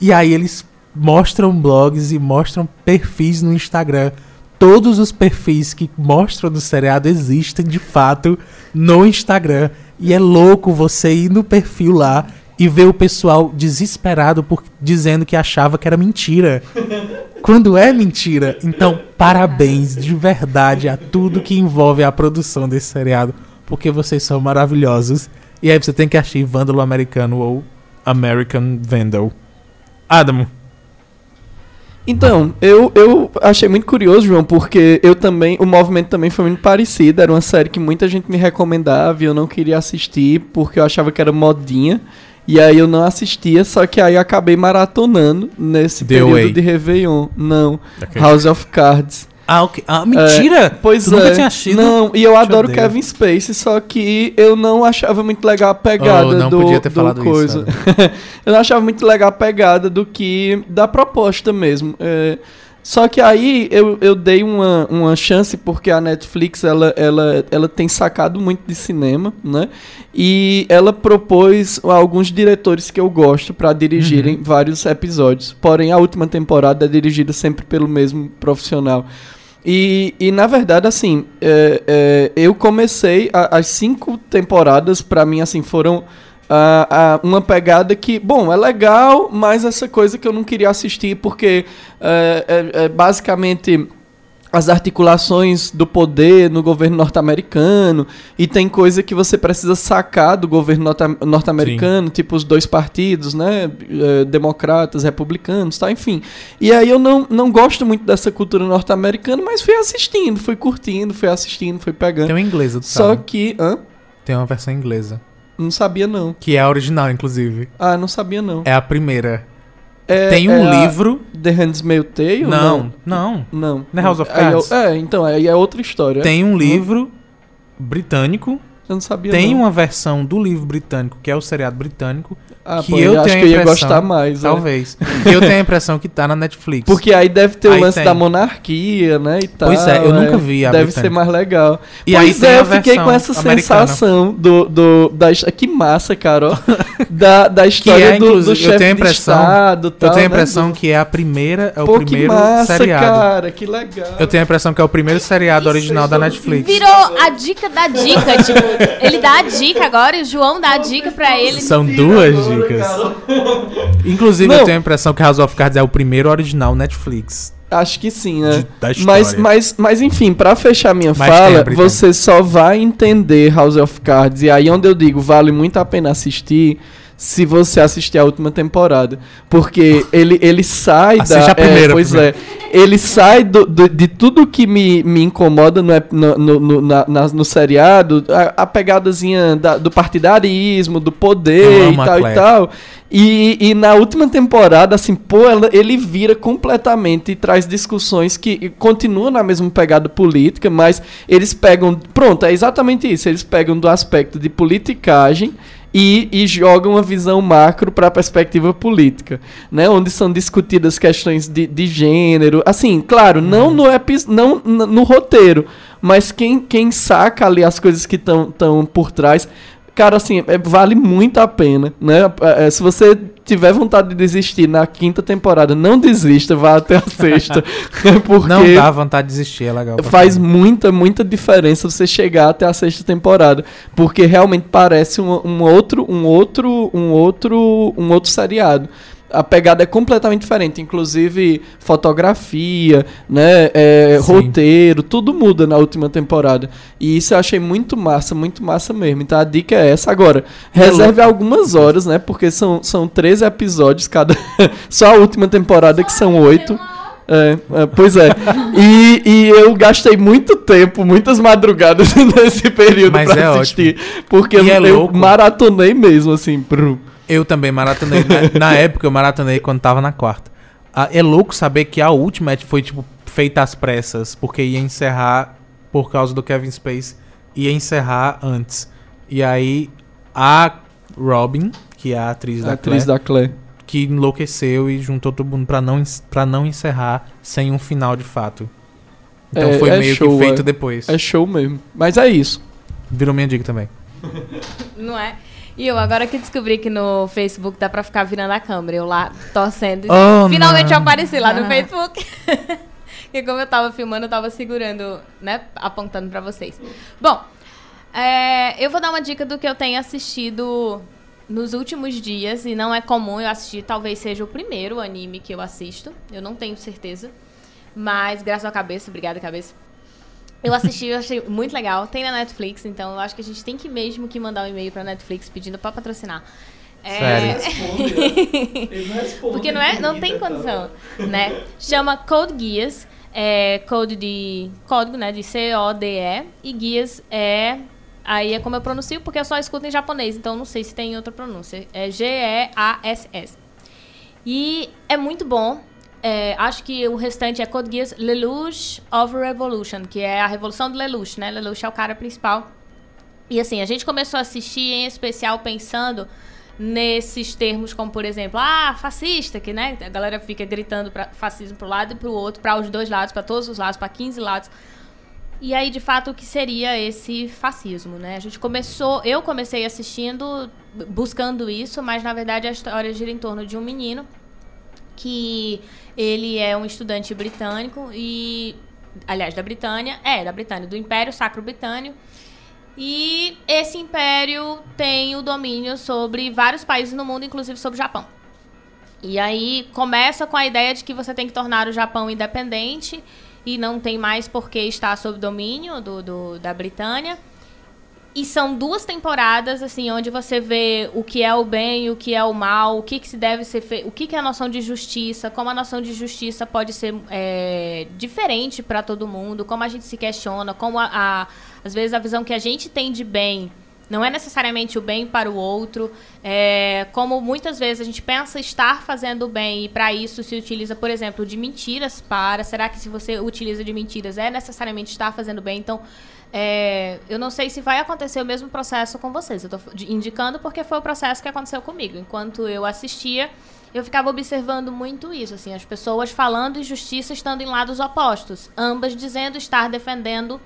E aí eles mostram blogs e mostram perfis no Instagram. Todos os perfis que mostram do seriado existem de fato no Instagram. E é louco você ir no perfil lá e ver o pessoal desesperado por dizendo que achava que era mentira. Quando é mentira. Então, parabéns de verdade a tudo que envolve a produção desse seriado, porque vocês são maravilhosos. E aí você tem que achar Vândalo Americano ou American Vandal. Adamo. Então, eu, eu achei muito curioso, João, porque eu também, o movimento também foi muito parecido. Era uma série que muita gente me recomendava e eu não queria assistir porque eu achava que era modinha. E aí eu não assistia, só que aí eu acabei maratonando nesse The período Way. de Réveillon. Não, House of Cards. Ah, ok. Ah, mentira! Pois tu é. nunca tinha assistido? Não, e eu adoro odeio. Kevin Spacey, só que eu não achava muito legal a pegada Oh, não do, podia ter do falado isso, coisa. eu não achava muito legal a pegada do que da proposta mesmo. É, só que aí eu, eu dei uma, uma chance porque a Netflix ela, ela, ela tem sacado muito de cinema, né? E ela propôs alguns diretores que eu gosto para dirigirem vários episódios. Porém, a última temporada é dirigida sempre pelo mesmo profissional. E, e na verdade, assim, é, é, eu comecei a- as cinco temporadas, pra mim, assim, foram ah, ah, uma pegada que, bom, é legal, mas essa coisa que eu não queria assistir, porque é, é- é basicamente as articulações do poder no governo norte-americano e tem coisa que você precisa sacar do governo norte- norte-americano, tipo os dois partidos, né, eh, democratas, republicanos, tá, enfim. E aí eu não, não gosto muito dessa cultura norte-americana, mas fui assistindo, fui curtindo, fui assistindo, fui pegando. Tem uma inglesa, tu Só sabe? que, hã? Tem uma versão inglesa. Não sabia não. Que é a original, inclusive. Ah, não sabia não. É a primeira. É- Tem um é livro. The Handmaid's Tale? Não, não. Não. Não é House of Cards? é, então, aí é outra história. Tem um livro britânico. Eu não sabia Tem não. uma versão do livro britânico, que é o seriado britânico. Ah, que pô, eu eu acho tenho que eu a ia impressão- gostar mais. né? Talvez. Que eu tenho a impressão que tá na Netflix. Porque aí deve ter Aí o lance tem. da monarquia, né, e tal. Pois é, eu nunca vi a Deve britânica. ser mais legal. E pois aí é, eu fiquei com essa americana. sensação do, do da que massa, cara, ó, da, da história é, do, do eu chefe tenho a de impressão- estado, eu tal, tenho a né, impressão do- que é a primeira, é o Pô, que primeiro massa, seriado. cara, que legal. Eu tenho a impressão que é o primeiro seriado original da Netflix. Virou a dica da dica, tipo, ele dá a dica agora e o João dá a dica pra ele. São duas dicas. Inclusive, Não. eu tenho a impressão que House of Cards é o primeiro original Netflix. Acho que sim, né? De- da história. mas, mas, mas enfim, pra fechar minha a fala, britânica. você só vai entender House of Cards. E aí onde eu digo vale muito a pena assistir se você assistir a última temporada. Porque ele, ele sai Assiste da. a primeira é, pois é. Ele sai do, do- de tudo que me, me incomoda no, no, no, na- na- no seriado, a, a pegadazinha da- do partidarismo, do poder e tal e tal. E, e na última temporada, assim, pô, ela- ele vira completamente e traz discussões que continuam na mesma pegada política, mas eles pegam. Pronto, é exatamente isso. Eles pegam do aspecto de politicagem e, e jogam uma visão macro para a perspectiva política, né? Onde são discutidas questões de, de gênero. Assim, claro, não, no, epi, não no roteiro, mas quem, quem saca ali as coisas que estão por trás. Cara, assim, é- vale muito a pena, né? É, se você tiver vontade de desistir na quinta temporada, não desista, vá até a sexta. porque Não dá vontade de desistir, é legal. faz muita, muita diferença você chegar até a sexta temporada, porque realmente parece um, um outro, um outro, um outro, um outro seriado. A pegada é completamente diferente, inclusive fotografia, né, é, roteiro, tudo muda na última temporada. E isso eu achei muito massa, muito massa mesmo. Então a dica é essa. Agora, reserve algumas horas, né, porque são, são 13 episódios cada. Só a última temporada que são oito. É, é, pois é. E, e eu gastei muito tempo, muitas madrugadas nesse período Mas pra é assistir. Porque E é eu maratonei mesmo, assim. brum. Eu também maratonei. na, na época eu maratonei quando tava na quarta. Ah, é louco saber que a última foi, tipo, feita às pressas, porque ia encerrar, por causa do Kevin Space, ia encerrar antes. E aí, a Robin, que é a atriz A da atriz Claire, da Claire. que enlouqueceu e juntou todo mundo pra não, pra não encerrar sem um final de fato. Então É- foi é meio show, que feito é. depois. É show mesmo. Mas é isso. Virou minha dica também. Não é? E eu agora que descobri que no Facebook dá pra ficar virando a câmera, eu lá torcendo. Oh, Finalmente não. eu apareci lá no Ah. Facebook. e como eu tava filmando, eu tava segurando, né? Apontando pra vocês. Bom, é, eu vou dar uma dica do que eu tenho assistido nos últimos dias. E não é comum eu assistir, talvez seja o primeiro anime que eu assisto. Eu não tenho certeza. Mas graças à cabeça, obrigada, cabeça. Eu assisti, eu achei muito legal. Tem na Netflix, então eu acho que a gente tem que mesmo que mandar um e-mail pra Netflix pedindo pra patrocinar. É, Porque não é, não tem condição, né? Chama Code Guias, é code de código, né, de C O D E e guias é aí é como eu pronuncio porque eu só escuto em japonês, então não sei se tem outra pronúncia. É G E A S S. E é muito bom. É, acho que o restante é Code Geass Lelouch of Revolution, que é a revolução do Lelouch, né? Lelouch é o cara principal. E assim, a gente começou a assistir em especial pensando nesses termos como, por exemplo, ah, fascista, que né, a galera fica gritando pra, fascismo pro lado e pro outro, para os dois lados, para todos os lados, para 15 lados. E aí, de fato, o que seria esse fascismo, né? A gente começou, eu comecei assistindo, buscando isso, mas na verdade a história gira em torno de um menino que ele é um estudante britânico e aliás da Britânia, é da Britânia, do Império Sacro Britânico. E esse império tem o domínio sobre vários países no mundo, inclusive sobre o Japão. E aí começa com a ideia de que você tem que tornar o Japão independente e não tem mais por que estar sob domínio do, do- da Britânia. E são duas temporadas, assim, onde você vê o que é o bem, o que é o mal, o que, que se deve ser feito, o que, que é a noção de justiça, como a noção de justiça pode ser é, diferente para todo mundo, como a gente se questiona, como a, a- às vezes a visão que a gente tem de bem não é necessariamente o bem para o outro, é, como muitas vezes a gente pensa estar fazendo o bem e para isso se utiliza, por exemplo, de mentiras para. Será que se você utiliza de mentiras é necessariamente estar fazendo bem? Então, é, eu não sei se vai acontecer o mesmo processo com vocês. Eu estou indicando porque foi o processo que aconteceu comigo. Enquanto eu assistia, eu ficava observando muito isso, assim, as pessoas falando injustiça estando em lados opostos, ambas dizendo estar defendendo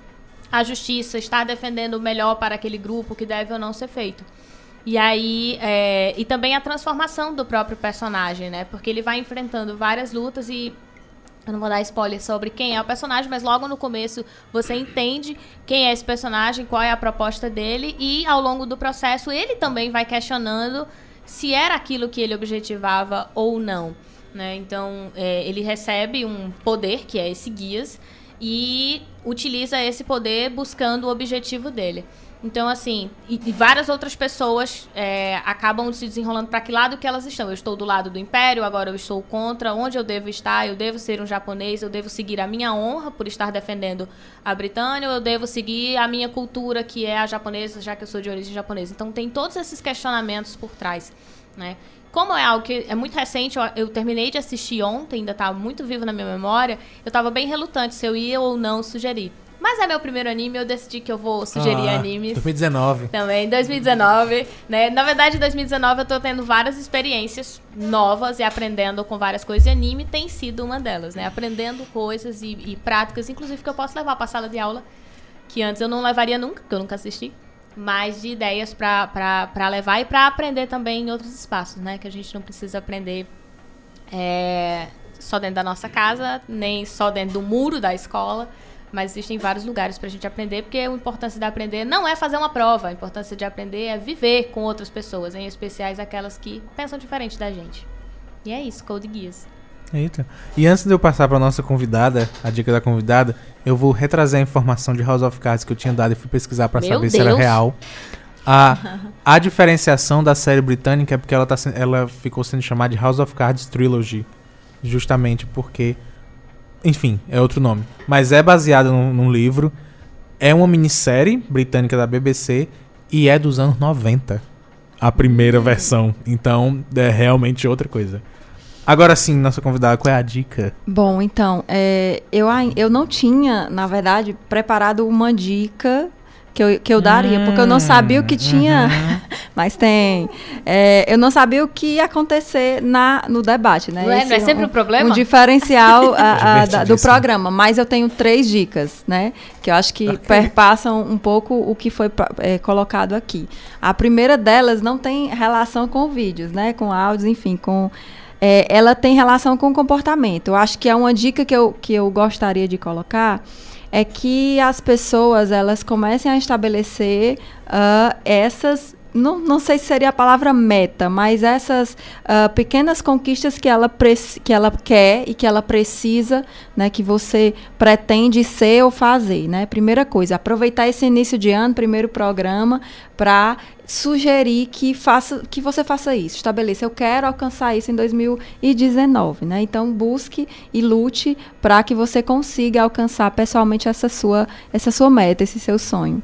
a justiça, estar defendendo o melhor para aquele grupo que deve ou não ser feito. E aí, é, e também a transformação do próprio personagem, né? Porque ele vai enfrentando várias lutas e eu não vou dar spoiler sobre quem é o personagem, mas logo no começo você entende quem é esse personagem, qual é a proposta dele, e ao longo do processo ele também vai questionando se era aquilo que ele objetivava ou não. Né? Então é, ele recebe um poder, que é esse guias, e utiliza esse poder buscando o objetivo dele. Então, assim, e, e várias outras pessoas é, acabam se desenrolando para que lado que elas estão. Eu estou do lado do Império, agora eu estou contra. Onde eu devo estar? Eu devo ser um japonês, eu devo seguir a minha honra por estar defendendo a Britânia, eu devo seguir a minha cultura, que é a japonesa, já que eu sou de origem japonesa. Então, tem todos esses questionamentos por trás, né? Como é algo que é muito recente, eu, eu terminei de assistir ontem, ainda está muito vivo na minha memória, eu estava bem relutante se eu ia ou não sugerir. Mas é meu primeiro anime, eu decidi que eu vou sugerir Ah, animes. 2019. Também, 2019, né? Na verdade, em 2019 eu tô tendo várias experiências novas e aprendendo com várias coisas. E anime tem sido uma delas, né? Aprendendo coisas e, e práticas, inclusive que eu posso levar pra sala de aula, que antes eu não levaria nunca, porque eu nunca assisti. Mas de ideias pra levar e pra aprender também em outros espaços, né? Que a gente não precisa aprender é, só dentro da nossa casa, nem só dentro do muro da escola. Mas existem vários lugares pra gente aprender, porque a importância de aprender não é fazer uma prova, a importância de aprender é viver com outras pessoas, em especiais aquelas que pensam diferente da gente. E é isso, Code Guias. Eita. E antes de eu passar pra nossa convidada, a dica da convidada, eu vou retrazer a informação de House of Cards que eu tinha dado e fui pesquisar pra Meu saber se era Deus. real. A, a diferenciação da série britânica é porque ela, tá, ela ficou sendo chamada de House of Cards Trilogy. Justamente porque. Enfim, é outro nome. Mas é baseada num, num livro. É uma minissérie britânica da BBC e é dos anos 90. A primeira versão. Então é realmente outra coisa. Agora sim, nossa convidada, qual é a dica? Bom, então, é, eu, eu não tinha, na verdade, preparado uma dica que eu, que eu daria, porque eu não sabia o que tinha, mas tem. É, eu não sabia o que ia acontecer na, no debate, né? Não é- não é sempre um, o problema? Um diferencial a- a- da- do programa, mas eu tenho três dicas, né? Que eu acho que perpassam um pouco o que foi é, colocado aqui. A primeira delas não tem relação com vídeos, né? Com áudios, enfim, com. é, ela tem relação com o comportamento. Eu acho que é uma dica que eu, que eu gostaria de colocar é que as pessoas elas comecem a estabelecer ah, essas não, não sei se seria a palavra meta, mas essas ah, pequenas conquistas que ela, que ela quer e que ela precisa, né, que você pretende ser ou fazer, né? Primeira coisa, aproveitar esse início de ano, primeiro programa, para sugerir que faça, que você faça isso, estabeleça, eu quero alcançar isso em 2019, né? Então busque e lute para que você consiga alcançar pessoalmente essa sua, essa sua meta, esse seu sonho.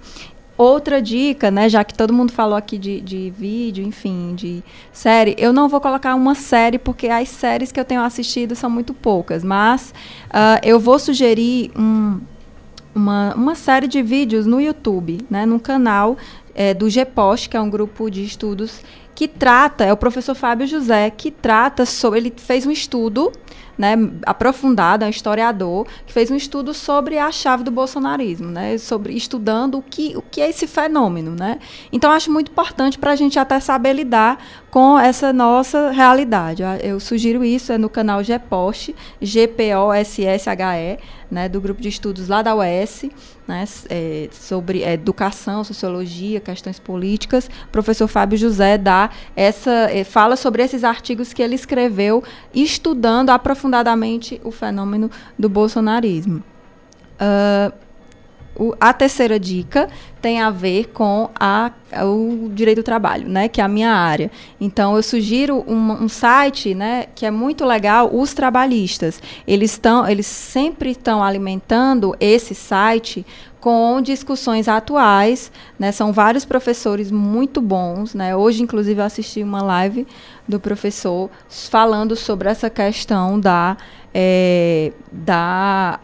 Outra dica, né, já que todo mundo falou aqui de, de vídeo, enfim, de série, eu não vou colocar uma série porque as séries que eu tenho assistido são muito poucas, mas ah, eu vou sugerir um, uma, uma série de vídeos no YouTube, né, no canal eh, do GPOST, que é um grupo de estudos que trata, é o professor Fábio José, que trata sobre, ele fez um estudo, né, aprofundado, é um historiador, que fez um estudo sobre a chave do bolsonarismo, né, sobre estudando o que, o que é esse fenômeno, né. Então, acho muito importante para a gente até saber lidar com essa nossa realidade. Eu, eu sugiro isso, é no canal GPOST, G-P-O-S-S-H-E, né, do grupo de estudos lá da UES, né, é, sobre educação, sociologia, questões políticas. O professor Fábio José dá essa, eh, fala sobre esses artigos que ele escreveu, estudando aprofundadamente o fenômeno do bolsonarismo. Ah, o- a terceira dica tem a ver com a, o direito do trabalho, né, que é a minha área. Então, eu sugiro um, um site, né, que é muito legal, os trabalhistas. Eles estão, eles sempre estão alimentando esse site com discussões atuais, né? São vários professores muito bons, né? Hoje, inclusive, eu assisti uma live do professor falando sobre essa questão da, eh, da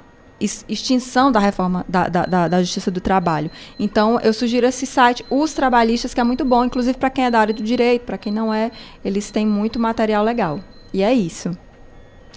extinção da reforma da, da, da- Justiça do Trabalho. Então, eu sugiro esse site, Os Trabalhistas, que é muito bom, inclusive para quem é da área do direito, para quem não é, eles têm muito material legal. E é isso.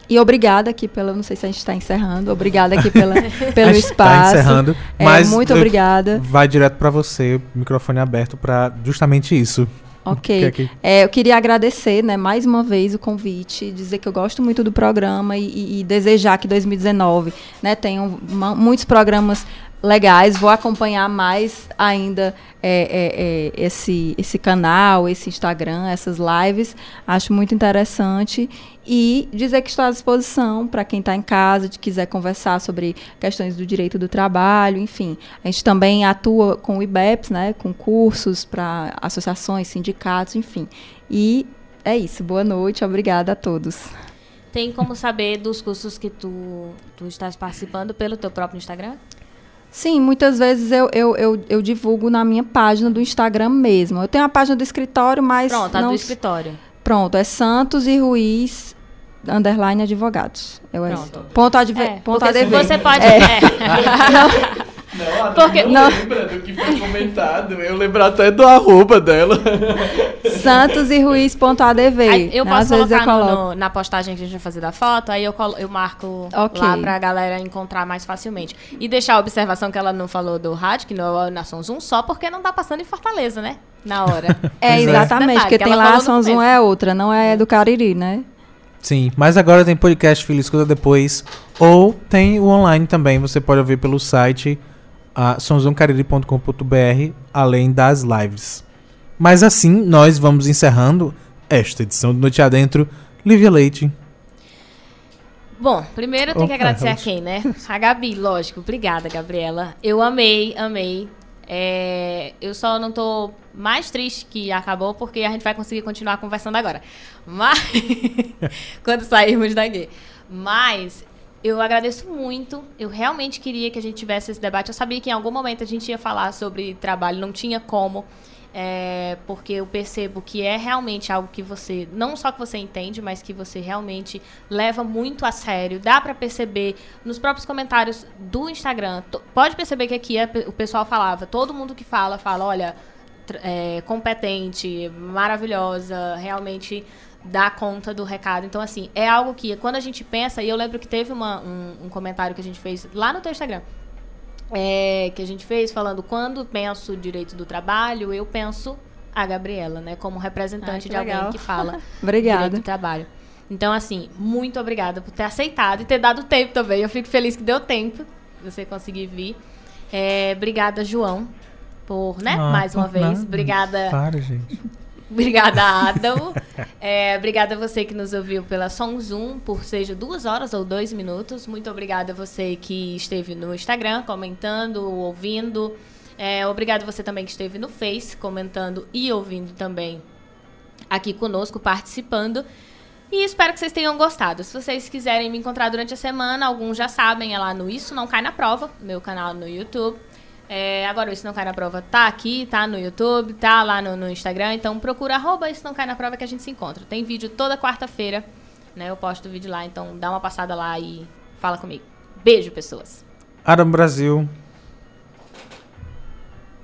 E obrigada aqui pela. Não sei se a gente está encerrando. Obrigada aqui pela, pelo A gente espaço. Tá encerrando, É, mas muito obrigada. Vai direto pra você, microfone aberto pra justamente isso. Ok. Que é que- É, eu queria agradecer, né, mais uma vez o convite, dizer que eu gosto muito do programa e, e- desejar que 2019, né, tenham ma- muitos programas legais. Vou acompanhar mais ainda é, é, é, esse, esse canal, esse Instagram, essas lives. Acho muito interessante. E dizer que estou à disposição para quem está em casa, de quiser conversar sobre questões do direito do trabalho, enfim. A gente também atua com o IBEPS, né, com cursos para associações, sindicatos, enfim. E é isso. Boa noite, obrigada a todos. Tem como saber dos cursos que tu, tu estás participando pelo teu próprio Instagram? Sim, muitas vezes eu, eu, eu, eu, divulgo na minha página do Instagram mesmo. Eu tenho a página do escritório, mas. Pronto, a do escritório. Pronto, é Santos e Ruiz underline advogados. Eu é Pronto. Ponto, adv é, ponto ADV. Você pode. É. É. Não, a porque, não, não lembra do que foi comentado. Eu lembro até do arroba dela. Santos e Ruiz.adv. Eu né? posso colocar eu no, na postagem que a gente vai fazer da foto, aí eu, eu marco okay. lá pra galera encontrar mais facilmente. E deixar a observação que ela não falou do rádio, que não é Nação Zoom, só porque não tá passando em Fortaleza, né? Na hora. É, exatamente, porque tem lá a Nação Zoom é outra, não é do Cariri, né? Sim, mas agora tem podcast Filho Escuta Depois. Ou tem o online também, você pode ouvir pelo site uh, sonzãocariri.com.br, além das lives. Mas assim, nós vamos encerrando esta edição do Noite Adentro. Lívia Leite. Bom, primeiro eu tenho oh, que agradecer a quem, né? A Gabi, lógico. Obrigada, Gabriela. Eu amei, amei. É, eu só não tô mais triste que acabou, porque a gente vai conseguir continuar conversando agora. Mas. quando sairmos daqui. Mas eu agradeço muito. Eu realmente queria que a gente tivesse esse debate. Eu sabia que em algum momento a gente ia falar sobre trabalho, não tinha como. É, porque eu percebo que é realmente algo que você, não só que você entende, mas que você realmente leva muito a sério. Dá para perceber nos próprios comentários do Instagram. Pode perceber que aqui é, o pessoal falava, todo mundo que fala, fala, olha, é, competente, maravilhosa, realmente dá conta do recado. Então, assim, é algo que quando a gente pensa, e eu lembro que teve uma, um, um comentário que a gente fez lá no teu Instagram é, que a gente fez falando quando penso direito do trabalho, eu penso a Gabriela, né, como representante de legal. alguém que fala direito do trabalho. Então, assim, muito obrigada por ter aceitado e ter dado tempo também. Eu fico feliz que deu tempo você conseguir vir. É, obrigada, João, por, né, ah, mais uma vez. Nada. Obrigada. Para, gente. Obrigada, Adam. É, obrigada a você que nos ouviu pela Som Zoom, por seja duas horas ou dois minutos. Muito obrigada a você que esteve no Instagram comentando, ouvindo. É, obrigada a você também que esteve no Face comentando e ouvindo também aqui conosco, participando. E espero que vocês tenham gostado. Se vocês quiserem me encontrar durante a semana, alguns já sabem, é lá no Isso Não Cai na Prova, meu canal no YouTube. É, agora, o Isso Não Cai na Prova tá aqui, tá no YouTube, tá lá no, no, Instagram. Então, procura arroba Isso Não Cai na Prova que a gente se encontra. Tem vídeo toda quarta-feira, né? Eu posto o vídeo lá, então dá uma passada lá e fala comigo. Beijo, pessoas. Adam Brasil.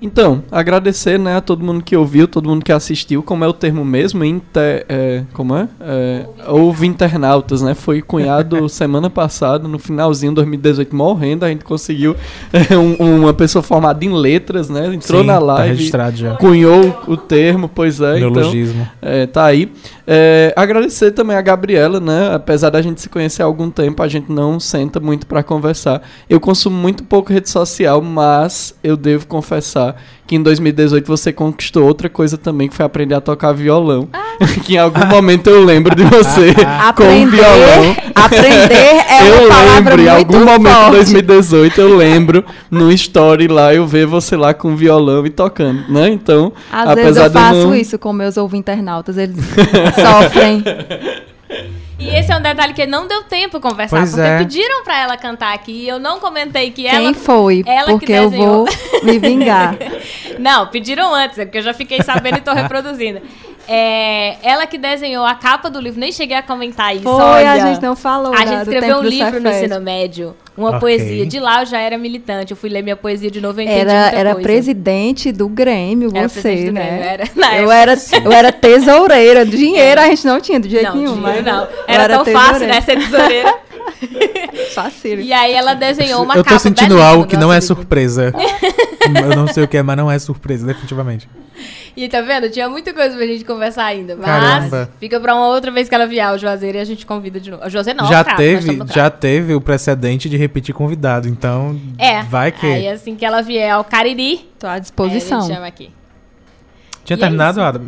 Então, agradecer né, a todo mundo que ouviu, todo mundo que assistiu, como é o termo mesmo, inter, é, como é? é houve internautas, né? Foi cunhado semana passada, no finalzinho de 2018, morrendo, a gente conseguiu é, um, uma pessoa formada em letras, né? Entrou Sim, na tá live, tá cunhou o termo, pois é. Neologismo. Então, é, tá aí. É, agradecer também a Gabriela, né? Apesar da gente se conhecer há algum tempo, a gente não senta muito para conversar. Eu consumo muito pouco rede social, mas eu devo confessar que em 2018 você conquistou outra coisa também, que foi aprender a tocar violão. Ah. que em algum momento eu lembro de você com violão. Aprender é eu uma palavra lembro, muito em algum forte. momento de 2018 eu lembro no story lá eu ver você lá com violão e tocando, né? Então, às apesar vezes eu faço não... isso com meus ouvintes internautas, eles sofrem. E esse é um detalhe que não deu tempo conversar, pois porque é. pediram para ela cantar aqui e eu não comentei que Quem ela. Quem foi? Ela porque eu vou me vingar. não, pediram antes, é porque eu já fiquei sabendo e tô reproduzindo. É, ela que desenhou a capa do livro, nem cheguei a comentar isso. Foi, olha. a gente não falou. A gente escreveu um livro no ensino médio, uma okay. poesia. De lá eu já era militante, eu fui ler minha poesia de 90 Era, era presidente do Grêmio, era você, né? Grêmio, era, eu, era, eu era tesoureira. Dinheiro a gente não tinha de jeito não, nenhum. Dinheiro, não. Era, era tão tesoureira. fácil, né? Ser tesoureira. Fácil. E aí ela desenhou uma eu capa. Eu tô sentindo algo que não é livro. surpresa. eu não sei o que é, mas não é surpresa, definitivamente. E tá vendo? Tinha muita coisa pra gente conversar ainda. Mas Caramba. fica pra uma outra vez que ela vier o Juazeiro e a gente convida de novo. A Juazeiro não, já cara, teve, já teve o precedente de repetir convidado, então É. vai que Aí assim que ela vier ao Cariri, Tô à aí a disposição. gente chama aqui. tinha e é terminado, isso. Adam.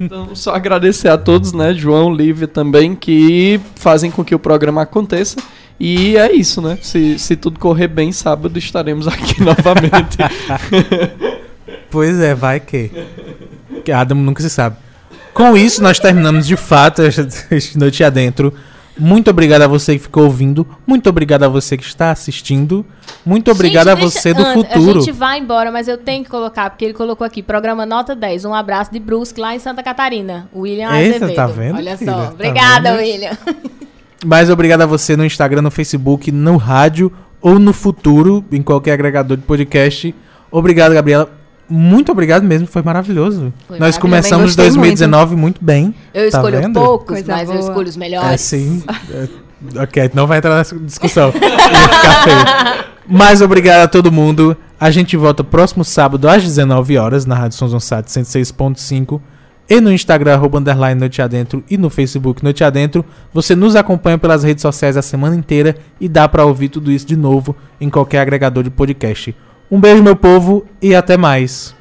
Então, só agradecer a todos, né, João, Lívia também, que fazem com que o programa aconteça. E é isso, né? Se, se tudo correr bem, sábado estaremos aqui novamente. Pois é, vai que. Que Adam nunca se sabe. Com isso, nós terminamos de fato esta noite adentro. Muito obrigado a você que ficou ouvindo. Muito obrigado a você que está assistindo. Muito obrigado Gente, a deixa- você do antes, futuro. A gente vai embora, mas eu tenho que colocar, porque ele colocou aqui, programa Nota 10, um abraço de Brusque lá em Santa Catarina. William Eita, Azevedo. tá vendo, Olha filha? só. Tá Obrigada, vendo? William. Mas obrigado a você no Instagram, no Facebook, no rádio ou no futuro, em qualquer agregador de podcast. Obrigado, Gabriela. Muito obrigado mesmo, foi maravilhoso. Foi Nós maravilhoso. começamos Gostei 2019 muito, bem. Eu Tá escolho vendo? poucos, Coisa mas eu boa. escolho os melhores. É sim. É, ok, não vai entrar nessa discussão. Ia ficar feio. Mas obrigado a todo mundo. A gente volta próximo sábado às 19 horas na Rádio Sons Sat 106.5 e no Instagram arroba underline Noite Adentro e no Facebook Noite Adentro. Você nos acompanha pelas redes sociais a semana inteira e dá pra ouvir tudo isso de novo em qualquer agregador de podcast. Um beijo meu povo e até mais.